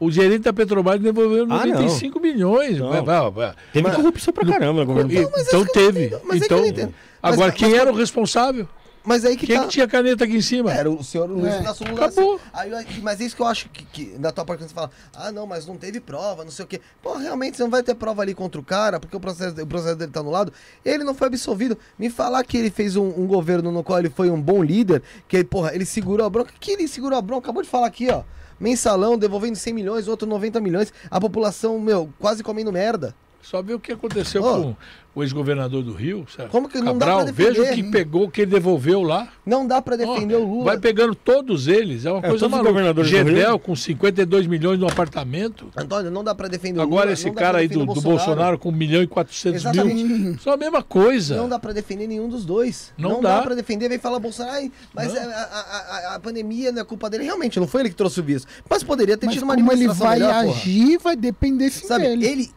O gerente da Petrobras devolveu Ah, 95 milhões. Não. Vai, vai, vai. Teve Mas- corrupção pra caramba no governo. E- então teve. mas é que então, não agora, mas- quem mas- era o responsável? Mas aí que Quem tá. que tinha caneta aqui em cima? Era o senhor Luiz É. Inácio Lula. Acabou. Aí, aí- mas é isso que eu acho que, que da tua parte você fala, ah não, mas não teve prova, não sei o quê. Pô, realmente você não vai ter prova ali contra o cara, porque o processo, o processo dele tá anulado. Ele não foi absolvido. Me falar que ele fez um, um governo no qual ele foi um bom líder, que ele, porra, ele segurou a bronca. Que ele segurou a bronca? Acabou de falar aqui, ó. Mensalão, devolvendo 100 milhões, outro 90 milhões. A população, meu, quase comendo merda. Só ver o que aconteceu Ô. com o ex-governador do Rio, certo? Como que não dá Cabral, pra defender? veja o que pegou, o que ele devolveu lá. Não dá pra defender Ó, o Lula. Vai pegando todos eles, é uma É, coisa maluca. Gedel com 52 milhões no apartamento. Antônio, não dá pra defender o Lula. Agora esse dá cara aí do, o do Bolsonaro com 1 milhão e 400 Exatamente. mil. Só a mesma coisa. Não dá pra defender nenhum dos dois. Não Não, dá. dá. pra defender, vem falar Bolsonaro, mas a, a- a- a pandemia não é culpa dele. Realmente, não foi ele que trouxe o vírus. Mas poderia ter Mas tido uma como ele vai melhor, porra. agir, vai depender sim Sabe, dele. ele.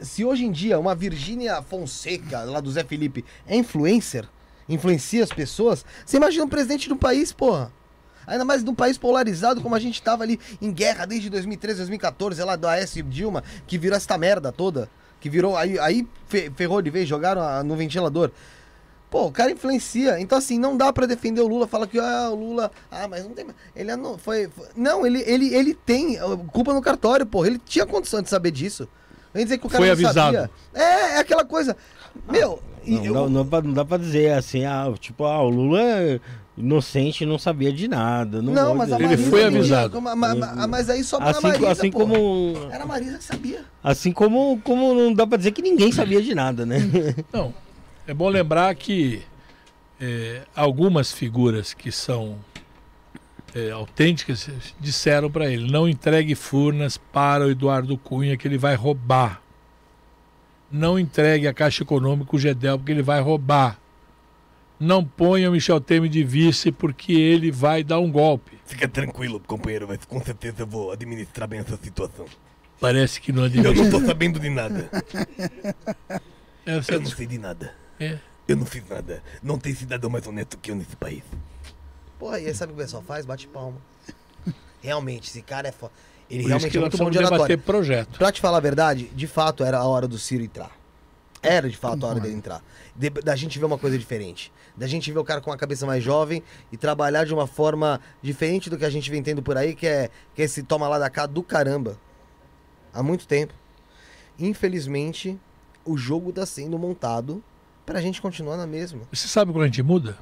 Se hoje em dia uma Virgínia Fonseca, lá do Zé Felipe, é influencer, influencia as pessoas, você imagina um presidente de um país, porra. Ainda mais num país polarizado como a gente tava ali em guerra desde 2013, 2014, lá do AS Dilma, que virou essa merda toda. Que virou. Aí, aí fe- ferrou de vez, jogaram a- no ventilador. Pô, o cara influencia. Então, assim, não dá pra defender o Lula. Fala que ah, o Lula. Ah, mas não tem. Ele é não, foi, foi- Não, ele, ele, ele tem ah, culpa no cartório, pô. Ele tinha condição de saber disso. Vem dizer que o cara Foi não avisado. sabia. É, é aquela coisa. Meu. Não, eu- dá, não, dá pra, não dá pra dizer assim, ah, tipo, ah, o Lula inocente, não sabia de nada. Não, Não, mas a dizer. Ele Marisa foi avisado. Ma- ma- ma- Mas aí só pra Assim, Marisa, assim como. Era a Marisa que sabia. Assim como, como não dá pra dizer que ninguém sabia de nada, né? (laughs) Não, é bom lembrar que é, algumas figuras que são é, autênticas disseram para ele: não entregue Furnas para o Eduardo Cunha, que ele vai roubar. Não entregue a Caixa Econômica o Gedel, porque ele vai roubar. Não ponha o Michel Temer de vice, porque ele vai dar um golpe. Fica tranquilo, companheiro, mas com certeza eu vou administrar bem essa situação. Parece que não Eu admite. não tô sabendo de nada. Essa Eu não sei de nada. é. Eu não fiz nada. Não tem cidadão mais honesto que eu nesse país. Porra, e aí sabe o que o pessoal faz? Bate palma. (laughs) Realmente, esse cara é foda. Ele Por realmente é muito bom de oratória. projeto. Pra te falar a verdade, de fato era a hora do Ciro entrar. Era de fato a hora dele entrar. De- da gente ver uma coisa diferente. Da gente ver o cara com a cabeça mais jovem e trabalhar de uma forma diferente do que a gente vem tendo por aí, que é, que é esse toma lá da cá do caramba. Há muito tempo. Infelizmente, o jogo tá sendo montado pra gente continuar na mesma. Você sabe quando a gente muda?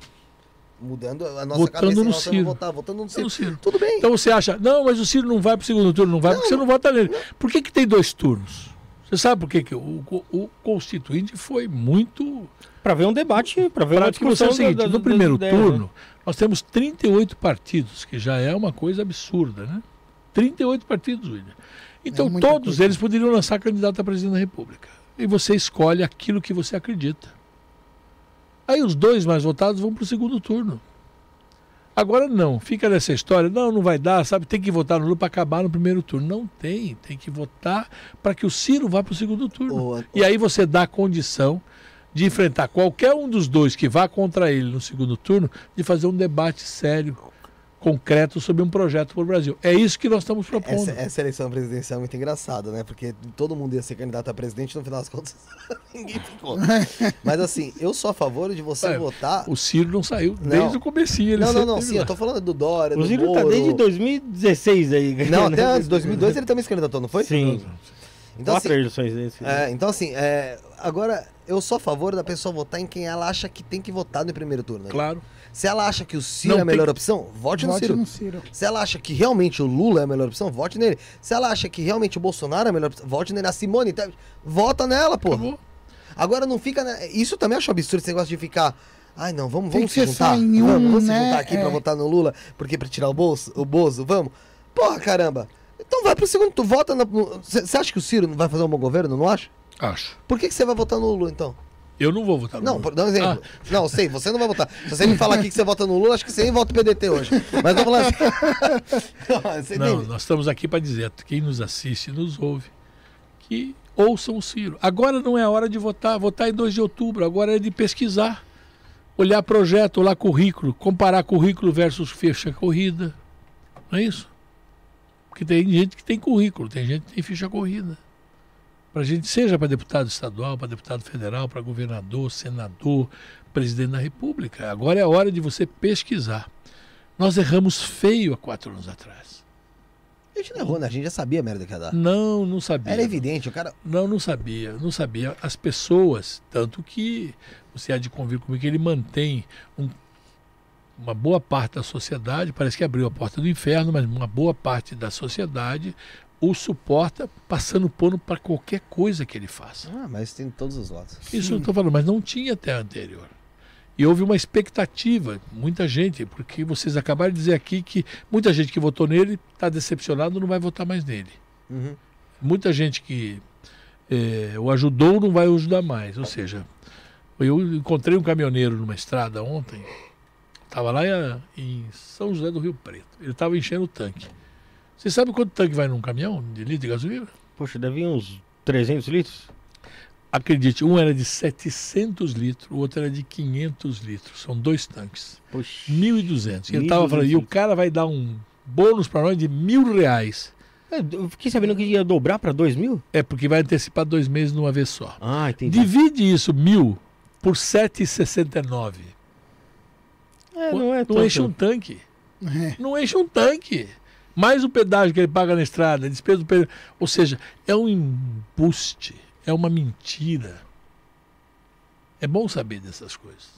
Mudando a nossa Votando cabeça no Ciro. votar, votando no Ciro. No Ciro. Tudo bem. Então você acha, não, mas o Ciro não vai para o segundo turno, não vai porque você não vota nele. Por que, que tem dois turnos? Você sabe por que, que o, o, o Constituinte foi muito. Pra ver um debate, pra ver uma Para que você é discussão o seguinte: da- da- no primeiro ideias, né? turno, nós temos 38 partidos, que já é uma coisa absurda, né? 38 partidos, William. Então É todos coisa. eles poderiam lançar candidato a presidente da República. E você escolhe aquilo que você acredita. Aí os dois mais votados vão para o segundo turno. Agora não, fica nessa história, não, não vai dar, sabe, tem que votar no Lula para acabar no primeiro turno. Não tem, tem que votar para que o Ciro vá para o segundo turno. Ô, E aí você dá condição de enfrentar qualquer um dos dois que vá contra ele no segundo turno, de fazer um debate sério, concreto sobre um projeto para o Brasil. É isso que nós estamos propondo. Essa, essa eleição presidencial é muito engraçada, né? Porque todo mundo ia ser candidato a presidente, no final das contas, (laughs) ninguém ficou. Mas assim, eu sou a favor de você É, votar. O Ciro não saiu Não. desde o comecinho. Ele Não, não, não, sim, lá. eu tô falando do Dória, O do Ciro tá Moro. desde 2016 aí. Não, até antes, 2002 ele também se candidatou, não foi? Sim. Então Quatro assim, eleições desse. é, então assim, é, agora eu sou a favor da pessoa votar em quem ela acha que tem que votar no primeiro turno. né? Se ela acha que o Ciro Não é a melhor tem- opção, vote no Vote Ciro. no Ciro. Se ela acha que realmente o Lula é a melhor opção, vote nele. Se ela acha que realmente o Bolsonaro é a melhor opção, vote nele. A Simone, Tebet, vota nela, pô. Agora não fica. né, Isso eu também acho absurdo esse negócio de ficar. Ai, não, vamos, vamos que se juntar. um, vamos, vamos se né? juntar aqui pra É. votar no Lula, porque pra tirar o bolso, o Bozo, vamos. Porra, caramba. Então vai pro segundo, tu vota na. Você acha que o Ciro não vai fazer um bom governo? Não acha? Acho. Por que você vai votar no Lula, então? Eu não vou votar no Não, Lula. por, dá um exemplo. Ah. Não, sei, você não vai votar. Se você me falar aqui que você vota no Lula, acho que você nem vota no PDT hoje. Mas eu falando assim. Não, Não, nós estamos aqui para dizer, quem nos assiste, nos ouve, que ouçam o Ciro. Agora não é a hora de votar, votar em 2 de outubro, agora é de pesquisar, olhar projeto, olhar currículo, comparar currículo versus fecha corrida. Não é isso? Porque tem gente que tem currículo, tem gente que tem ficha corrida. Para gente, seja para deputado estadual, para deputado federal, para governador, senador, presidente da República. Agora é a hora de você pesquisar. Nós erramos feio há quatro anos atrás. A gente não errou, né? A gente já sabia a merda que ia dar. Não, não sabia. Era evidente, o cara. Não, não sabia, não sabia. As pessoas, tanto que você há de convir comigo que ele mantém um- uma boa parte da sociedade, parece que abriu a porta do inferno, mas uma boa parte da sociedade o suporta passando pano para qualquer coisa que ele faça. Ah, mas tem todos os lados. Isso eu estou falando, mas não tinha até a anterior. E houve uma expectativa, muita gente, porque vocês acabaram de dizer aqui que muita gente que votou nele está decepcionado, não vai votar mais nele. Uhum. Muita gente que eh, o ajudou não vai ajudar mais. Ou seja, eu encontrei um caminhoneiro numa estrada ontem, estava lá em, em São José do Rio Preto. Ele estava enchendo o tanque. Você sabe quanto tanque vai num caminhão de litro de gasolina? Poxa, deve ir uns 300 litros? Acredite, um era de 700 litros, o outro era de 500 litros. São dois tanques. Poxa. 1.200. E ele estava 1.200 falando, e o cara vai dar um bônus para nós de mil reais. É, Eu fiquei sabendo que ia dobrar pra 2 mil? É porque vai antecipar dois meses de uma vez só. Ah, entendi. Divide isso, mil, por 7,69. É, não é Não tanto. enche um tanque. É. Não enche um tanque. Mais o pedágio que ele paga na estrada, despesa do pedágio. Ou seja, é um embuste, é uma mentira. É bom saber dessas coisas.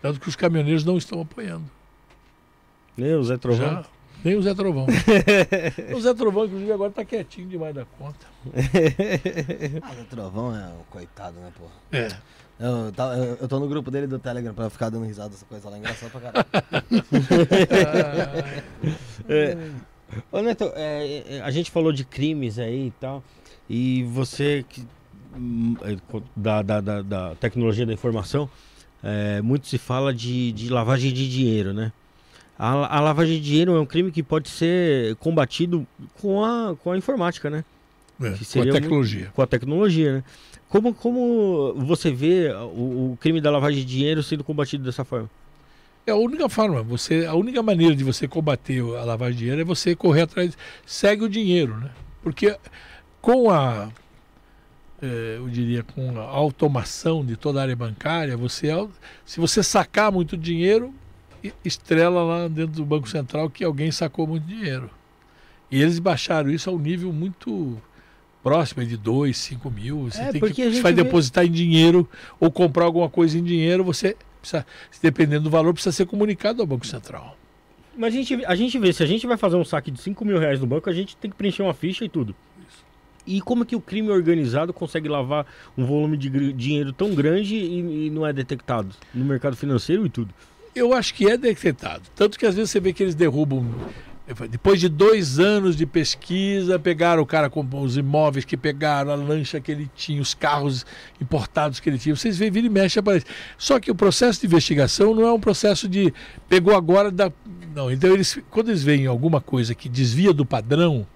Tanto que os caminhoneiros não estão apoiando. Nem o Zé Trovão. Já, nem o Zé Trovão. (laughs) o Zé Trovão, inclusive, agora tá quietinho demais da conta. (laughs) Ah, o Trovão é um coitado, né, porra? É. Eu, tá- eu, eu tô no grupo dele do Telegram pra ficar dando risada dessa coisa lá. Engraçado pra caralho. (laughs) É. Ô Neto, é, é, a gente falou de crimes aí e tal, e você que, hum, é, da, da, da, da tecnologia da informação, é, muito se fala de, de lavagem de dinheiro, né? A, a lavagem de dinheiro é um crime que pode ser combatido com a, com a informática, né? É, com a tecnologia. Com a tecnologia, né? Como, como você vê o, o crime da lavagem de dinheiro sendo combatido dessa forma? É a única forma, você, a única maneira de você combater a lavagem de dinheiro é você correr atrás, segue o dinheiro, né? Porque com a, eh, eu diria, com a automação de toda a área bancária, você, se você sacar muito dinheiro, estrela lá dentro do Banco Central que alguém sacou muito dinheiro. E eles baixaram isso a um nível muito próximo de 2, 5 mil. Você É, tem que você vai vê- depositar em dinheiro ou comprar alguma coisa em dinheiro, você precisa, dependendo do valor, precisa ser comunicado ao Banco Central. Mas a gente, a gente vê, se a gente vai fazer um saque de 5 mil reais no banco, a gente tem que preencher uma ficha e tudo. E como é que o crime organizado consegue lavar um volume de dinheiro tão grande e, e não é detectado no mercado financeiro e tudo? Eu acho que é detectado. Tanto que às vezes você vê que eles derrubam. Depois de dois anos de pesquisa, pegaram o cara com os imóveis que pegaram, a lancha que ele tinha, os carros importados que ele tinha. Vocês veem, vira e mexe, aparece. Só que o processo de investigação não é um processo de pegou agora da. Não, então eles, quando eles veem alguma coisa que desvia do padrão,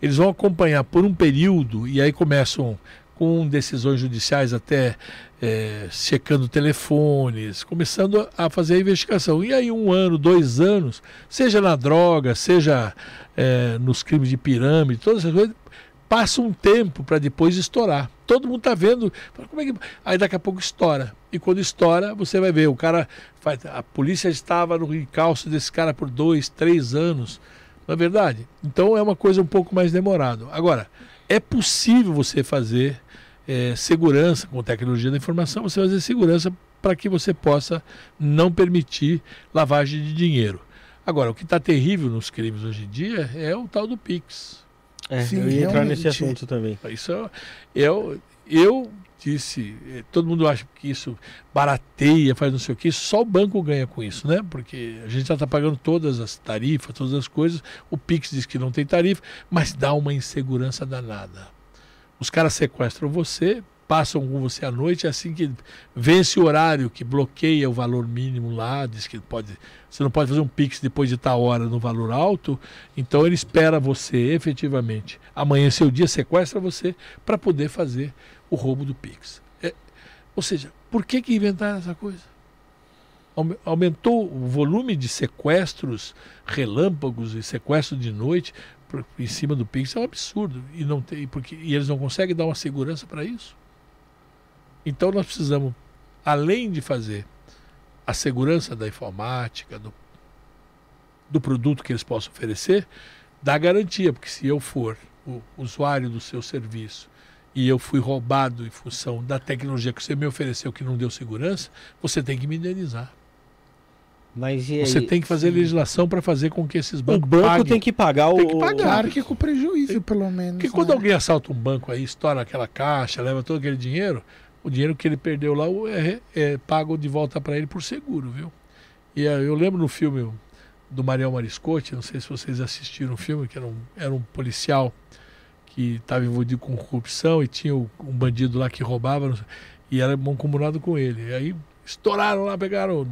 eles vão acompanhar por um período e aí começam com decisões judiciais até eh, checando telefones, começando a fazer a investigação. E aí um ano, dois anos, seja na droga, seja eh, nos crimes de pirâmide, todas essas coisas, passa um tempo para depois estourar. Todo mundo está vendo, como é que... aí daqui a pouco estoura. E quando estoura, você vai ver, o cara, faz... a polícia estava no encalço desse cara por dois, três anos. Não é verdade? Então é uma coisa um pouco mais demorada. Agora, é possível você fazer eh, segurança com tecnologia da informação, você fazer segurança para que você possa não permitir lavagem de dinheiro. Agora, o que está terrível nos crimes hoje em dia é o tal do Pix. É, Sim, eu ia entrar realmente. nesse assunto também. Isso é- eu, eu disse, eh, todo mundo acha que isso barateia, faz não sei o que, só o banco ganha com isso, né? Porque a gente já está pagando todas as tarifas, todas as coisas. O Pix diz que não tem tarifa, mas dá uma insegurança danada. Os caras sequestram você, passam com você à noite, assim que vence o horário que bloqueia o valor mínimo lá, diz que pode, você não pode fazer um Pix depois de tal hora no valor alto, então ele espera você efetivamente amanhecer o dia, sequestra você para poder fazer o roubo do Pix. É, ou seja, por que, que inventaram essa coisa? Aume- Aumentou o volume de sequestros relâmpagos e sequestros de noite em cima do Pix é um absurdo e não tem porque e eles não conseguem dar uma segurança para isso. Então nós precisamos, além de fazer a segurança da informática, do, do produto que eles possam oferecer, dar garantia, porque se eu for o usuário do seu serviço e eu fui roubado em função da tecnologia que você me ofereceu que não deu segurança, você tem que me indenizar. Mas e Você tem que fazer legislação para fazer com que esses O bancos banco paguem. tem que pagar o. Tem que pagar. Claro que com prejuízo, pelo menos. Porque quando né? alguém assalta um banco aí, estoura aquela caixa, leva todo aquele dinheiro, o dinheiro que ele perdeu lá o- é, é pago de volta para ele por seguro, viu? E eu lembro no filme do Mariel Mariscotti, não sei se vocês assistiram o filme, que era um, era um policial que estava envolvido com corrupção e tinha o- um bandido lá que roubava não sei, e era mancomunado com ele. E aí estouraram lá, pegaram.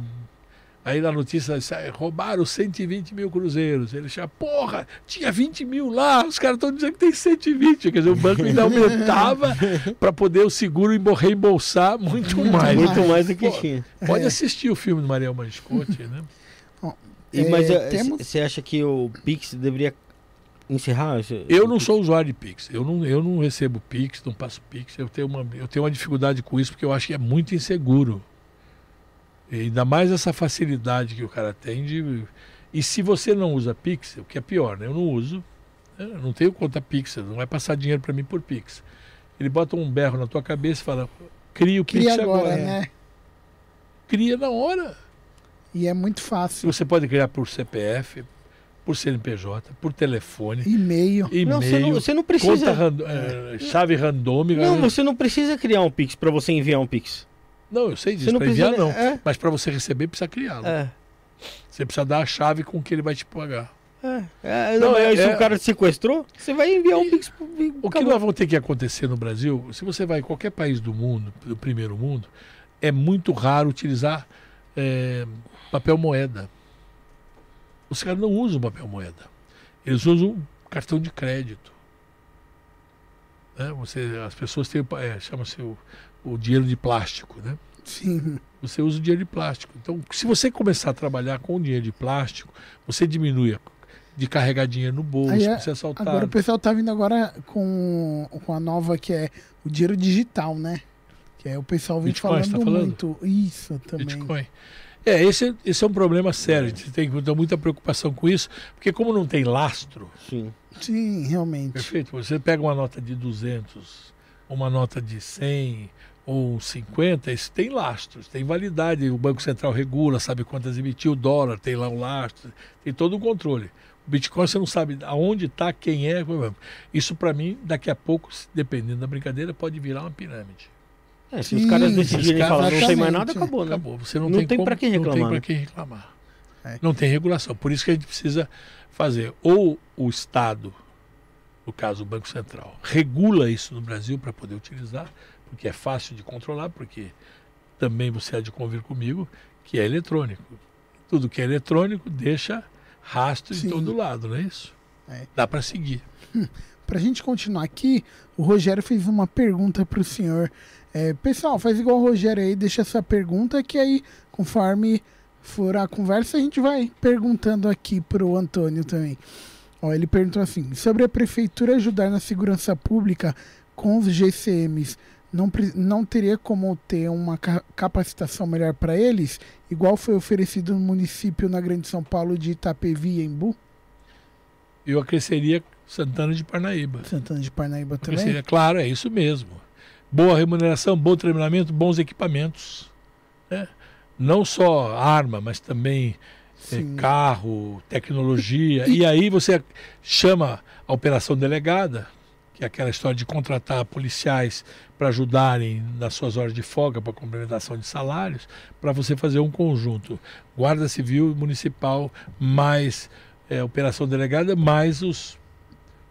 Aí na notícia sai, roubaram 120 mil cruzeiros. Ele já, porra, tinha 20 mil lá, os caras estão dizendo que tem 120. Quer dizer, o banco ainda aumentava para poder o seguro embo- reembolsar muito mais. Muito mais do que Pô, tinha. Pode assistir o filme do Mariel Mariscotti, né? (laughs) E, É, mas temos- você acha que o Pix deveria encerrar? esse- Eu não sou usuário de Pix. Eu não, eu não recebo Pix, não passo Pix. Eu tenho, uma, eu tenho uma dificuldade com isso porque eu acho que é muito inseguro. E ainda mais essa facilidade que o cara tem de. E se você não usa Pix, o que é pior, né? Eu não uso. né? Eu não tenho conta Pix, não vai passar dinheiro para mim por Pix. Ele bota um berro na tua cabeça e fala: cria o Pix Cria agora, agora. né? Cria na hora. E é muito fácil. Você pode criar por CPF, por CNPJ, por telefone, E-mail. Não, você não, você não conta precisa. rando- eh, chave randômica. Não, você não precisa criar um Pix pra você enviar um Pix. Não, eu sei disso. Para precisa. enviar, não. É, Mas para você receber, precisa criá-lo. é. Você precisa dar a chave com que ele vai te pagar. É, é, Não, não, é- é, se é- o cara te sequestrou, você vai enviar um Pix pro O que nós vamos ter que acontecer no Brasil, se você vai em qualquer país do mundo, do primeiro mundo, é muito raro utilizar eh, papel moeda. Os caras não usam papel moeda. Eles usam cartão de crédito. Né? Você, as pessoas têm, é, chama-se o, o dinheiro de plástico, né? Sim. Você usa o dinheiro de plástico. Então, se você começar a trabalhar com o dinheiro de plástico, você diminui a- de carregar dinheiro no bolso, Aí é- de ser assaltado. Agora o pessoal tá vindo agora com, com a nova que é o dinheiro digital, né? Que é o pessoal vem Bitcoin, falando, você tá falando? muito. Isso também. Bitcoin. É, esse, esse é um problema sério. A gente tem que ter muita preocupação com isso, porque como não tem lastro, Sim. Sim, realmente. perfeito? Você pega uma nota de 200, uma nota de 100 ou 50, isso tem lastros, tem validade. O Banco Central regula, sabe quantas emitiu, o dólar tem lá o lastro, tem todo o controle. O Bitcoin você não sabe aonde está, quem é. Isso para mim, daqui a pouco, dependendo da brincadeira, pode virar uma pirâmide. É, se os caras decidirem caras- falar não tem mais nada, acabou, né? Acabou. Você não, Não tem, tem pra quem Não reclamar, tem né? para quem reclamar. É. Não tem regulação. Por isso que a gente precisa fazer ou o Estado, no caso o Banco Central, regula isso no Brasil para poder utilizar, porque é fácil de controlar, porque também você há de convir comigo que é eletrônico. Tudo que é eletrônico deixa rastro Sim. em todo lado, não é isso? É. Dá para seguir. (laughs) Pra gente continuar aqui, o Rogério fez uma pergunta pro senhor. É, pessoal, faz igual o Rogério aí, deixa essa pergunta que aí, conforme for a conversa, a gente vai perguntando aqui pro Antônio também. Ó, ele perguntou assim: sobre a prefeitura ajudar na segurança pública com os GCMs, não, não teria como ter uma ca- capacitação melhor para eles, igual foi oferecido no município na Grande São Paulo de Itapevi e Embu? Eu acresceria Santana de Parnaíba. Santana de Parnaíba também? seria, claro, é isso mesmo. Boa remuneração, bom treinamento, bons equipamentos. né? Não só arma, mas também Sim. carro, tecnologia. E aí você chama a operação delegada, é aquela história de contratar policiais para ajudarem nas suas horas de folga para complementação de salários, para você fazer um conjunto. Guarda Civil Municipal, mais eh, operação delegada, mais os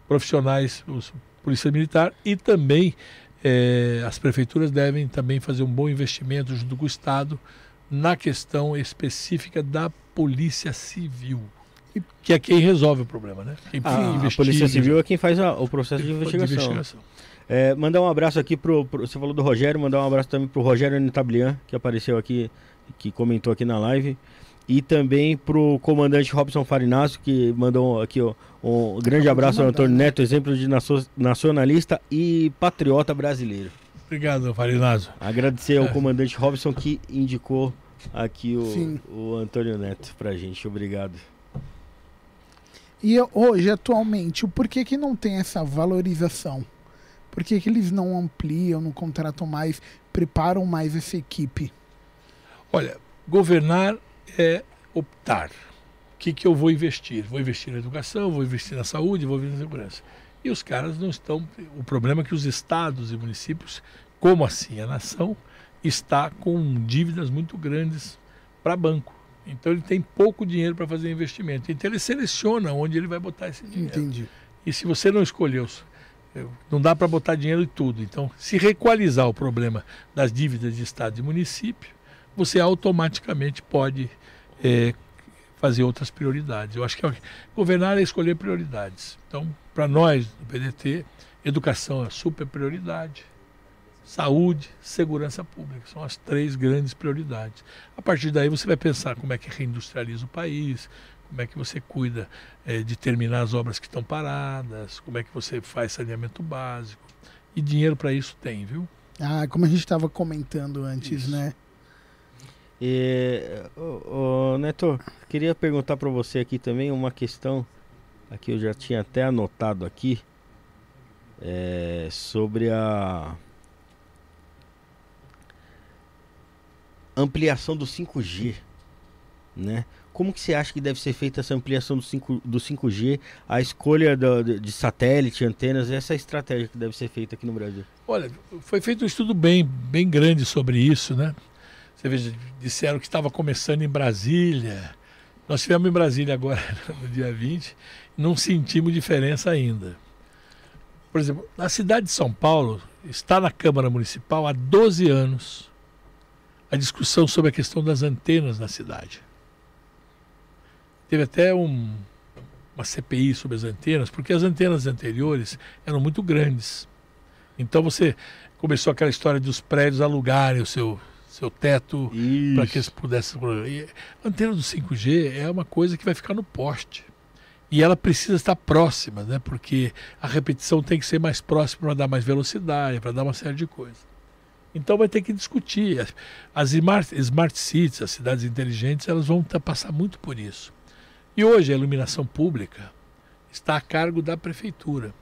profissionais, os polícia militar e também eh, as prefeituras devem também fazer um bom investimento junto com o Estado na questão específica da polícia civil, que é quem resolve o problema, né? Quem A, a Polícia Civil é quem faz a- o processo de de investigação. investigação. É, mandar um abraço aqui pro, pro- Você falou do Rogério, mandar um abraço também pro Rogério Nitablian, que apareceu aqui, que comentou aqui na live. E também pro comandante Robson Farinazzo, que mandou aqui ó, um grande abraço ao Antônio né? Neto, exemplo de nacio- nacionalista e patriota brasileiro. Obrigado, Farinazo. Agradecer ao É. comandante Robson que indicou aqui Sim. o, o Antônio Neto pra gente. Obrigado. E hoje, atualmente, o porquê que não tem essa valorização? Por que, que eles não ampliam, não contratam mais, preparam mais essa equipe? Olha, governar é optar. O que, que eu vou investir? Vou investir na educação, vou investir na saúde, vou investir na segurança. E os caras não estão. O problema é que os estados e municípios, como assim a nação, está com dívidas muito grandes para banco. Então ele tem pouco dinheiro para fazer investimento. Então ele seleciona onde ele vai botar esse dinheiro. Entendi. E se você não escolheu, não dá para botar dinheiro em tudo. Então, se requalizar o problema das dívidas de Estado e município, você automaticamente pode eh, fazer outras prioridades. Eu acho que é- governar é escolher prioridades. Então, para nós, do PDT, educação é super prioridade. Saúde, segurança pública são as três grandes prioridades. A partir daí você vai pensar como é que reindustrializa o país, como é que você cuida eh, de terminar as obras que estão paradas, como é que você faz saneamento básico. E dinheiro para isso tem, viu? Ah, como a gente estava comentando antes, Isso. né? E, ô, ô, Neto, queria perguntar para você aqui também uma questão, aqui eu já tinha até anotado aqui, é, sobre a ampliação do 5G. né? Como que você acha que deve ser feita essa ampliação do, 5, do 5G, a escolha do- de, satélite, antenas, essa estratégia que deve ser feita aqui no Brasil? Olha, foi feito um estudo bem, bem grande sobre isso, né? Você veja, disseram que estava começando em Brasília. Nós estivemos em Brasília agora, (laughs) no dia 20, não sentimos diferença ainda. Por exemplo, na cidade de São Paulo, está na Câmara Municipal há 12 anos a discussão sobre a questão das antenas na cidade. Teve até um, uma CPI sobre as antenas, porque as antenas anteriores eram muito grandes. Então você começou aquela história dos prédios alugarem o seu, seu teto para que eles pudessem. A antena do 5G é uma coisa que vai ficar no poste. E ela precisa estar próxima, né? porque a repetição tem que ser mais próxima para dar mais velocidade, para dar uma série de coisas. Então vai ter que discutir. As- smart, smart cities, as cidades inteligentes, elas vão passar muito por isso. E hoje a iluminação pública está a cargo da prefeitura.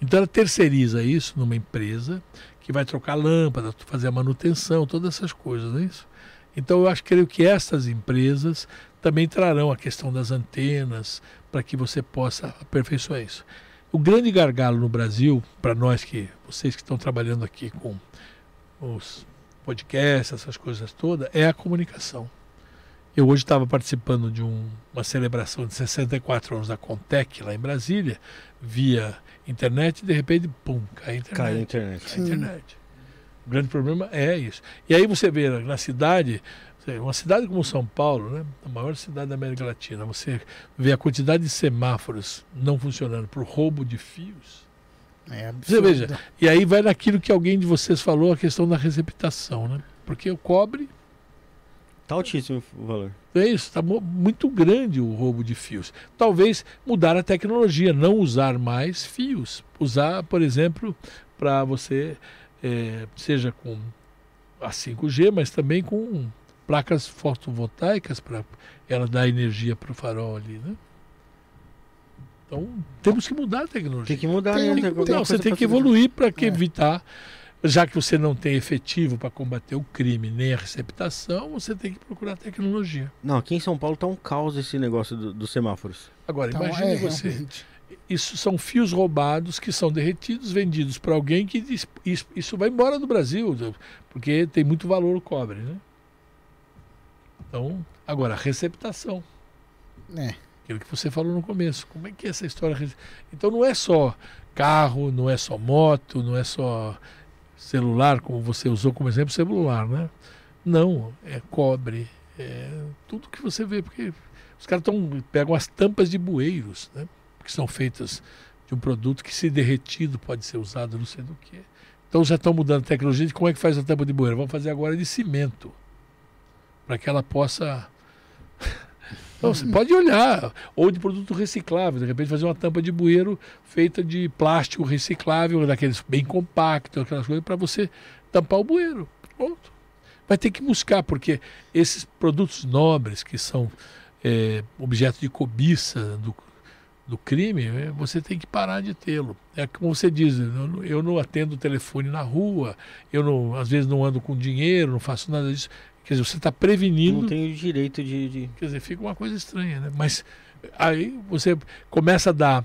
Então ela terceiriza isso numa empresa que vai trocar lâmpada, fazer a manutenção, todas essas coisas, não é isso? Então eu acho creio que essas empresas também trarão a questão das antenas para que você possa aperfeiçoar isso. O grande gargalo no Brasil, para nós que vocês que estão trabalhando aqui com os podcasts, essas coisas todas, é a comunicação. Eu hoje estava participando de um- uma celebração de 64 anos da Contec lá em Brasília, via internet e de repente, pum, cai a internet. Cai a internet. Cai a internet. O grande problema é isso. E aí você vê na cidade, uma cidade como São Paulo, né, a maior cidade da América Latina, você vê a quantidade de semáforos não funcionando por roubo de fios. É Você veja, e aí vai naquilo que alguém de vocês falou, a questão da receptação, né? Porque o cobre Tá altíssimo o valor. é isso, está muito grande o roubo de fios. Talvez mudar a tecnologia, não usar mais fios. Usar, por exemplo, para você, eh, seja com a 5G, mas também com placas fotovoltaicas para ela dar energia para o farol ali, né? Então, temos que mudar a tecnologia. Tem que mudar, Tem né? que Tem mudar, alguma Não, você tem pra que evoluir para que É. evitar, já que você não tem efetivo para combater o crime nem a receptação, você tem que procurar tecnologia. Não, aqui em São Paulo tá um caos esse negócio do- dos semáforos. Agora, Então, imagine é, você, realmente. isso são fios roubados que são derretidos, vendidos para alguém que diz, isso, isso vai embora do Brasil, porque tem muito valor o cobre, né? Então, agora, a receptação. É. Aquilo que você falou no começo. Como é que é essa história? Então não é só carro, não é só moto, não é só celular, como você usou como exemplo, celular, né? Não, é cobre, é tudo que você vê, porque os caras tão, pegam as tampas de bueiros, né? Que são feitas de um produto que, se derretido, pode ser usado não sei do que. Então já estão mudando a tecnologia de como é que faz a tampa de bueiro. Vamos fazer agora de cimento, para que ela possa Não, você pode olhar. Ou de produto reciclável. De repente fazer uma tampa de bueiro feita de plástico reciclável, daqueles bem compactos, aquelas coisas, para você tampar o bueiro. Pronto. Vai ter que buscar, porque esses produtos nobres que são é, objeto de cobiça do, do crime, é, você tem que parar de tê-lo. É como você diz, eu, não- atendo o telefone na rua, eu não, às vezes não ando com dinheiro, não faço nada disso. Quer dizer, você está prevenindo Não tem o direito de. de- Quer dizer, fica uma coisa estranha, né? Mas aí você começa a dar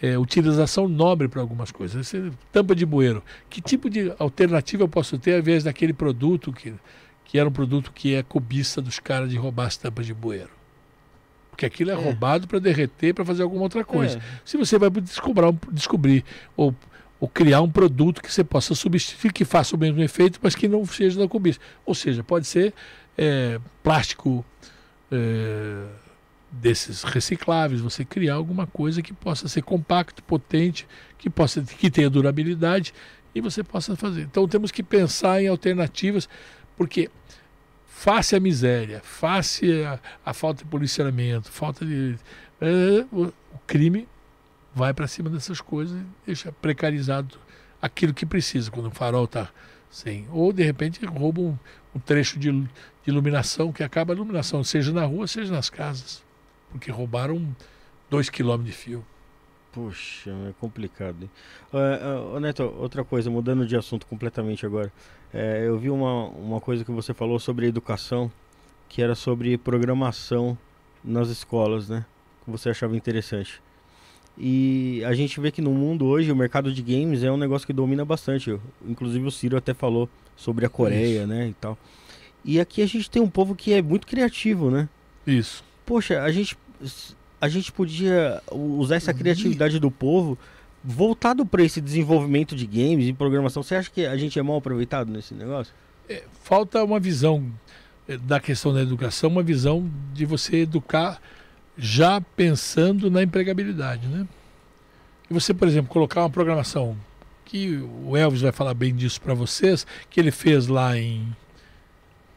é, utilização nobre para algumas coisas. Você, tampa de bueiro. Que tipo de alternativa eu posso ter ao invés daquele produto que, que era um produto que é cobiça dos caras de roubar as tampas de bueiro? Porque aquilo é, É. roubado para derreter, para fazer alguma outra coisa. É, Se você vai descobrir, descobrir ou, ou criar um produto que você possa substituir, que faça o mesmo efeito, mas que não seja da cobiça. Ou seja, pode ser é, plástico é, desses recicláveis, você criar alguma coisa que possa ser compacto, potente, que possa que tenha durabilidade e você possa fazer. Então temos que pensar em alternativas, porque face à miséria, face à, à falta de policiamento, falta de é, o crime vai para cima dessas coisas e deixa precarizado aquilo que precisa quando o farol está sem. Ou de repente rouba um, um trecho de, de iluminação que acaba a iluminação, seja na rua, seja nas casas, porque roubaram dois quilômetros de fio. Puxa, é complicado. Ô, ô, Neto, outra coisa, mudando de assunto completamente agora. É, eu vi uma, uma coisa que você falou sobre educação, que era sobre programação nas escolas, né? Que você achava interessante. E a gente vê que no mundo hoje o mercado de games é um negócio que domina bastante. Inclusive o Ciro até falou sobre a Coreia, Isso. né, e tal. E aqui a gente tem um povo que é muito criativo, né? Isso. Poxa, a gente a gente podia usar essa criatividade do povo voltado para esse desenvolvimento de games e programação. Você acha que a gente é mal aproveitado nesse negócio? É, falta uma visão eh, da questão da educação, uma visão de você educar já pensando na empregabilidade, né? E você, por exemplo, colocar uma programação que o Elvis vai falar bem disso para vocês, que ele fez lá em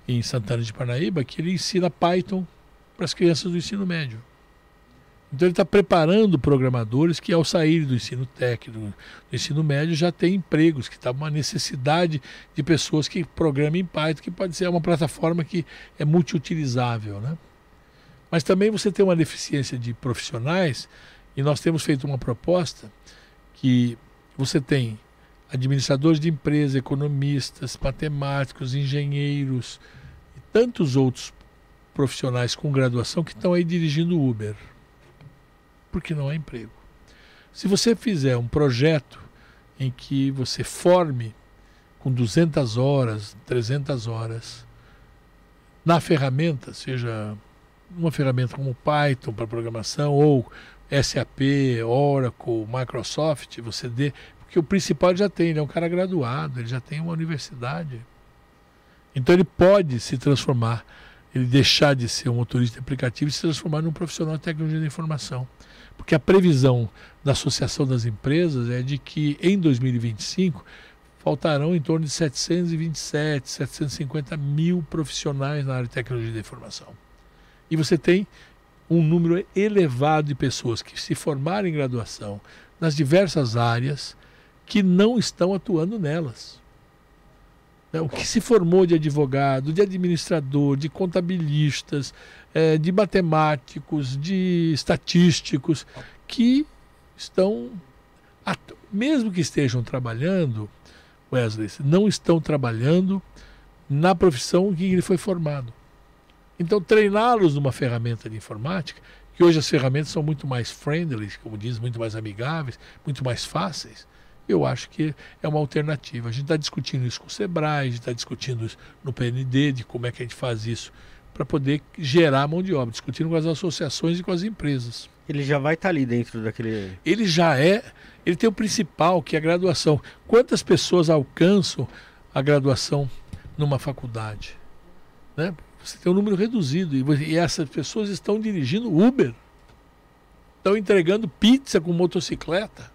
em Santana de Parnaíba, que ele ensina Python para as crianças do ensino médio. Então ele está preparando programadores que ao saírem do ensino técnico, do ensino médio, já têm empregos, que está uma necessidade de pessoas que programem em Python, que pode ser uma plataforma que é multiutilizável. Né? Mas também você tem uma deficiência de profissionais, e nós temos feito uma proposta que você tem administradores de empresa, economistas, matemáticos, engenheiros e tantos outros profissionais com graduação que estão aí dirigindo Uber. Porque não há emprego. Se você fizer um projeto em que você forme com 200 horas, 300 horas, na ferramenta, seja uma ferramenta como Python para programação ou SAP, Oracle, Microsoft, você dê, porque o principal já tem, ele é um cara graduado, ele já tem uma universidade. Então ele pode se transformar, ele deixar de ser um motorista de aplicativo e se transformar num profissional de tecnologia da informação. Porque a previsão da Associação das Empresas é de que em 2025 faltarão em torno de 727, 750 mil profissionais na área de tecnologia da informação. E você tem um número elevado de pessoas que se formaram em graduação nas diversas áreas que não estão atuando nelas. Né, O que se formou de advogado, de administrador, de contabilistas, eh, de matemáticos, de estatísticos, que estão, mesmo que estejam trabalhando, Wesley, não estão trabalhando na profissão em que ele foi formado. Então, treiná-los numa ferramenta de informática, que hoje as ferramentas são muito mais friendly, como diz, muito mais amigáveis, muito mais fáceis, eu acho que é uma alternativa. A gente está discutindo isso com o Sebrae, a gente está discutindo isso no PND, de como é que a gente faz isso para poder gerar mão de obra, discutindo com as associações e com as empresas. Ele já vai estar ali dentro daquele. Ele já é, ele tem o principal, que é a graduação. Quantas pessoas alcançam a graduação numa faculdade? Né? Você tem um número reduzido e, e essas pessoas estão dirigindo Uber, estão entregando pizza com motocicleta.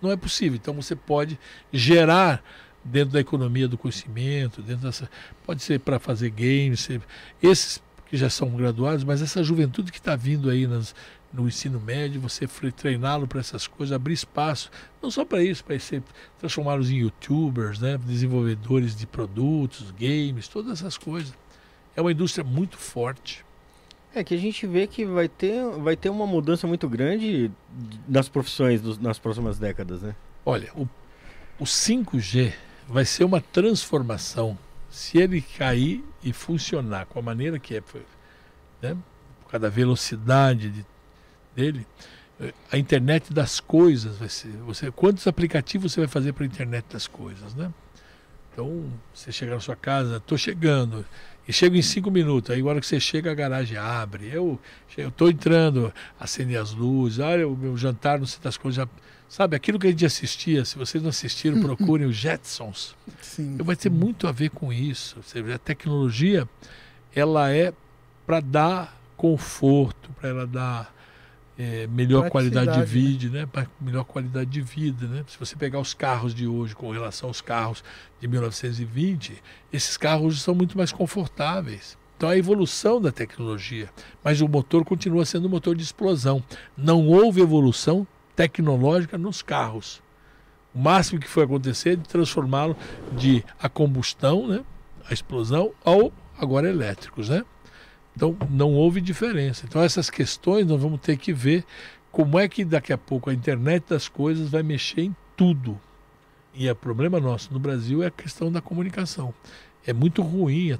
Não é possível. Então você pode gerar dentro da economia do conhecimento, dentro dessa, pode ser para fazer games, ser- esses que já são graduados, mas essa juventude que está vindo aí nas, no ensino médio, você treiná-lo para essas coisas, abrir espaço, não só para isso, para transformá-los em youtubers, né, desenvolvedores de produtos, games, todas essas coisas. É uma indústria muito forte. É que a gente vê que vai ter, vai ter uma mudança muito grande nas profissões dos- nas próximas décadas, né? Olha, o, o 5G vai ser uma transformação. Se ele cair e funcionar com a maneira que é, né, por causa da velocidade de- dele, a internet das coisas vai ser. Você, quantos aplicativos você vai fazer para a internet das coisas, né? Então, você chega na sua casa, estou chegando, e chego em cinco minutos. Aí, a hora que você chega, a garagem abre. Eu estou entrando, acender as luzes, olha o meu jantar, não sei das coisas. Já, sabe, aquilo que a gente assistia, se vocês não assistiram, (laughs) procurem os Jetsons. Sim. Vai ter muito a ver com isso. A tecnologia, ela é para dar conforto, para ela dar eh, melhor qualidade de vida, né? Pra melhor qualidade de vida, né? Se você pegar os carros de hoje com relação aos carros de 1920, esses carros são muito mais confortáveis. Então a evolução da tecnologia, mas o motor continua sendo um motor de explosão. Não houve evolução tecnológica nos carros. O máximo que foi acontecer é de transformá-lo de a combustão, né, a explosão, ao agora elétricos, né? Então não houve diferença. Então essas questões nós vamos ter que ver como é que daqui a pouco a internet das coisas vai mexer em tudo. E o problema nosso no Brasil é a questão da comunicação. É muito ruim. A,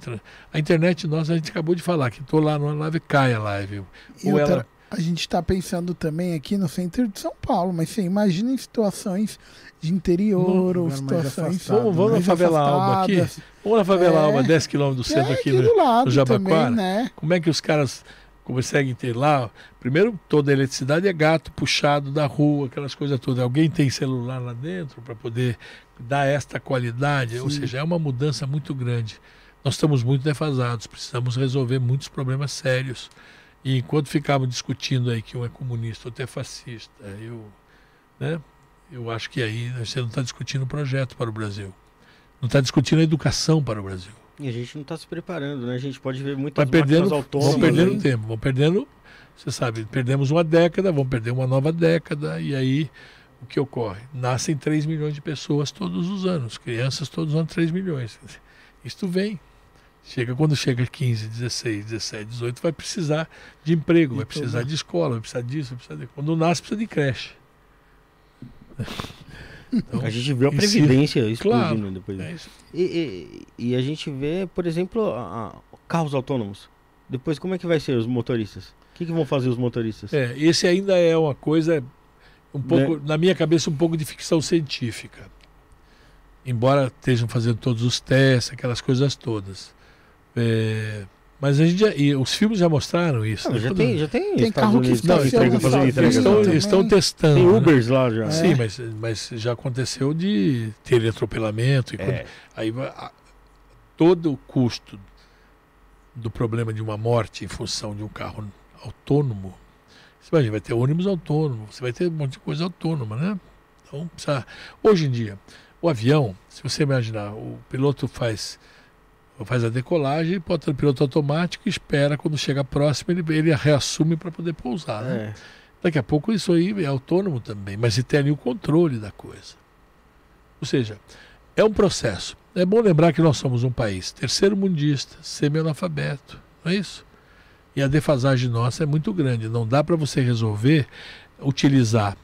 a internet nossa, a gente acabou de falar, que estou lá numa live, cai a live. E Ou outra, ela- a gente está pensando também aqui no centro de São Paulo, mas você imagina em situações de interior Num ou situações Vamos, vamos na favela Alba aqui? Vamos na favela É. Alba, 10 quilômetros do centro é aqui, aqui do lado no Jabaquara. também, né? Como é que os caras conseguem ter lá? Primeiro, toda a eletricidade é gato puxado da rua, aquelas coisas todas. Alguém tem celular lá dentro para poder dar esta qualidade? Ou Sim. seja, é uma mudança muito grande. Nós estamos muito defasados, precisamos resolver muitos problemas sérios. E enquanto ficávamos discutindo aí que um é comunista, outro é fascista, eu, né, eu acho que aí você não está discutindo o projeto para o Brasil. Não está discutindo a educação para o Brasil. E a gente não tá se preparando, né? A gente pode ver muitas Vai perdendo, autônomas. vão perdendo aí. tempo, vão perdendo, você sabe, perdemos uma década, vão perder uma nova década, e aí o que ocorre? Nascem 3 milhões de pessoas todos os anos, crianças todos os anos 3 milhões. Isto vem. Chega quando chega 15, 16, 17, 18, vai precisar de emprego, De vai precisar tudo. de escola, vai precisar disso, vai precisar de... Quando nasce, precisa de creche. (laughs) Então, A gente vê a em si- previdência explodindo Claro. depois. é. E, e- e a gente vê, por exemplo, a- a- carros autônomos. Depois, como é que vai ser os motoristas? O que, que vão fazer os motoristas? É, esse ainda é uma coisa um pouco, Né? na minha cabeça, um pouco de ficção científica. Embora estejam fazendo todos os testes, aquelas coisas todas. É, mas a gente já, e os filmes já mostraram isso. Não, né? já, tem, já tem, Tem carro que Não, fazendo estaciona entrega, entrega. estão, estão testando. Tem né? Ubers lá já. É. Sim, mas, mas já aconteceu de ter atropelamento. E quando- É. aí a- todo o custo do problema de uma morte em função de um carro autônomo, você imagina, vai ter ônibus autônomo, você vai ter um monte de coisa autônoma, né? Então, precisa... hoje em dia, o avião, se você imaginar, o piloto faz faz a decolagem, bota no piloto automático e espera quando chega próximo, ele, ele reassume para poder pousar. né? É. Daqui a pouco isso aí é autônomo também, mas ele tem ali o controle da coisa. Ou seja, é um processo. É bom lembrar que nós somos um país terceiro mundista, semi-analfabeto, não é isso? E a defasagem nossa é muito grande. Não dá para você resolver utilizar,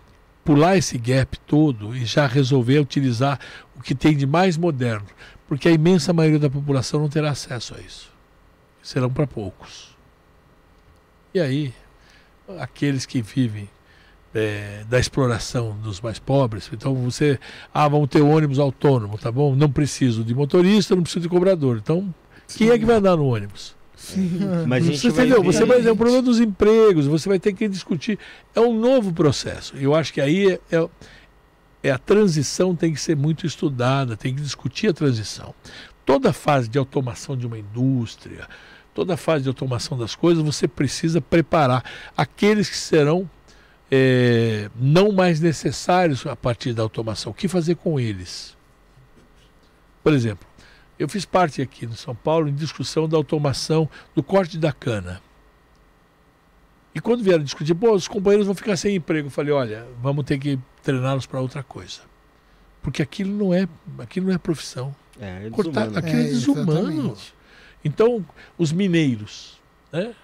pular esse gap todo e já resolver utilizar o que tem de mais moderno, porque a imensa maioria da população não terá acesso a isso. Serão para poucos. E aí, aqueles que vivem é, da exploração dos mais pobres. Então você, ah, vamos ter ônibus autônomo, tá bom? Não preciso de motorista, não preciso de cobrador. Então, quem é que vai andar no ônibus? Sim. Mas Você vai entendeu? ver- Você vai é o problema dos empregos, você vai ter que discutir. É um novo processo. Eu acho que aí é, é, é a transição tem que ser muito estudada, tem que discutir a transição. Toda fase de automação de uma indústria, toda fase de automação das coisas, você precisa preparar aqueles que serão é, não mais necessários a partir da automação. O que fazer com eles? Por exemplo, eu fiz parte aqui no São Paulo em discussão da automação do corte da cana. E quando vieram discutir, pô, os companheiros vão ficar sem emprego. Eu falei, olha, vamos ter que treiná-los para outra coisa. Porque aquilo não é, aquilo não é profissão. É, é Cortar- desumano. aquilo é desumano. exatamente. Então, os mineiros, né?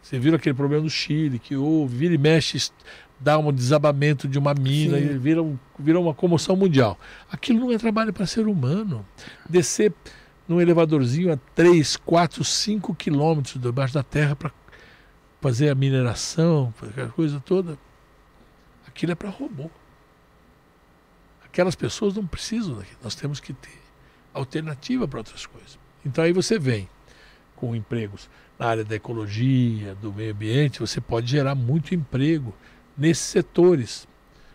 Você viu aquele problema do Chile, que houve, vira e mexe, dá um desabamento de uma mina Sim. e vira, um- vira uma comoção mundial. Aquilo não é trabalho para ser humano. Descer num elevadorzinho a 3, 4, 5 quilômetros debaixo da terra para fazer a mineração, fazer aquela coisa toda, aquilo é para robô. Aquelas pessoas não precisam daquilo. Nós temos que ter alternativa para outras coisas. Então aí você vem com empregos na área da ecologia, do meio ambiente, você pode gerar muito emprego nesses setores,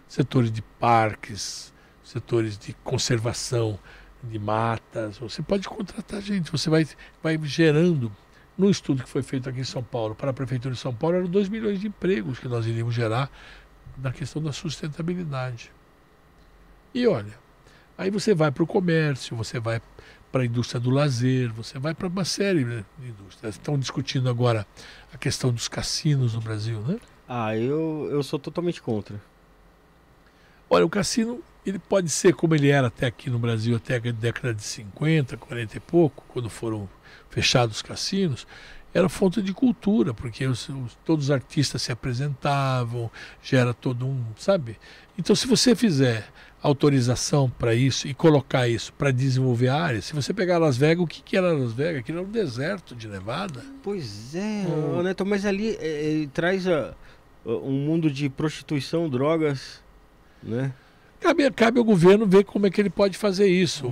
setores de parques, setores de conservação de matas, você pode contratar gente, você vai, vai gerando. No estudo que foi feito aqui em São Paulo, para a Prefeitura de São Paulo, eram 2 milhões de empregos que nós iríamos gerar na questão da sustentabilidade. E olha, aí você vai para o comércio, você vai para a indústria do lazer, você vai para uma série de indústrias. Estão discutindo agora a questão dos cassinos no Brasil, né? Ah, eu, eu sou totalmente contra. Olha, o cassino, ele pode ser como ele era até aqui no Brasil, até a década de 50, 40 e pouco, quando foram fechados os cassinos, era fonte de cultura, porque os, os- todos os artistas se apresentavam, gera todo um, sabe? Então, se você fizer autorização para isso e colocar isso para desenvolver áreas, se você pegar Las Vegas, o que, que era Las Vegas? Aquilo era um deserto de Nevada. Pois é, Oh. Neto, mas ali é, ele traz a- um mundo de prostituição, drogas, né? Cabe, cabe ao governo ver como é que ele pode fazer isso.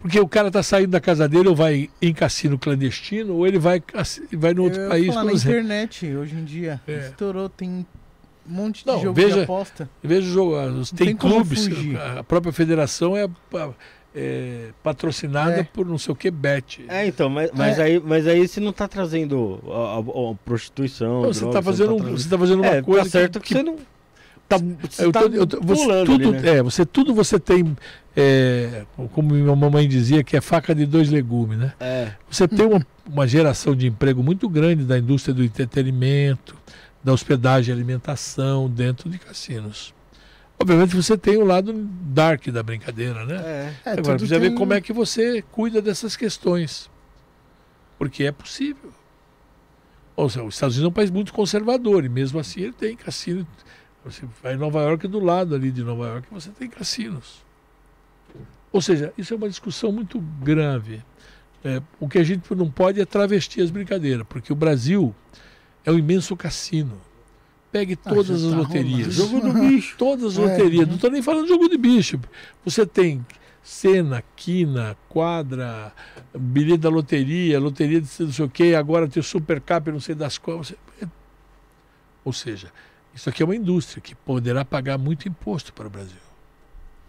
Porque o cara está saindo da casa dele ou vai em cassino clandestino ou ele vai, vai no outro Eu país. falar na internet hoje em dia. É. Estourou, tem um monte de Não, jogo de veja- aposta. Veja o jogo, os- Não tem, tem clubes, a própria federação é, é patrocinada É. por não sei o que bet. É, então, mas, mas, aí, mas aí você não tá trazendo a, a- a prostituição. Você droga, está fazendo, trazendo- você tá fazendo uma É, coisa tá certo que, que, você não. Tá, você eu tá tô- eu tô- você, tudo, ali, né? é, você tudo você tem, é, como minha mamãe dizia, que é faca de dois legumes, né? É. Você tem uma, uma geração de emprego muito grande da indústria do entretenimento, da hospedagem e alimentação dentro de cassinos. Obviamente você tem o lado dark da brincadeira, né? É. É, Agora precisa ver tem- como é que você cuida dessas questões. Porque é possível. Ou seja, os Estados Unidos é um país muito conservador e mesmo assim ele tem cassino. Você vai em Nova York do lado ali de Nova York você tem cassinos. Ou seja, isso é uma discussão muito grave. É, o que a gente não pode é travestir as brincadeiras, porque o Brasil é um imenso cassino. Pegue Ah, todas já as tá loterias. Jogo do bicho. Todas as É. loterias. Não estou nem falando de jogo de bicho. Você tem cena, quina, quadra, bilhete da loteria, loteria de não sei o quê, agora tem o super cap, não sei das quais. Você- Ou seja, isso aqui é uma indústria que poderá pagar muito imposto para o Brasil.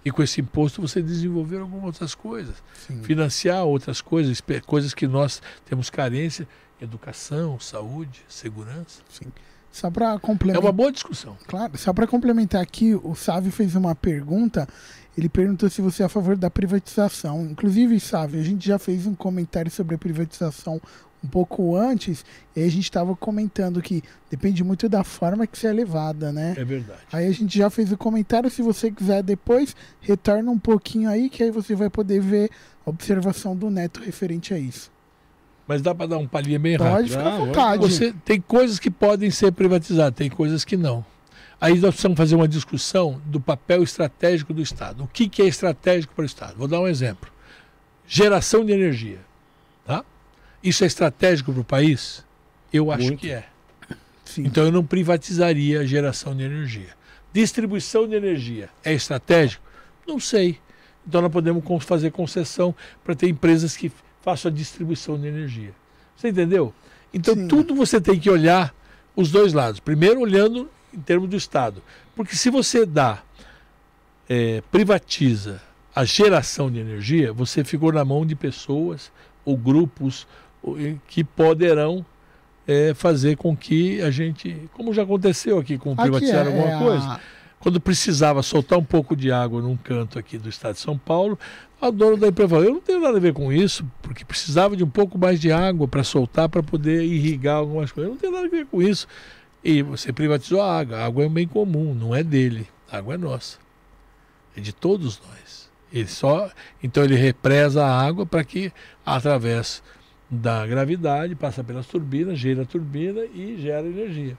E com esse imposto você desenvolver algumas outras coisas, Sim. financiar outras coisas, coisas que nós temos carência, educação, saúde, segurança. Só para É complementar. uma boa discussão. Claro, só para complementar aqui, o Sávio fez uma pergunta. Ele perguntou se você é a favor da privatização. Inclusive, Sávio, a gente já fez um comentário sobre a privatização um pouco antes, e a gente estava comentando que depende muito da forma que você é levada, né? É verdade. Aí a gente já fez o comentário. Se você quiser depois, retorna um pouquinho aí, que aí você vai poder ver a observação do Neto referente a isso. Mas dá para dar um palhinha bem rápido. Pode ficar à Ah, vontade. Você tem coisas que podem ser privatizadas, tem coisas que não. Aí nós precisamos fazer uma discussão do papel estratégico do Estado. O que, que é estratégico para o Estado? Vou dar um exemplo. Geração de energia. Tá? Isso é estratégico para o país? Eu acho Muito. que é. Sim. Então eu não privatizaria a geração de energia. Distribuição de energia é estratégico? Não sei. Então nós podemos fazer concessão para ter empresas que façam a distribuição de energia. Você entendeu? Então Sim. tudo você tem que olhar os dois lados. Primeiro olhando em termos do Estado. Porque se você dá, eh, privatiza a geração de energia, você ficou na mão de pessoas ou grupos que poderão é, fazer com que a gente, como já aconteceu aqui com privatizar é- alguma é a- coisa, quando precisava soltar um pouco de água num canto aqui do estado de São Paulo, a dona da empresa falou, eu não tenho nada a ver com isso, porque precisava de um pouco mais de água para soltar, para poder irrigar algumas coisas. Eu não tenho nada a ver com isso. E você privatizou a água. A água é um bem comum, não é dele. A água é nossa. É de todos nós. Ele só, então ele represa a água para que, através da gravidade, passa pelas turbinas, gira a turbina e gera energia.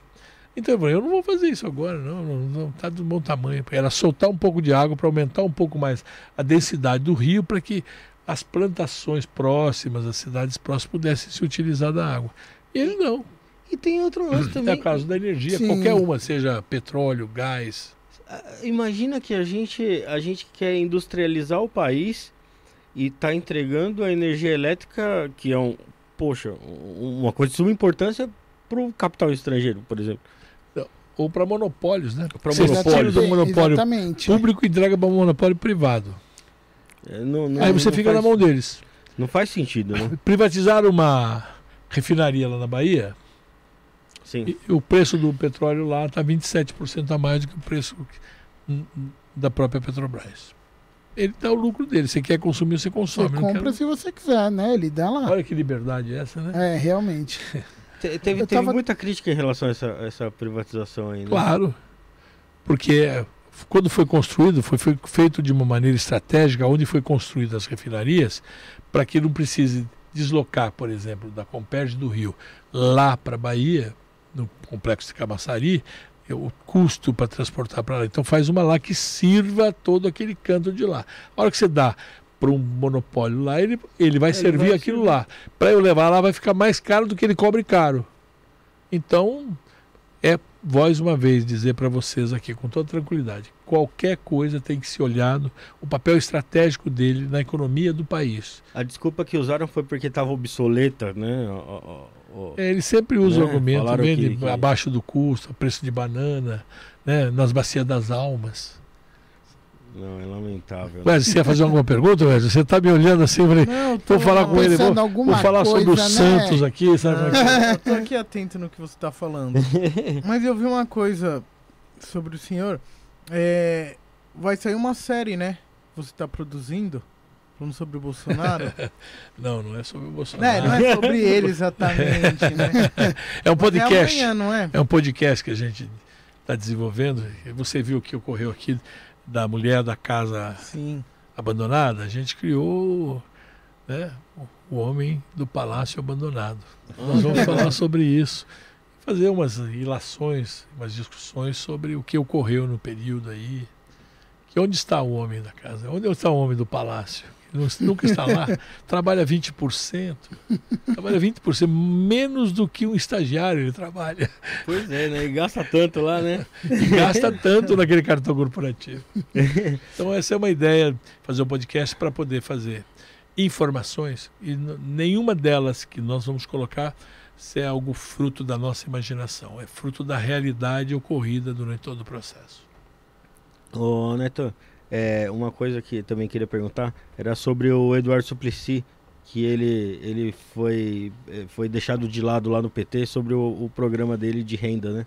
Então eu falei, eu não vou fazer isso agora, não, não, não tá do bom tamanho. Era soltar um pouco de água para aumentar um pouco mais a densidade do rio para que as plantações próximas, as cidades próximas pudessem se utilizar da água. E ele não. E tem outro lance É também. a causa da energia, Sim. qualquer uma, seja petróleo, gás. Ah, Imagina que a gente, a gente quer industrializar o país e tá entregando a energia elétrica, que é um, poxa, um- uma coisa de suma importância para o capital estrangeiro, por exemplo. Ou para monopólios, né? Você monopólio. do monopólio Exatamente. público e entrega para o monopólio privado. É, não- não- Aí você não fica faz- na mão deles. Não faz sentido, né? (laughs) Privatizaram uma refinaria lá na Bahia Sim. e o preço do petróleo lá está 27% a mais do que o preço hum, hum, da própria Petrobras. Ele dá o lucro dele. Você quer consumir, você Você consome. Não compra quero- se você quiser, né? Ele dá lá. Olha que liberdade é essa, né? É, realmente. (laughs) Te- teve, teve tava- muita crítica em relação a essa, essa privatização aí, né? Claro. Porque é, quando foi construído, foi, feito de uma maneira estratégica, onde foi construídas as refinarias, para que não precise deslocar, por exemplo, da Comperge do Rio lá para a Bahia, no complexo de Camaçari, o custo para transportar para lá. Então faz uma lá que sirva todo aquele canto de lá. A hora que você dá para um monopólio lá, ele, ele vai Ele servir vai aquilo servir. lá. Para eu levar lá vai ficar mais caro do que ele cobre caro. Então, é voz uma vez dizer para vocês aqui com toda tranquilidade, qualquer coisa tem que ser olhado o papel estratégico dele na economia do país. A desculpa que usaram foi porque tava obsoleta, né? Ó, ó, ó. É, Ele sempre usa o Né? argumento vende que- que- abaixo do custo, preço de banana, né? nas bacias das almas. Não, é lamentável. né? Wesley, você ia fazer alguma pergunta, Wesley? Você está me olhando assim, eu falei, Não, vou falar com ele, vou, vou falar sobre os coisa, né? Santos aqui, sabe? é é? Ah, eu tô aqui atento no que você tá falando. (laughs) Mas eu vi uma coisa sobre o senhor. É, vai sair uma série, né? Você tá produzindo, falando sobre o Bolsonaro. (laughs) Não, não é sobre o? Bolsonaro. Não é sobre ele exatamente, né? (laughs) É um É podcast. amanhã, não é? É um podcast que a gente está desenvolvendo. Você viu o que ocorreu aqui da mulher da casa Sim. abandonada? A gente criou né, o homem do palácio abandonado. Nós vamos (laughs) falar sobre isso. Fazer umas ilações, umas discussões sobre o que ocorreu no período aí. Que onde está o homem da casa? Onde está o homem do palácio? Nunca está lá. (laughs) Trabalha 20%. Trabalha 20%. Menos do que um estagiário ele trabalha. Pois é, né? E gasta tanto lá, né? (laughs) E gasta tanto naquele cartão corporativo. (laughs) Então essa é uma ideia, fazer um podcast para poder fazer informações e nenhuma delas que nós vamos colocar se é algo fruto da nossa imaginação, é fruto da realidade ocorrida durante todo o processo. Ô, Neto, é, uma coisa que também queria perguntar era sobre o Eduardo Suplicy, que ele, ele foi, eh, foi deixado de lado lá no PT sobre o, o programa dele de renda, né?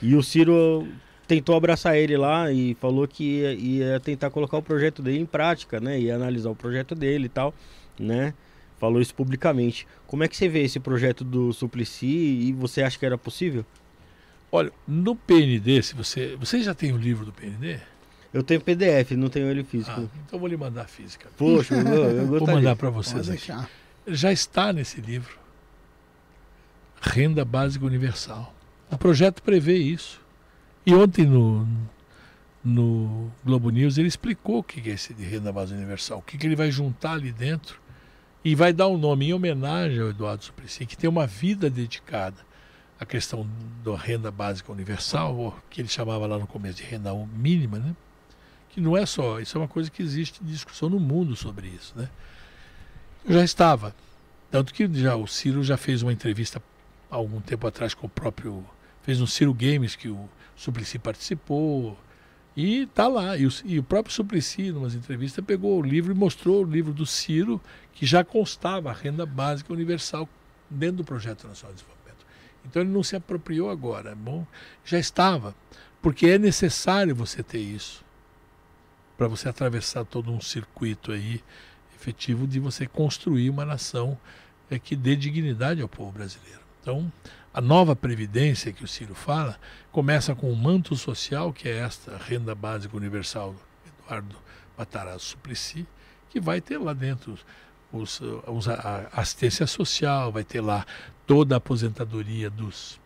E o Ciro tentou abraçar ele lá e falou que ia, ia tentar colocar o projeto dele em prática, né? Ia analisar o projeto dele e tal, né? Falou isso publicamente. Como é que você vê esse projeto do Suplicy e você acha que era possível? Olha, no PND, se você, você já tem o livro do PND? Eu tenho PDF, não tenho ele Ah, físico. então eu vou lhe mandar a física. Poxa, eu, eu Vou gostaria. mandar para vocês aqui. já está nesse livro. Renda Básica Universal. O projeto prevê isso. E ontem no, no Globo News ele explicou o que é esse de renda básica universal, o que, que ele vai juntar ali dentro e vai dar um nome em homenagem ao Eduardo Suplicy, que tem uma vida dedicada à questão da renda básica universal, ou que ele chamava lá no começo de renda mínima, né? Que não é só, isso é uma coisa que existe discussão no mundo sobre isso. Né? já estava. Tanto que já, o Ciro já fez uma entrevista há algum tempo atrás com o próprio. Fez um Ciro Games que o Suplicy participou. E tá lá. E o, e o próprio Suplicy, em umas entrevistas, pegou o livro e mostrou o livro do Ciro, que já constava a renda básica universal dentro do Projeto Nacional de Desenvolvimento. Então ele não se apropriou agora. é Bom, já estava. Porque é necessário você ter isso. Para você atravessar todo um circuito aí efetivo de você construir uma nação é, que dê dignidade ao povo brasileiro. Então, a nova previdência que o Ciro fala começa com o manto social, que é esta renda básica universal do Eduardo Matarazzo Suplicy, que vai ter lá dentro os, os- a assistência social, vai ter lá toda a aposentadoria dos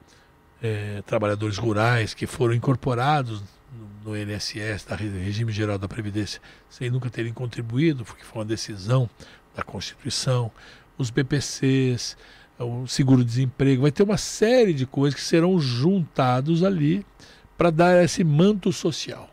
eh, trabalhadores rurais que foram incorporados no, INSS, da Re- Regime Geral da Previdência, sem nunca terem contribuído, porque foi uma decisão da Constituição, os BPCs, o seguro-desemprego, vai ter uma série de coisas que serão juntados ali para dar esse manto social.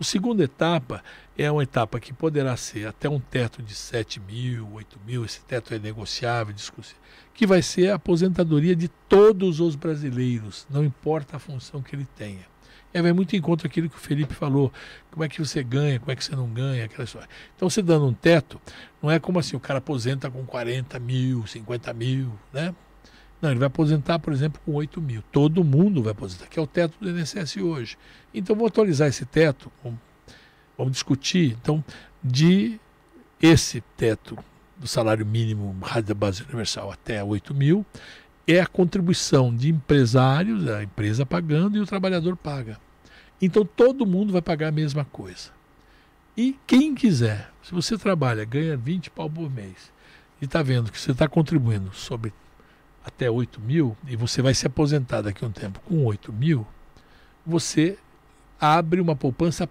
A segunda etapa é uma etapa que poderá ser até um teto de 7 mil, 8 mil, esse teto é negociável, discussível, que vai ser a aposentadoria de todos os brasileiros, não importa a função que ele tenha. Aí vai muito em conta aquilo que o Felipe falou, como é que você ganha, como é que você não ganha, aquela história. Então você dando um teto, não é como assim, o cara aposenta com 40 mil, 50 mil, né? Não, ele vai aposentar, por exemplo, com 8 mil. Todo mundo vai aposentar, que é o teto do INSS hoje. Então, vou atualizar esse teto, vamos, discutir, então, de esse teto do salário mínimo base universal até 8 mil, é a contribuição de empresários, a empresa pagando e o trabalhador paga. Então, todo mundo vai pagar a mesma coisa. E quem quiser, se você trabalha, ganha 20 pau por mês, e está vendo que você está contribuindo sobre até 8 mil, e você vai se aposentar daqui a um tempo com 8 mil, você abre uma poupança,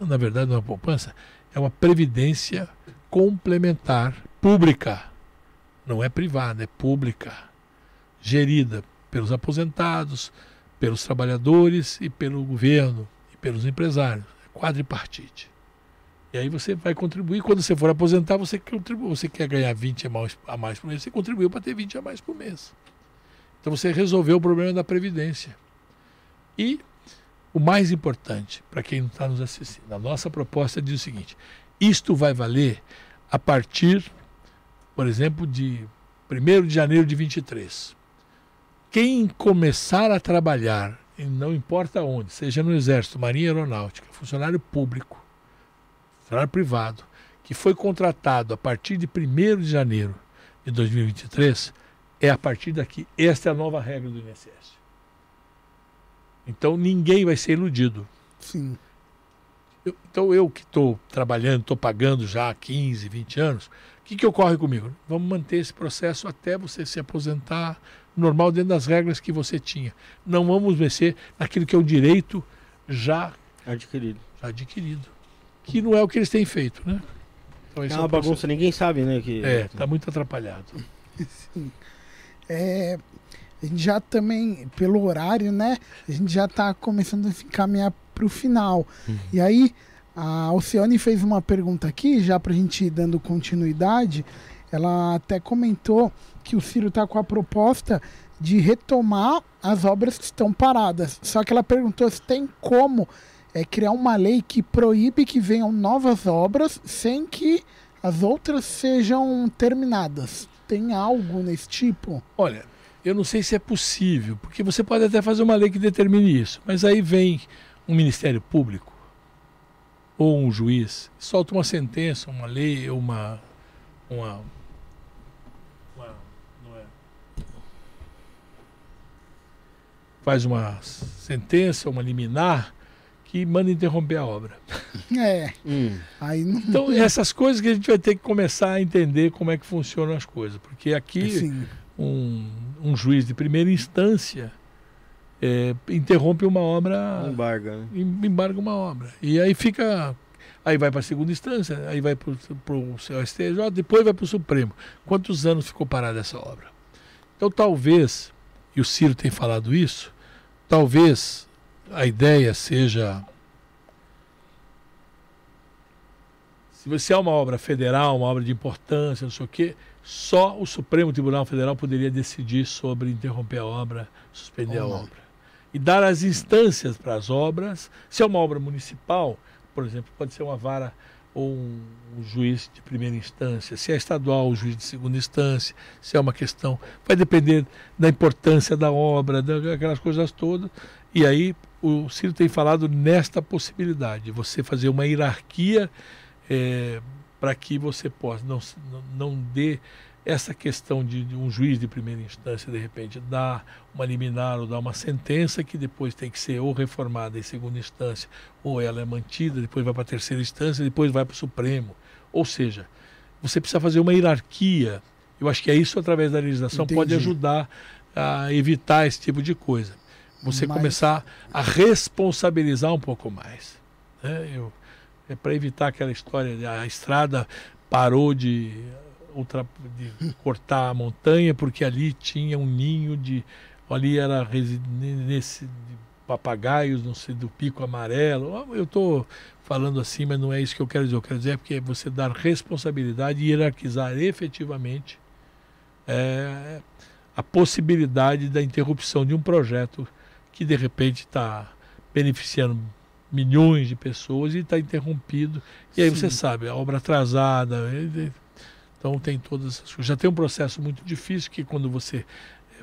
na verdade não é uma poupança, é uma previdência complementar pública. Não é privada, é pública. Gerida pelos aposentados, pelos trabalhadores e pelo governo e pelos empresários. É quadripartite. E aí você vai contribuir. Quando você for aposentar, você contribui. Você quer ganhar 20 a mais, a mais por mês, você contribuiu para ter 20 a mais por mês. Então você resolveu o problema da Previdência. E o mais importante, para quem não está nos assistindo, a nossa proposta diz o seguinte: isto vai valer a partir, por exemplo, de 1 de janeiro de 23. Quem começar a trabalhar, e não importa onde, seja no Exército, Marinha Aeronáutica, funcionário público, funcionário privado, que foi contratado a partir de 1 de janeiro de 2023, é a partir daqui. Esta é a nova regra do INSS. Então ninguém vai ser iludido. Sim. Eu, então eu que estou trabalhando, estou pagando já há 15, 20 anos, o que, que ocorre comigo? Vamos manter esse processo até você se aposentar normal dentro das regras que você tinha. Não vamos mexer naquilo que é o direito já Adquirido. já adquirido. Que não é o que eles têm feito, né? Então, É esse uma o processo. bagunça, ninguém sabe, né? Que... É, está muito atrapalhado. (laughs) É, a gente já também, pelo horário, né? A gente já tá começando a se encaminhar pro final. E aí, a Alcione fez uma pergunta aqui, já pra gente ir dando continuidade. Ela até comentou que o Ciro tá com a proposta de retomar as obras que estão paradas. Só que ela perguntou se tem como é, criar uma lei que proíbe que venham novas obras sem que as outras sejam terminadas. Tem algo nesse tipo? Olha, eu não sei se é possível, porque você pode até fazer uma lei que determine isso, mas aí vem um Ministério Público ou um juiz, solta uma sentença, uma lei, uma, uma não é, faz uma sentença, uma liminar que manda interromper a obra. É, Hum. aí não. Então, essas coisas que a gente vai ter que começar a entender como é que funcionam as coisas, porque aqui Assim, um, um juiz de primeira instância é, interrompe uma obra, Embarga, né? em- embarga uma obra. E aí fica. Aí vai para a segunda instância, aí vai para o STJ, depois vai para o Supremo. Quantos anos ficou parada essa obra? Então talvez, e o Ciro tem falado isso, talvez a ideia seja. Se você é uma obra federal, uma obra de importância, não sei o quê, só o Supremo Tribunal Federal poderia decidir sobre interromper a obra, suspender a obra. E dar as instâncias para as obras. Se é uma obra municipal, por exemplo, pode ser uma vara ou um, um juiz de primeira instância. Se é estadual, o juiz de segunda instância. Se é uma questão. Vai depender da importância da obra, daquelas coisas todas. E aí o Ciro tem falado nesta possibilidade, de você fazer uma hierarquia é, para que você possa não, não dê essa questão de, de um juiz de primeira instância de repente dar uma liminar ou dar uma sentença que depois tem que ser ou reformada em segunda instância ou ela é mantida depois vai para a terceira instância depois vai para o Supremo ou seja você precisa fazer uma hierarquia eu acho que é isso através da legislação pode Entendi. ajudar a evitar esse tipo de coisa você Mas- começar a responsabilizar um pouco mais né? Eu, é para evitar aquela história de a estrada parou de, ultra, de cortar a montanha porque ali tinha um ninho de ali era nesse de papagaios não sei do pico amarelo eu estou falando assim mas não é isso que eu quero dizer eu quero dizer é porque é você dar responsabilidade e hierarquizar efetivamente é, a possibilidade da interrupção de um projeto que de repente está beneficiando milhões de pessoas e está interrompido. E aí você Sim. sabe, a obra atrasada. Então tem todas essas coisas. Já tem um processo muito difícil que quando você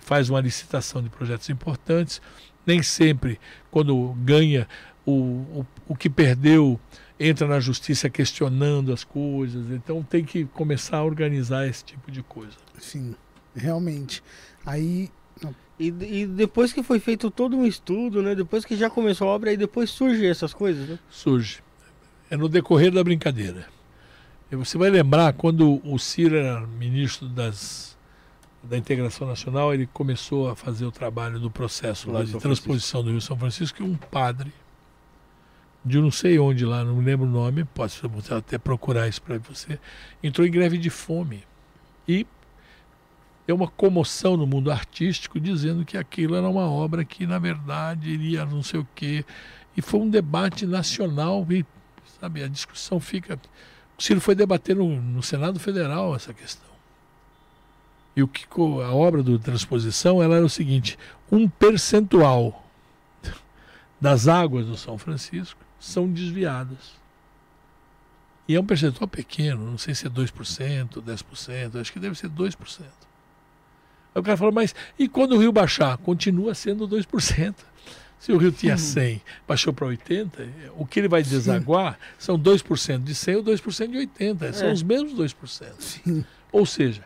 faz uma licitação de projetos importantes, nem sempre quando ganha o, o, o que perdeu entra na justiça questionando as coisas. Então tem que começar a organizar esse tipo de coisa. sim, realmente. Aí, E, e depois que foi feito todo um estudo, né? Depois que já começou a obra, aí depois surgem essas coisas, né? surge. É no decorrer da brincadeira. Você vai lembrar quando o Ciro era ministro das da integração nacional, ele começou a fazer o trabalho do processo Lá de São transposição do Rio São Francisco e um padre de não sei onde lá, não me lembro o nome, posso até procurar isso para você, entrou em greve de fome. E deu uma comoção no mundo artístico dizendo que aquilo era uma obra que na verdade iria não sei o quê. E foi um debate nacional e sabe a discussão fica o Ciro foi debater no, no Senado Federal essa questão e o que a obra do transposição ela era o seguinte um percentual das águas do São Francisco são desviadas e é um percentual pequeno não sei se é 2%, 10%, acho que deve ser 2%. Aí o cara falou, mas e quando o rio baixar? Continua sendo 2%. Se o rio tinha 100, baixou para 80, o que ele vai desaguar são 2% de 100 ou 2% de 80. São É. os mesmos 2%. Sim. Ou seja,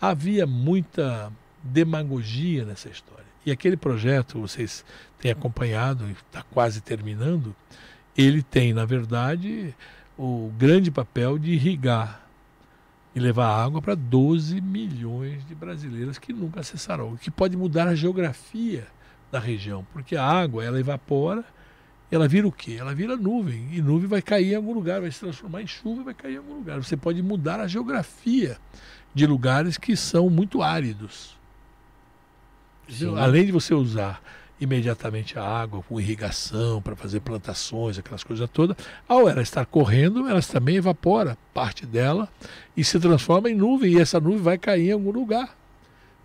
havia muita demagogia nessa história. E aquele projeto, vocês têm acompanhado, está quase terminando, ele tem, na verdade, o grande papel de irrigar e levar água para 12 milhões de brasileiros que nunca acessarão, o que pode mudar a geografia da região, porque a água ela evapora, ela vira o quê? Ela vira nuvem, e nuvem vai cair em algum lugar, vai se transformar em chuva e vai cair em algum lugar. Você pode mudar a geografia de lugares que são muito áridos. Sim. Além de você usar imediatamente a água com irrigação para fazer plantações, aquelas coisas todas, ao ela estar correndo, ela também evapora parte dela e se transforma em nuvem, e essa nuvem vai cair em algum lugar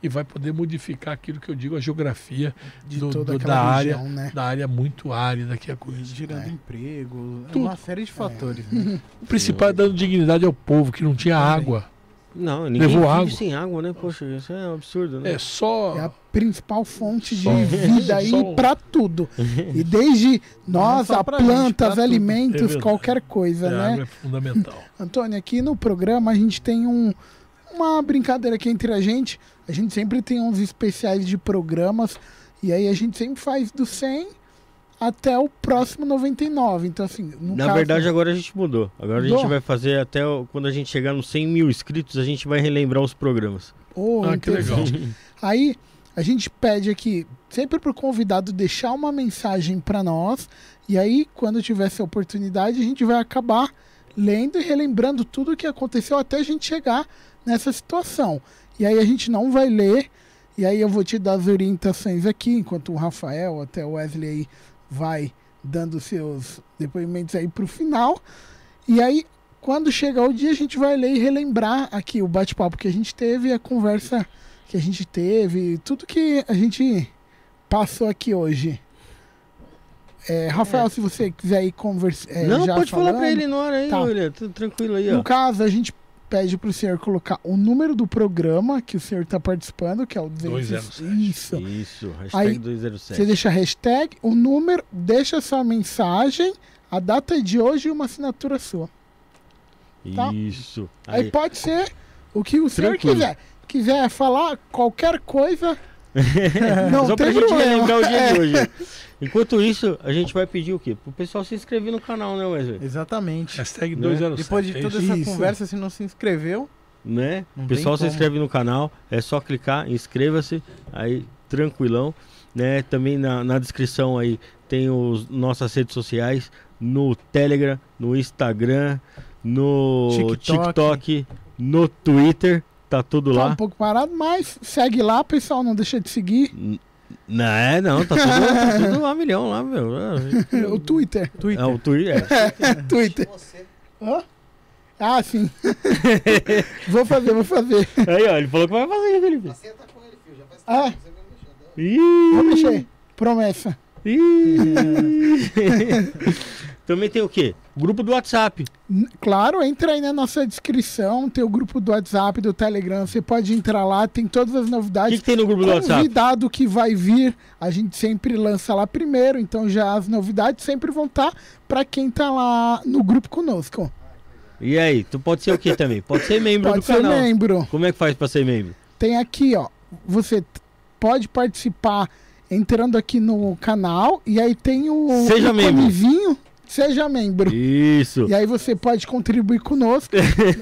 e vai poder modificar aquilo que eu digo, a geografia De do- toda do- da área, região, né? da área muito árida que é a coisa. Gerando É. emprego, é Tudo. uma série de fatores. né? (laughs) O principal é dando dignidade ao povo que não tinha Também. água. Não, ninguém Levou vive água. sem água, né? Poxa, isso é um absurdo, né? É só É a principal fonte de Só- vida aí só- pra tudo. E desde (laughs) nós, a gente, plantas, tudo. É alimentos, verdade. qualquer coisa, a né? água é fundamental. Antônio, aqui no programa a gente tem um, uma brincadeira aqui entre a gente. A gente sempre tem uns especiais de programas. E aí a gente sempre faz do 100 até o próximo 99. Então, assim, no Na caso- verdade, agora a gente mudou. Agora a Mudou? gente vai fazer até o- quando a gente chegar nos 100 mil inscritos, a gente vai relembrar os programas. Oh, Ah, que legal. (laughs) Aí a gente pede aqui, sempre pro convidado deixar uma mensagem para nós. E aí, quando tiver essa oportunidade, a gente vai acabar lendo e relembrando tudo o que aconteceu até a gente chegar nessa situação. E aí a gente não vai ler. E aí eu vou te dar as orientações aqui, enquanto o Rafael, até o Wesley aí, vai dando seus depoimentos aí pro final. E aí, quando chegar o dia, a gente vai ler e relembrar aqui o bate-papo que a gente teve, a conversa que a gente teve, tudo que a gente passou aqui hoje. É, Rafael, se você quiser ir conversar. não, pode falar pra ele na hora aí, Tá. olha. Tudo tranquilo aí, No ó. caso, a gente pede pro senhor colocar o número do programa que o senhor tá participando, que é o 207. 207. Isso. Isso, hashtag Aí, 207. Você deixa a hashtag, o número, deixa sua mensagem, a data de hoje e uma assinatura sua. tá? Isso. Aí, Aí. pode ser o que o senhor Tranquilo. quiser. Quiser falar qualquer coisa, (laughs) não Só pra tem gente problema. relembrar o dia (laughs) É. de hoje. Enquanto isso, a gente vai pedir o quê? Pro pessoal se inscrever no canal, né, Wesley? Exatamente. Hashtag Né? 207. Depois de é toda essa Isso. conversa, se não se inscreveu, Né? Não O pessoal se como. inscreve no canal, é só clicar, inscreva-se, aí tranquilão. Né? Também na, na descrição aí tem os nossas redes sociais, no Telegram, no Instagram, no TikTok. TikTok, no Twitter, tá tudo Tá um lá. pouco parado, mas segue lá, pessoal, não deixa de seguir. Não, é, não, tá tudo, tá tudo lá, milhão lá, meu. (laughs) o Twitter. Twitter. É, o Twitter, é. (laughs) Twitter. Hã? Ah, sim. (laughs) vou fazer, vou fazer. Aí, ó, ele falou que vai fazer, Felipe. Você tá com ele, filho. Já faz Ah. tempo, você vai mexendo. Ih, Vou mexer. Promessa. ih. Também tem o quê? Grupo do WhatsApp. Claro, entra aí na nossa descrição, tem o grupo do WhatsApp, do Telegram, você pode entrar lá, tem todas as O que, novidades. que tem no grupo do WhatsApp? Convidado que vai vir, a gente sempre lança lá primeiro, então já as novidades sempre vão estar para quem tá lá no grupo conosco. E aí, tu pode ser o que também? Pode ser membro Pode do ser canal. membro. Como é que faz pra ser membro? Tem aqui, ó, você pode participar entrando aqui no canal e aí tem o Seja membro. Seja membro. Isso. E aí você pode contribuir conosco.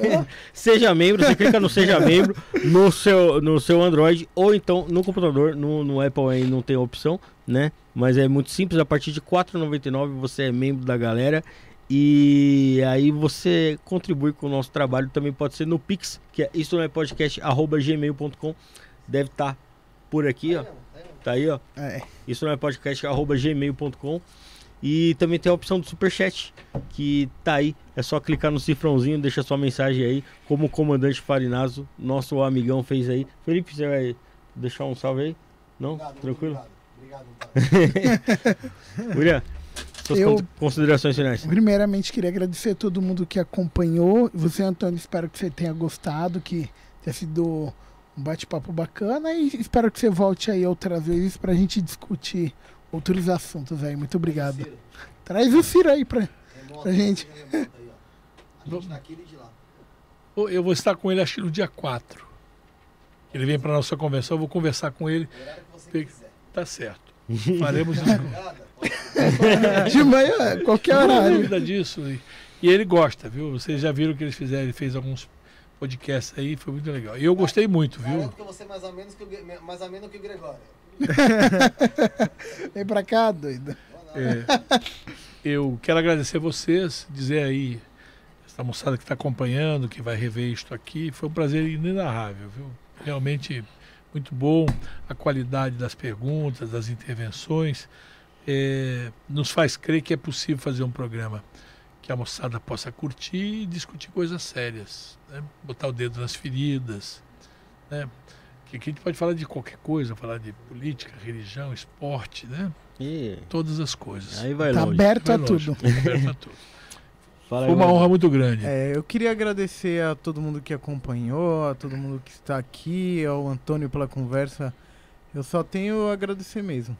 (laughs) Seja membro, você clica no Seja Membro no seu, no seu Android ou então no computador, no, no Apple aí não tem opção, né? Mas é muito simples, a partir de R$ 4,99 você é membro da galera e aí você contribui com o nosso trabalho, também pode ser no Pix, que é isso não é podcast, arroba gmail.com, deve estar por aqui, ó, tá aí, ó, É. isso não é podcast, arroba gmail.com e também tem a opção do superchat, que tá aí. É só clicar no cifrãozinho, deixa sua mensagem aí, como o comandante Farinazo, nosso amigão, fez aí. Felipe, você vai deixar um salve aí? Não? Tranquilo? (laughs) Obrigado. William, suas Eu- con- considerações finais. Primeiramente, queria agradecer a todo mundo que acompanhou. Você, Antônio, espero que você tenha gostado, que tenha sido um bate-papo bacana e espero que você volte aí outras vezes pra gente discutir outros assuntos aí. Muito obrigado. Traz o Ciro aí pra, pra gente. A gente daqui e de lá. Eu vou estar com ele acho que no dia 4. Ele vem para nossa convenção, eu vou conversar com ele. que você Pe- quiser. Tá certo. Faremos isso. (laughs) De manhã, qualquer horário. dúvida disso. E, e ele gosta, viu? Vocês já viram o que eles fizeram, ele fez alguns podcasts aí, foi muito legal. E eu gostei muito, viu? Garanto que eu vou ser mais ou menos que o, mais ou menos que o Gregório. (laughs) Vem pra cá, doido. É, eu quero agradecer vocês, dizer aí, essa moçada que está acompanhando, que vai rever isto aqui, foi um prazer inenarrável, viu? Realmente muito bom, a qualidade das perguntas, das intervenções, é, nos faz crer que é possível fazer um programa que a moçada possa curtir e discutir coisas sérias, né? botar o dedo nas feridas, né? Que aqui a gente pode falar de qualquer coisa, falar de política, religião, esporte, né? Ih, todas as coisas. aí vai Tá longe. aberto a Vai longe, tudo. tá aberto a tudo. (laughs) Fala Foi uma honra muito grande. É, eu queria agradecer a todo mundo que acompanhou, a todo mundo que está aqui, ao Antônio pela conversa. Eu só tenho a agradecer mesmo.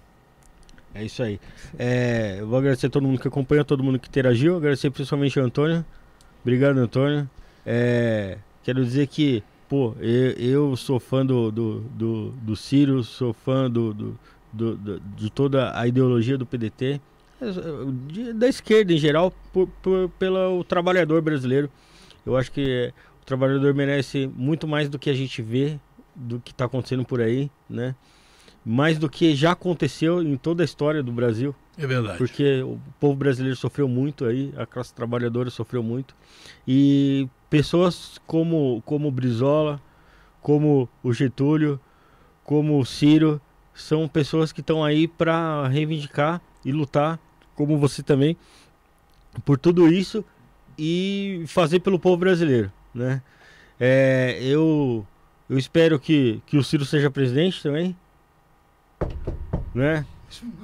É isso aí. É, eu vou agradecer a todo mundo que acompanha, todo mundo que interagiu. Agradecer principalmente ao Antônio. Obrigado, Antônio. É, quero dizer que, pô, eu, eu sou fã do, do, do, do Ciro, sou fã do, do, do- do- de toda a ideologia do PDT, da esquerda em geral, por, por- pelo trabalhador brasileiro. Eu acho que o trabalhador merece muito mais do que a gente vê, do que está acontecendo por aí, né? mais do que já aconteceu em toda a história do Brasil, É verdade. porque o povo brasileiro sofreu muito aí, a classe trabalhadora sofreu muito. E pessoas como como o Brizola, como o Getúlio, como o Ciro, são pessoas que estão aí para reivindicar e lutar, como você também, por tudo isso e fazer pelo povo brasileiro, né? É, eu eu espero que, que o Ciro seja presidente também, né?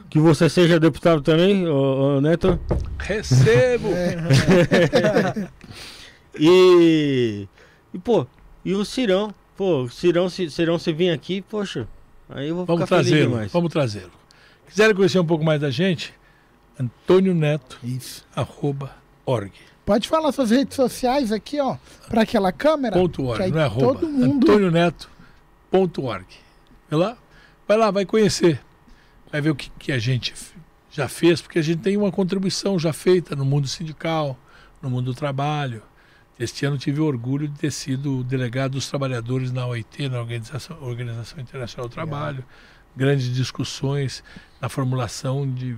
Que você seja deputado também, ô, ô, Neto. Recebo! (laughs) (laughs) E, e pô, e o Cirão, pô, Cirão, se, Cirão se vir aqui, poxa, aí eu vou Vamos ficar feliz demais. Vamos trazê-lo. Quiserem conhecer um pouco mais da gente? Antônio Neto, Isso. arroba, org. Pode falar suas redes sociais aqui, ó, pra aquela câmera. Ponto org, não é arroba. Todo mundo. Antônio Neto, ponto org. Vai lá, vai lá, vai conhecer. Vai ver o que, que a gente já fez, porque a gente tem uma contribuição já feita no mundo sindical, no mundo do trabalho. Este ano tive o orgulho de ter sido delegado dos trabalhadores na OIT, na Organização, Organização Internacional do Trabalho. Grandes discussões na formulação de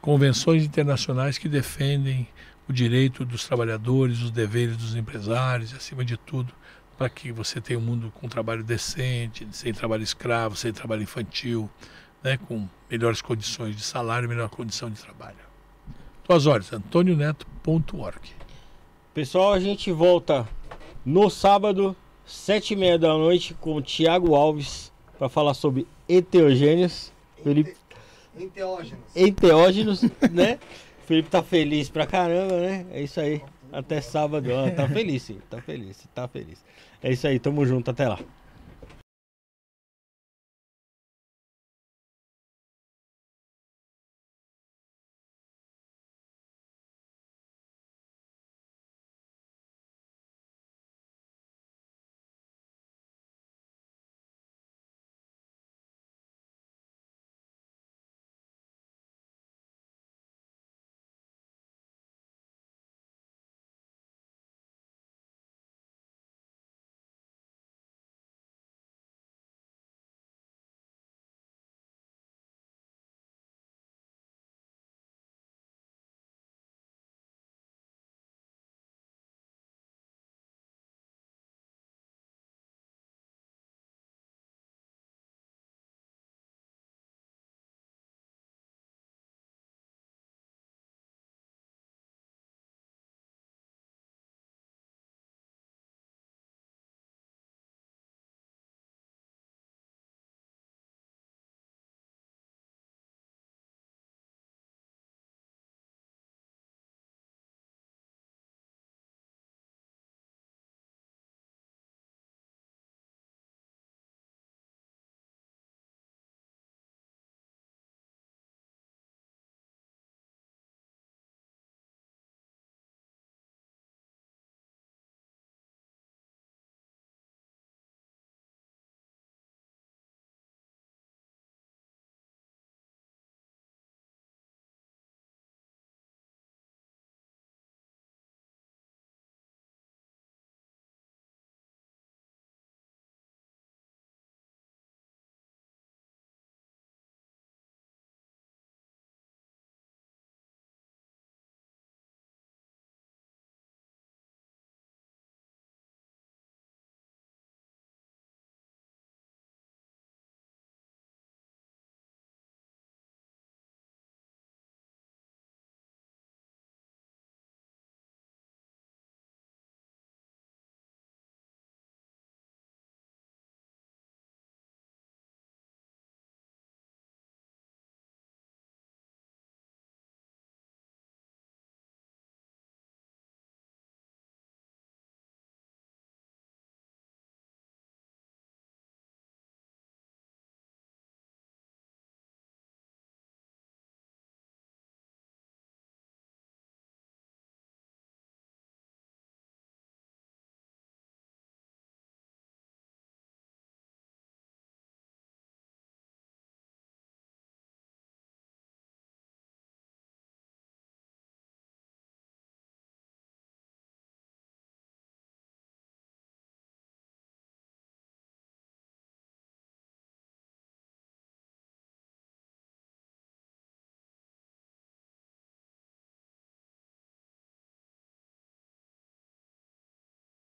convenções internacionais que defendem o direito dos trabalhadores, os deveres dos empresários, acima de tudo, para que você tenha um mundo com trabalho decente, sem trabalho escravo, sem trabalho infantil, né, com melhores condições de salário, melhor condição de trabalho. Tuas ordens, antonioneto.org. Pessoal, a gente volta no sábado, sete e meia da noite, com o Thiago Alves, para falar sobre enteogênios. Felipe, Enteógenos. enteógenos, (laughs) né? Felipe tá feliz pra caramba, né? É isso aí. Até sábado. Ó, tá feliz, sim. Tá feliz, tá feliz. É isso aí, tamo junto, até lá.